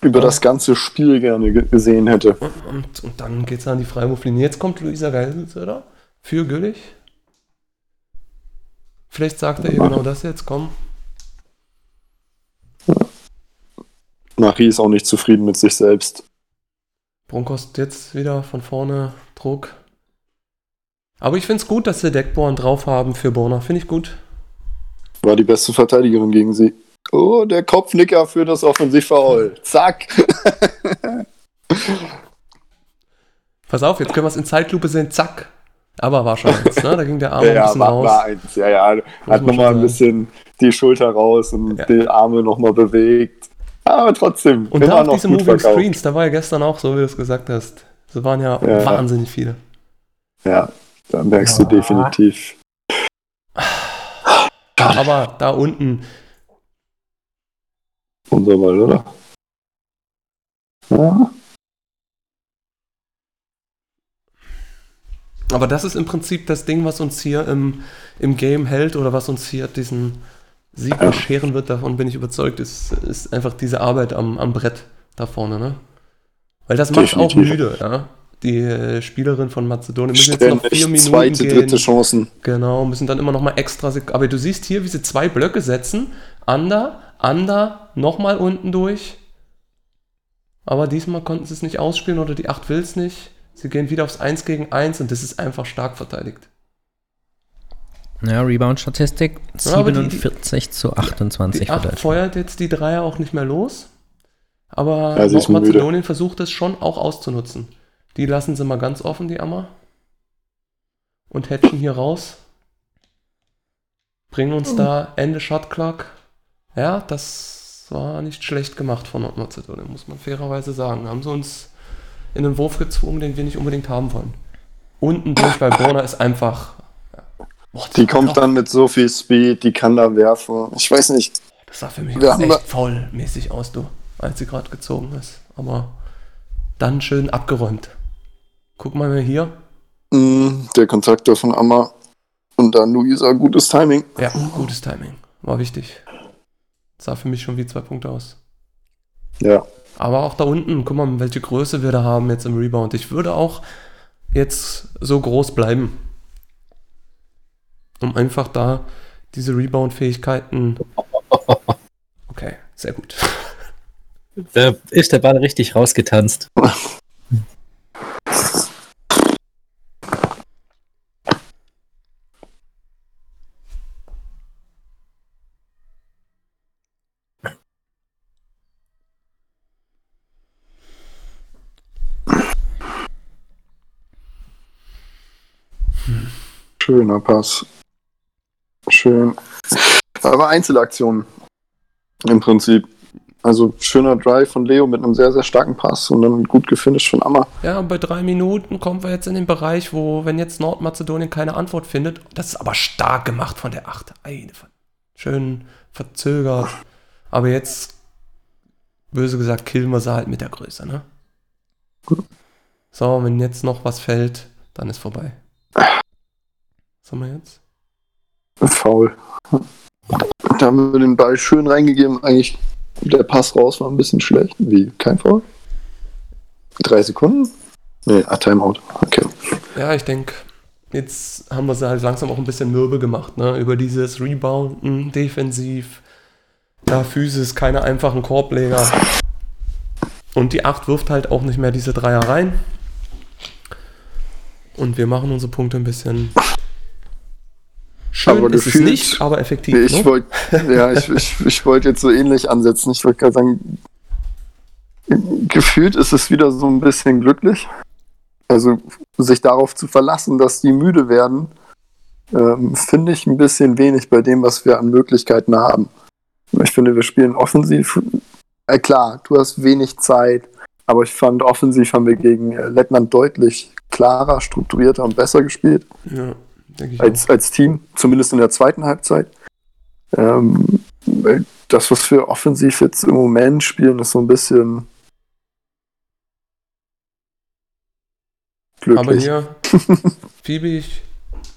[SPEAKER 2] über das ganze Spiel gerne ge- gesehen hätte.
[SPEAKER 3] Und, und, und dann geht's an die Freiwurflinie. Jetzt kommt Luisa Geiselsöder für Güllich. Vielleicht sagt er ihr genau das jetzt, komm.
[SPEAKER 2] Marie ist auch nicht zufrieden mit sich selbst.
[SPEAKER 3] Bronkost jetzt wieder von vorne Druck. Aber ich finde es gut, dass sie Deckborn drauf haben für Borna. Finde ich gut.
[SPEAKER 2] War die beste Verteidigerin gegen sie. Oh, der Kopfnicker für das Offensivfoul. Zack.
[SPEAKER 3] Pass auf, jetzt können wir es in Zeitlupe sehen. Zack. Aber war schon eins, ne? Da ging der Arm ein
[SPEAKER 2] ja,
[SPEAKER 3] bisschen
[SPEAKER 2] war,
[SPEAKER 3] raus.
[SPEAKER 2] war eins. Ja, ja. Hat nochmal ein bisschen die Schulter raus und
[SPEAKER 3] Ja.
[SPEAKER 2] die Arme nochmal bewegt. Aber trotzdem,
[SPEAKER 3] Und da auch diese Moving Screens, da war ja gestern auch so, wie du es gesagt hast. So waren ja,
[SPEAKER 2] Ja.
[SPEAKER 3] wahnsinnig viele.
[SPEAKER 2] Ja, da merkst du
[SPEAKER 4] Ja.
[SPEAKER 2] definitiv.
[SPEAKER 3] Aber da unten,
[SPEAKER 2] Unser Ball, oder? Ja.
[SPEAKER 3] aber das ist im Prinzip das Ding, was uns hier im, im Game hält oder was uns hier diesen Sieg bescheren wird, davon bin ich überzeugt, ist, ist einfach diese Arbeit am, am Brett da vorne, ne? Weil das macht auch müde, ja. Die äh, Spielerin von Mazedonien müssen jetzt noch vier Minuten
[SPEAKER 2] zweite,
[SPEAKER 3] gehen.
[SPEAKER 2] dritte Chancen.
[SPEAKER 3] Genau, müssen dann immer noch mal extra. Aber du siehst hier, wie sie zwei Blöcke setzen. Under, under, nochmal unten durch. Aber diesmal konnten sie es nicht ausspielen oder die 8 will es nicht. Sie gehen wieder aufs 1 gegen 1 und das ist einfach stark verteidigt.
[SPEAKER 1] Ja, Rebound-Statistik
[SPEAKER 3] Ja, aber die-
[SPEAKER 1] 47 zu 28
[SPEAKER 3] Die
[SPEAKER 1] für
[SPEAKER 3] 8
[SPEAKER 1] Deutschland.
[SPEAKER 3] feuert jetzt die Dreier auch nicht mehr los. Aber
[SPEAKER 2] Ja, ist müde.
[SPEAKER 3] Mazedonien versucht es schon auch auszunutzen. Die lassen sie mal ganz offen, die Ammer. Und hatchen hier raus. Bringen uns da Ende Shot Clock. Ja, das war nicht schlecht gemacht von Nordmazedonien, muss man fairerweise sagen. Haben sie uns in einen Wurf gezwungen, den wir nicht unbedingt haben wollen. Unten durch, weil Borna ist einfach. Boah,
[SPEAKER 2] Die kommt dann mit so viel Speed, die kann da werfen. Ich weiß nicht.
[SPEAKER 3] Das sah für mich
[SPEAKER 2] Wir haben
[SPEAKER 3] echt faulmäßig aus, du, als sie gerade gezogen ist. Aber dann schön abgeräumt. Guck mal mal hier.
[SPEAKER 2] Mm, der Kontakt von Amma und dann Luisa, gutes Timing.
[SPEAKER 3] Ja, gutes Timing. War wichtig. Sah für mich schon wie zwei Punkte aus.
[SPEAKER 2] Ja,
[SPEAKER 3] Aber auch da unten, guck mal, welche Größe wir da haben jetzt im Rebound. Ich würde auch jetzt so groß bleiben. Um einfach da diese Rebound-Fähigkeiten. Okay, sehr gut.
[SPEAKER 4] Da ist der Ball richtig rausgetanzt.
[SPEAKER 2] Schöner Pass. Schön. Aber Einzelaktionen. Im Prinzip. Also schöner Drive von Leo mit einem sehr, sehr starken Pass und dann gut gefinisht von Amma.
[SPEAKER 3] Ja, und bei drei Minuten kommen wir jetzt in den Bereich, wo, wenn jetzt Nordmazedonien keine Antwort findet, das ist aber stark gemacht von der Acht. Eine Schön verzögert. Aber jetzt, böse gesagt, killen wir sie halt mit der Größe, ne? So, wenn jetzt noch was fällt, dann ist vorbei. Was haben wir jetzt?
[SPEAKER 2] Faul. Da haben wir den Ball schön reingegeben. Eigentlich der Pass raus war ein bisschen schlecht. Wie? Kein Foul? Drei Sekunden? Nee, ah, Timeout. Okay.
[SPEAKER 3] Ja, ich denke, jetzt haben wir sie halt langsam auch ein bisschen mürbe gemacht, ne? Über dieses Rebounden, defensiv, da Physis, keine einfachen Korbleger. Und die 8 wirft halt auch nicht mehr diese Dreier rein. Und wir machen unsere Punkte ein bisschen schön
[SPEAKER 2] Aber
[SPEAKER 3] ist es nicht, aber effektiv.
[SPEAKER 2] Nee, ich
[SPEAKER 3] ne?
[SPEAKER 2] wollte ja, ich, ich, ich wollte jetzt so ähnlich ansetzen. Ich wollte gerade sagen, gefühlt ist es wieder so ein bisschen glücklich. Also sich darauf zu verlassen, dass die müde werden, ähm, finde ich ein bisschen wenig bei dem, was wir an Möglichkeiten haben. Ich finde, wir spielen offensiv. Äh, klar, du hast wenig Zeit, aber ich fand, offensiv haben wir gegen äh, Lettland deutlich klarer, strukturierter und besser gespielt
[SPEAKER 3] Ja, ich auch.
[SPEAKER 2] als, als Team, zumindest in der zweiten Halbzeit. Ähm, das, was wir offensiv jetzt im Moment spielen, ist so ein bisschen
[SPEAKER 3] Aber
[SPEAKER 2] glücklich.
[SPEAKER 3] hier, Fiebig,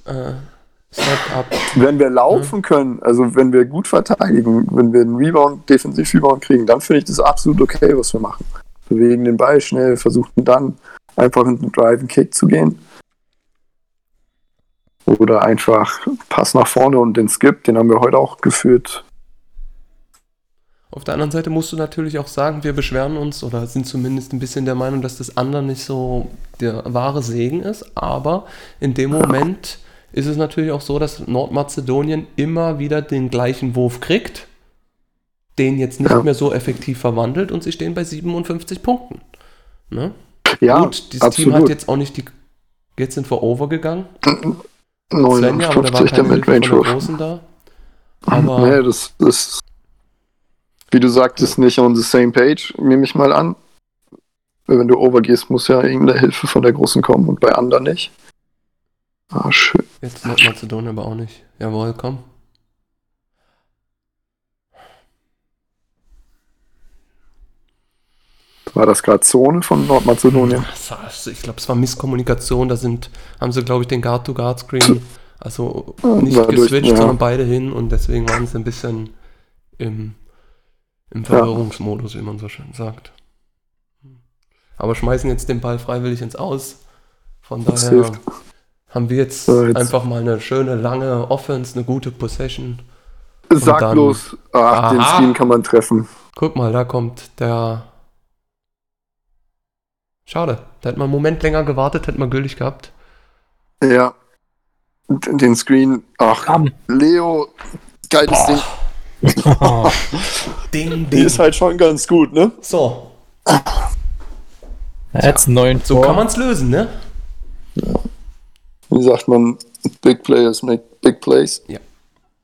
[SPEAKER 3] äh, Step Up.
[SPEAKER 2] Wenn wir laufen können, also wenn wir gut verteidigen, wenn wir einen Rebound, Defensiv-Rebound kriegen, dann finde ich das absolut okay, was wir machen. Bewegen den Ball schnell, versuchen dann einfach in den Drive and Kick zu gehen. Oder einfach Pass nach vorne und den Skip, den haben wir heute auch geführt.
[SPEAKER 3] Auf der anderen Seite musst du natürlich auch sagen, wir beschweren uns oder sind zumindest ein bisschen der Meinung, dass das andere nicht so der wahre Segen ist. Aber in dem Moment ist es natürlich auch so, dass Nordmazedonien immer wieder den gleichen Wurf kriegt, den jetzt nicht
[SPEAKER 2] Ja.
[SPEAKER 3] mehr so effektiv verwandelt und sie stehen bei 57 Punkten. Ne?
[SPEAKER 2] Ja,
[SPEAKER 3] Gut, das Team
[SPEAKER 2] absolut.
[SPEAKER 3] hat jetzt auch nicht die. Jetzt sind wir aber da war
[SPEAKER 2] 59 der Midrange-Wurf.
[SPEAKER 3] Großen da. Aber
[SPEAKER 2] Nee, das ist, wie du sagtest, nicht on the same page, nehme ich mal an. Wenn du overgehst, muss ja irgendeine Hilfe von der Großen kommen und bei anderen nicht. Ah, schön.
[SPEAKER 3] Jetzt Nordmazedonien aber auch nicht. Jawohl, komm.
[SPEAKER 2] War das gerade Zone von Nordmazedonien?
[SPEAKER 3] War- Ich glaube, es war Misskommunikation. Da sind, haben sie, glaube ich, den Guard-to-Guard-Screen also nicht
[SPEAKER 2] war durch,
[SPEAKER 3] geswitcht,
[SPEAKER 2] ja.
[SPEAKER 3] sondern beide hin und deswegen waren sie ein bisschen im, im Verwirrungsmodus, wie man so schön sagt. Aber schmeißen jetzt den Ball freiwillig ins Aus. Von
[SPEAKER 2] Das
[SPEAKER 3] daher
[SPEAKER 2] hilft.
[SPEAKER 3] haben wir jetzt,
[SPEAKER 2] So, jetzt-
[SPEAKER 3] einfach mal eine schöne, lange Offense, eine gute Possession.
[SPEAKER 2] Sag bloß, ach, den. Screen kann man treffen.
[SPEAKER 3] Guck mal, da kommt der. Schade. Da hätte man einen Moment länger gewartet, hätte man gültig gehabt.
[SPEAKER 2] Ja. Den Screen, ach,
[SPEAKER 4] Bam.
[SPEAKER 2] Leo, geiles Ding.
[SPEAKER 3] Ding,
[SPEAKER 2] Die ist halt schon ganz gut, ne?
[SPEAKER 3] So,
[SPEAKER 4] Jetzt neun
[SPEAKER 3] so kann man es lösen, ne?
[SPEAKER 2] Wie sagt man, Big Players make Big Plays?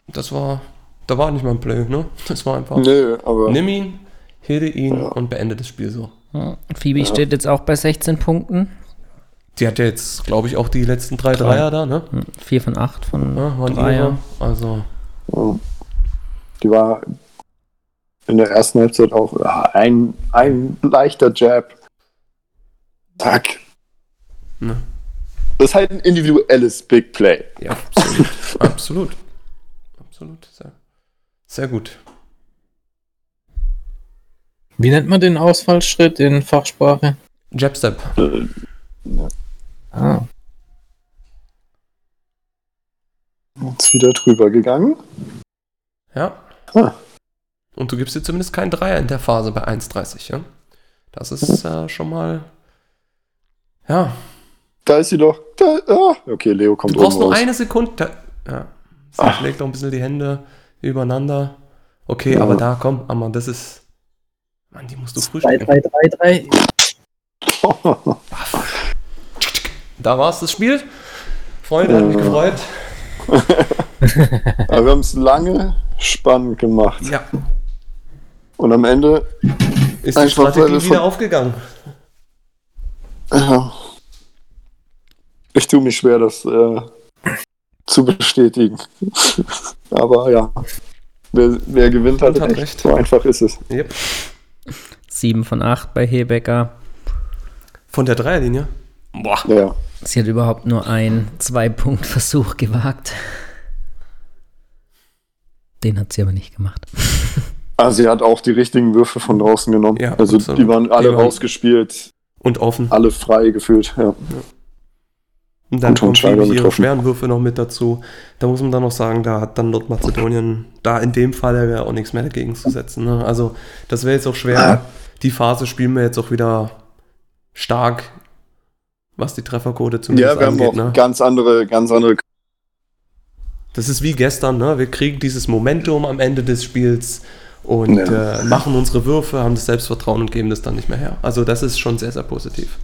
[SPEAKER 3] Das war. Da war nicht mal ein Play, ne? Das war einfach.
[SPEAKER 2] Nö, aber
[SPEAKER 3] Nimm ihn, hilde ihn
[SPEAKER 2] Ja.
[SPEAKER 3] und beende das Spiel so.
[SPEAKER 1] Ja. Phoebe steht jetzt auch bei 16 Punkten.
[SPEAKER 3] Die hat ja jetzt, glaube ich, auch die letzten drei Dreier da, ne?
[SPEAKER 1] 4 von 8 von
[SPEAKER 3] Ja,
[SPEAKER 1] Dreier.
[SPEAKER 3] Also,
[SPEAKER 2] Ja. Die war in der ersten Halbzeit auch ja, ein, ein leichter Jab. Zack.
[SPEAKER 3] ne?
[SPEAKER 2] Das ist halt ein individuelles Big Play.
[SPEAKER 3] Ja, absolut. absolut. Absolut. Sehr, sehr gut.
[SPEAKER 4] Wie nennt man den Ausfallschritt in Fachsprache?
[SPEAKER 3] Jabstep.
[SPEAKER 2] Äh,
[SPEAKER 4] Ah.
[SPEAKER 2] Jetzt wieder drüber gegangen.
[SPEAKER 3] Ja.
[SPEAKER 2] Ah.
[SPEAKER 3] Und du gibst dir zumindest keinen Dreier in der Phase bei 1,30, ja? Das ist äh, schon mal. Ja.
[SPEAKER 2] Da ist sie doch. Da, ah. Okay, Leo kommt
[SPEAKER 3] Du brauchst nur
[SPEAKER 2] raus.
[SPEAKER 3] eine Sekunde. Da, ja. Sie
[SPEAKER 2] Ach.
[SPEAKER 3] schlägt noch ein bisschen die Hände übereinander. Okay,
[SPEAKER 2] Ja.
[SPEAKER 3] aber da, komm, Amman, das ist. Mann, die musst du
[SPEAKER 4] 3,
[SPEAKER 3] frühstücken.
[SPEAKER 4] 3, 3, 3.
[SPEAKER 3] Da war es das Spiel. Freunde, hat mich gefreut.
[SPEAKER 2] Aber wir haben es lange spannend gemacht.
[SPEAKER 3] Ja.
[SPEAKER 2] Und am Ende
[SPEAKER 3] ist die Strategie wieder aufgegangen.
[SPEAKER 2] Ja. Ich tue mich schwer, das äh, zu bestätigen. Aber ja, wer, wer gewinnt, hat,
[SPEAKER 3] hat
[SPEAKER 2] recht.
[SPEAKER 3] recht.
[SPEAKER 2] So einfach ist es.
[SPEAKER 3] Yep.
[SPEAKER 1] 7 von 8 bei Hebecker.
[SPEAKER 3] Von der Dreierlinie? Boah.
[SPEAKER 2] Ja.
[SPEAKER 1] Sie hat überhaupt nur einen Zwei-Punkt-Versuch gewagt. Den hat sie aber nicht gemacht.
[SPEAKER 2] Also sie hat auch die richtigen Würfe von draußen genommen.
[SPEAKER 3] Ja,
[SPEAKER 2] also
[SPEAKER 3] absolut.
[SPEAKER 2] die waren alle
[SPEAKER 3] Die waren-
[SPEAKER 2] rausgespielt,
[SPEAKER 3] Und offen.
[SPEAKER 2] alle frei gefühlt. Ja.
[SPEAKER 3] Und dann
[SPEAKER 2] Und
[SPEAKER 3] kommt Phoebe ihre schweren Würfe noch mit dazu. Da muss man dann noch sagen, da hat dann Nordmazedonien da in dem Fall ja auch nichts mehr dagegen zu setzen. Ne? Also das wäre jetzt auch schwer. Die Phase spielen wir jetzt auch wieder stark, was die Trefferquote zumindest
[SPEAKER 2] ja, wir haben
[SPEAKER 3] angeht.
[SPEAKER 2] auch
[SPEAKER 3] Ne?
[SPEAKER 2] ganz andere, ganz andere.
[SPEAKER 3] Das ist wie gestern, ne? wir kriegen dieses Momentum am Ende des Spiels und
[SPEAKER 2] Ja.
[SPEAKER 3] äh, machen unsere Würfe, haben das Selbstvertrauen und geben das dann nicht mehr her. Also das ist schon sehr, sehr positiv.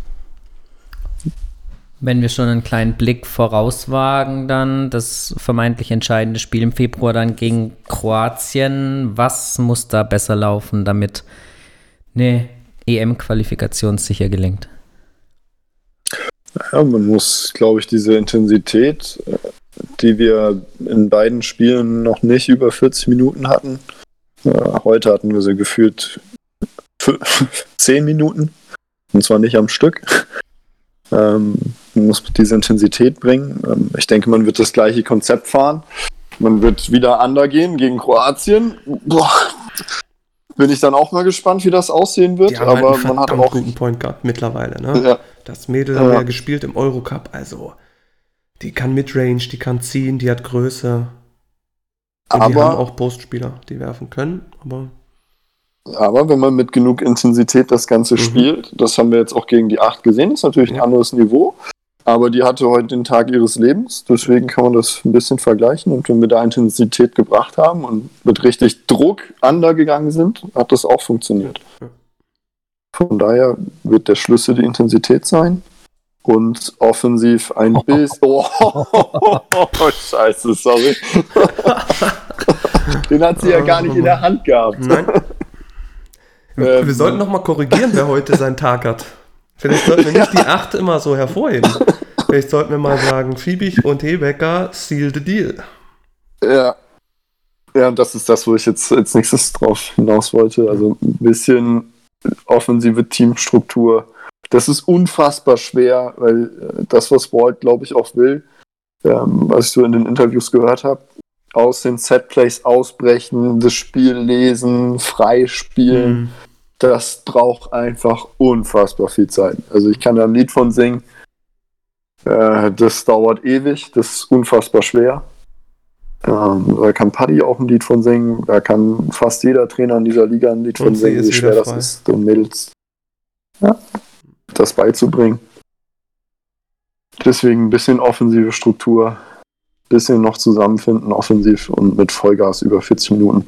[SPEAKER 1] Wenn wir schon einen kleinen Blick vorauswagen, dann das vermeintlich entscheidende Spiel im Februar dann gegen Kroatien. Was muss da besser laufen, damit eine EM-Qualifikation sicher gelingt?
[SPEAKER 2] Ja, man muss, glaube ich, diese Intensität, äh, die wir in beiden Spielen noch nicht über 40 Minuten hatten. Äh, Heute hatten wir sie gefühlt fü- 10 Minuten. Und zwar nicht am Stück. Ähm, man muss diese Intensität bringen. Ähm, ich denke, man wird das gleiche Konzept fahren. Man wird wieder undergehen gegen Kroatien. Boah, bin ich dann auch mal gespannt, wie das aussehen wird.
[SPEAKER 3] Die haben halt
[SPEAKER 2] Aber
[SPEAKER 3] einen
[SPEAKER 2] man hat auch.
[SPEAKER 3] guten Point Guard mittlerweile. Ne?
[SPEAKER 2] Ja,
[SPEAKER 3] Das Mädel
[SPEAKER 2] Ja.
[SPEAKER 3] haben wir ja gespielt im Eurocup, also die kann Midrange, die kann ziehen, die hat Größe. Und die haben
[SPEAKER 2] aber
[SPEAKER 3] auch Postspieler, die werfen können, aber
[SPEAKER 2] Aber wenn man mit genug Intensität das Ganze
[SPEAKER 3] Mhm.
[SPEAKER 2] spielt, das haben wir jetzt auch gegen die 8 gesehen, ist natürlich ein anderes Niveau. Aber die hatte heute den Tag ihres Lebens, deswegen kann man das ein bisschen vergleichen. Und wenn wir da Intensität gebracht haben und mit richtig Druck undergegangen sind, hat das auch funktioniert. Von daher wird der Schlüssel die Intensität sein und offensiv ein bisschen. Oh, scheiße, sorry. Den hat sie ja gar nicht in der Hand gehabt.
[SPEAKER 3] nein.
[SPEAKER 2] Ähm,
[SPEAKER 3] wir sollten noch mal korrigieren, wer heute seinen Tag hat. Vielleicht sollten wir nicht die 8 immer so hervorheben. Vielleicht sollten wir mal sagen, Fiebig und Hebecker seal the deal.
[SPEAKER 2] Ja. Ja, und das ist das, wo ich jetzt als nächstes drauf hinaus wollte. Also ein bisschen offensive Teamstruktur. Das ist unfassbar schwer, weil äh, das, was Walt, glaube ich, auch will, ähm, was ich so in den Interviews gehört habe, aus den Setplays ausbrechen, das Spiel lesen, freispielen,
[SPEAKER 3] Mhm.
[SPEAKER 2] Das braucht einfach unfassbar viel Zeit. Also ich kann da ein Lied von singen. Äh, das dauert ewig, das ist unfassbar schwer. Ähm, da kann Paddy auch ein Lied von singen, da kann fast jeder Trainer in dieser Liga ein Lied
[SPEAKER 3] Und
[SPEAKER 2] von singen, wie schwer das
[SPEAKER 3] frei.
[SPEAKER 2] ist, den Mädels ja, das beizubringen. Deswegen ein bisschen offensive Struktur, bisschen noch zusammenfinden, offensiv und mit Vollgas über 40 Minuten.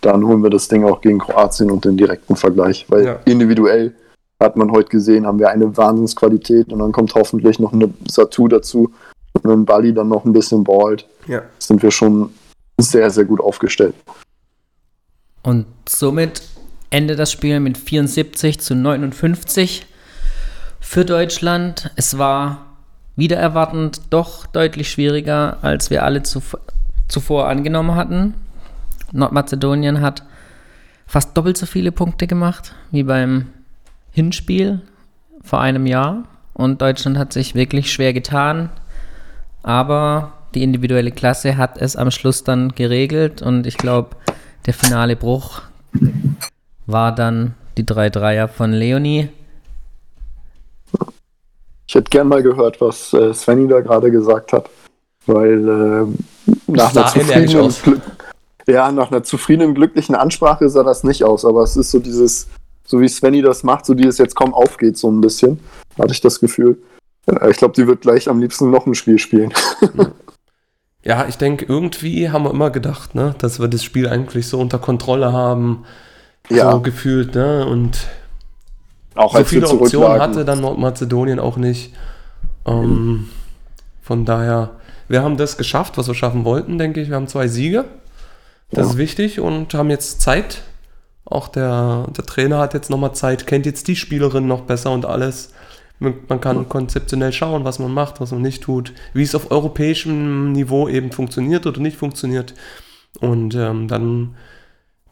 [SPEAKER 2] Dann holen wir das Ding auch gegen Kroatien und den direkten Vergleich, weil
[SPEAKER 3] Ja.
[SPEAKER 2] individuell hat man heute gesehen, haben wir eine Wahnsinnsqualität und dann kommt hoffentlich noch eine Satu dazu und wenn Bali dann noch ein bisschen ballt,
[SPEAKER 3] Ja.
[SPEAKER 2] sind wir schon sehr, sehr gut aufgestellt.
[SPEAKER 1] Und somit endet das Spiel mit 74 zu 59 für Deutschland. Es war wieder erwartend doch deutlich schwieriger, als wir alle zuv zuvor angenommen hatten. Nordmazedonien hat fast doppelt so viele Punkte gemacht wie beim Hinspiel vor einem Jahr. Und Deutschland hat sich wirklich schwer getan. Aber die individuelle Klasse hat es am Schluss dann geregelt. Und ich glaube, der finale Bruch war dann die drei Dreier von Leonie.
[SPEAKER 2] Ich hätte gern mal gehört, was äh, Svenny da gerade gesagt hat, weil ähm, nach einer zufriedenen, ja, nach einer zufriedenen, glücklichen Ansprache sah das nicht aus, aber es ist so dieses, so wie Svenny das macht, so dieses jetzt komm auf geht so ein bisschen, hatte ich das Gefühl. Ich glaube, die wird gleich am liebsten noch ein Spiel spielen.
[SPEAKER 3] Ja, ich denke, irgendwie haben wir immer gedacht, ne, dass wir das Spiel eigentlich so unter Kontrolle haben.
[SPEAKER 2] Ja.
[SPEAKER 3] So gefühlt, ne? Und
[SPEAKER 2] Auch
[SPEAKER 3] so viele Optionen hatte dann Nordmazedonien auch nicht. Ähm, Von daher, wir haben das geschafft, was wir schaffen wollten, denke ich. Wir haben zwei Siege. Das ja. ist wichtig und haben jetzt Zeit. Auch der, der Trainer hat jetzt nochmal Zeit, kennt jetzt die Spielerin noch besser und alles. Man kann konzeptionell schauen, was man macht, was man nicht tut, wie es auf europäischem Niveau eben funktioniert oder nicht funktioniert. Und ähm, dann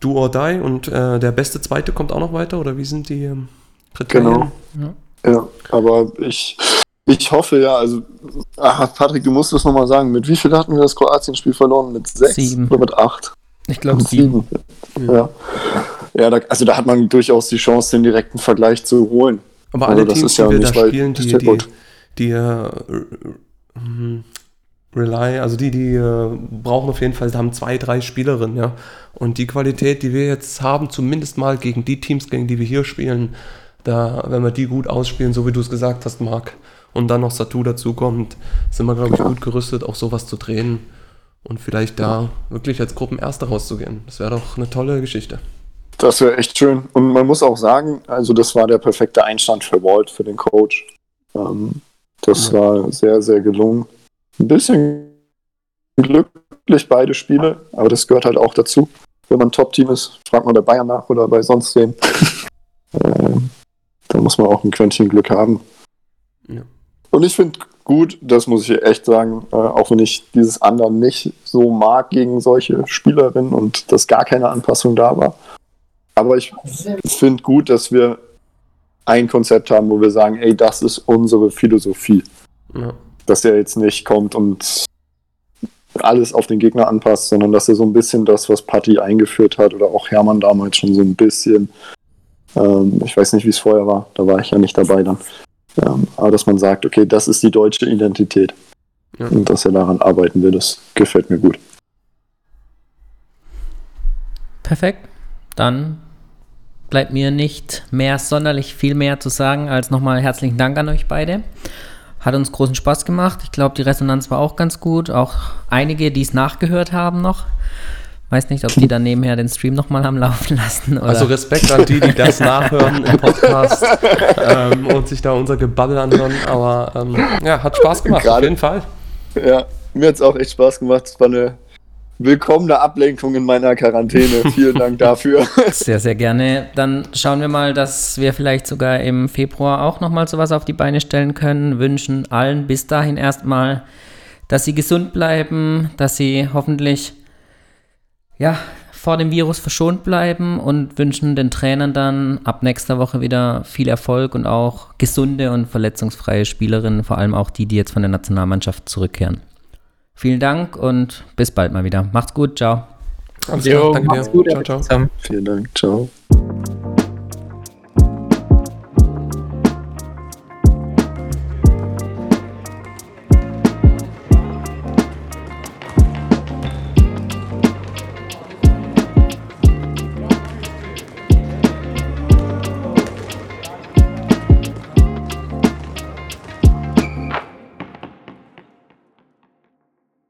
[SPEAKER 3] do or die und äh, der beste Zweite kommt auch noch weiter oder wie sind die ähm,
[SPEAKER 2] Kriterien? Genau. Ja. ja, aber ich, ich hoffe ja, also ach, Patrick, du musst es nochmal sagen, mit wie viel hatten wir das Kroatien-Spiel verloren? Mit sechs
[SPEAKER 1] sieben.
[SPEAKER 2] oder mit acht?
[SPEAKER 1] Ich glaube sieben.
[SPEAKER 2] sieben. Ja. Ja, da, also da hat man durchaus die Chance, den direkten Vergleich zu holen.
[SPEAKER 3] Aber alle also Teams, die ja wir da spielen, die, die, die, die äh, Rely, also die, die äh, brauchen auf jeden Fall, haben zwei, drei Spielerinnen, ja. Und die Qualität, die wir jetzt haben, zumindest mal gegen die Teams, gegen die wir hier spielen, da, wenn wir die gut ausspielen, so wie du es gesagt hast, Marc, und dann noch Satu dazukommt, sind wir, glaube ich, gut gerüstet, auch sowas zu drehen und vielleicht da wirklich als Gruppenerster rauszugehen. Das wäre doch eine tolle Geschichte.
[SPEAKER 2] Das wäre echt schön. Und man muss auch sagen, also das war der perfekte Einstand für Walt, für den Coach. Ähm, das ja. war sehr, sehr gelungen. Ein bisschen glücklich beide Spiele, aber das gehört halt auch dazu. Wenn man Top-Team ist, fragt man bei Bayern nach oder bei sonst wem. ähm, da muss man auch ein Quäntchen Glück haben. Ja. Und ich finde gut, das muss ich echt sagen, äh, auch wenn ich dieses anderen nicht so mag gegen solche Spielerinnen und dass gar keine Anpassung da war. Aber ich finde gut, dass wir ein Konzept haben, wo wir sagen, ey, das ist unsere Philosophie. Ja. Dass er jetzt nicht kommt und alles auf den Gegner anpasst, sondern dass er so ein bisschen das, was Patti eingeführt hat oder auch Hermann damals schon so ein bisschen, ähm, ich weiß nicht, wie es vorher war, da war ich ja nicht dabei dann, ähm, aber dass man sagt, okay, das ist die deutsche Identität ja. und dass er daran arbeiten will, das gefällt mir gut.
[SPEAKER 1] Perfekt. Dann bleibt mir nicht mehr sonderlich viel mehr zu sagen, als nochmal herzlichen Dank an euch beide. Hat uns großen Spaß gemacht. Ich glaube, die Resonanz war auch ganz gut. Auch einige, die es nachgehört haben noch. Weiß nicht, ob die dann nebenher den Stream nochmal haben laufen lassen. Oder?
[SPEAKER 3] Also Respekt an die, die das nachhören im Podcast ähm, und sich da unser Gebabbel anhören. Aber ähm, ja, hat Spaß gemacht, Gerade, auf jeden Fall.
[SPEAKER 2] Ja, mir hat es auch echt Spaß gemacht. Es war eine willkommene Ablenkung in meiner Quarantäne. Vielen Dank dafür.
[SPEAKER 1] Sehr, sehr gerne. Dann schauen wir mal, dass wir vielleicht sogar im Februar auch nochmal sowas auf die Beine stellen können. Wünschen allen bis dahin erstmal, dass sie gesund bleiben, dass sie hoffentlich ja, vor dem Virus verschont bleiben und wünschen den Trainern dann ab nächster Woche wieder viel Erfolg und auch gesunde und verletzungsfreie Spielerinnen, vor allem auch die, die jetzt von der Nationalmannschaft zurückkehren. Vielen Dank und bis bald mal wieder. Macht's gut, ciao.
[SPEAKER 3] Alles klar, danke dir. Gut, ciao, ciao.
[SPEAKER 2] Vielen Dank, ciao.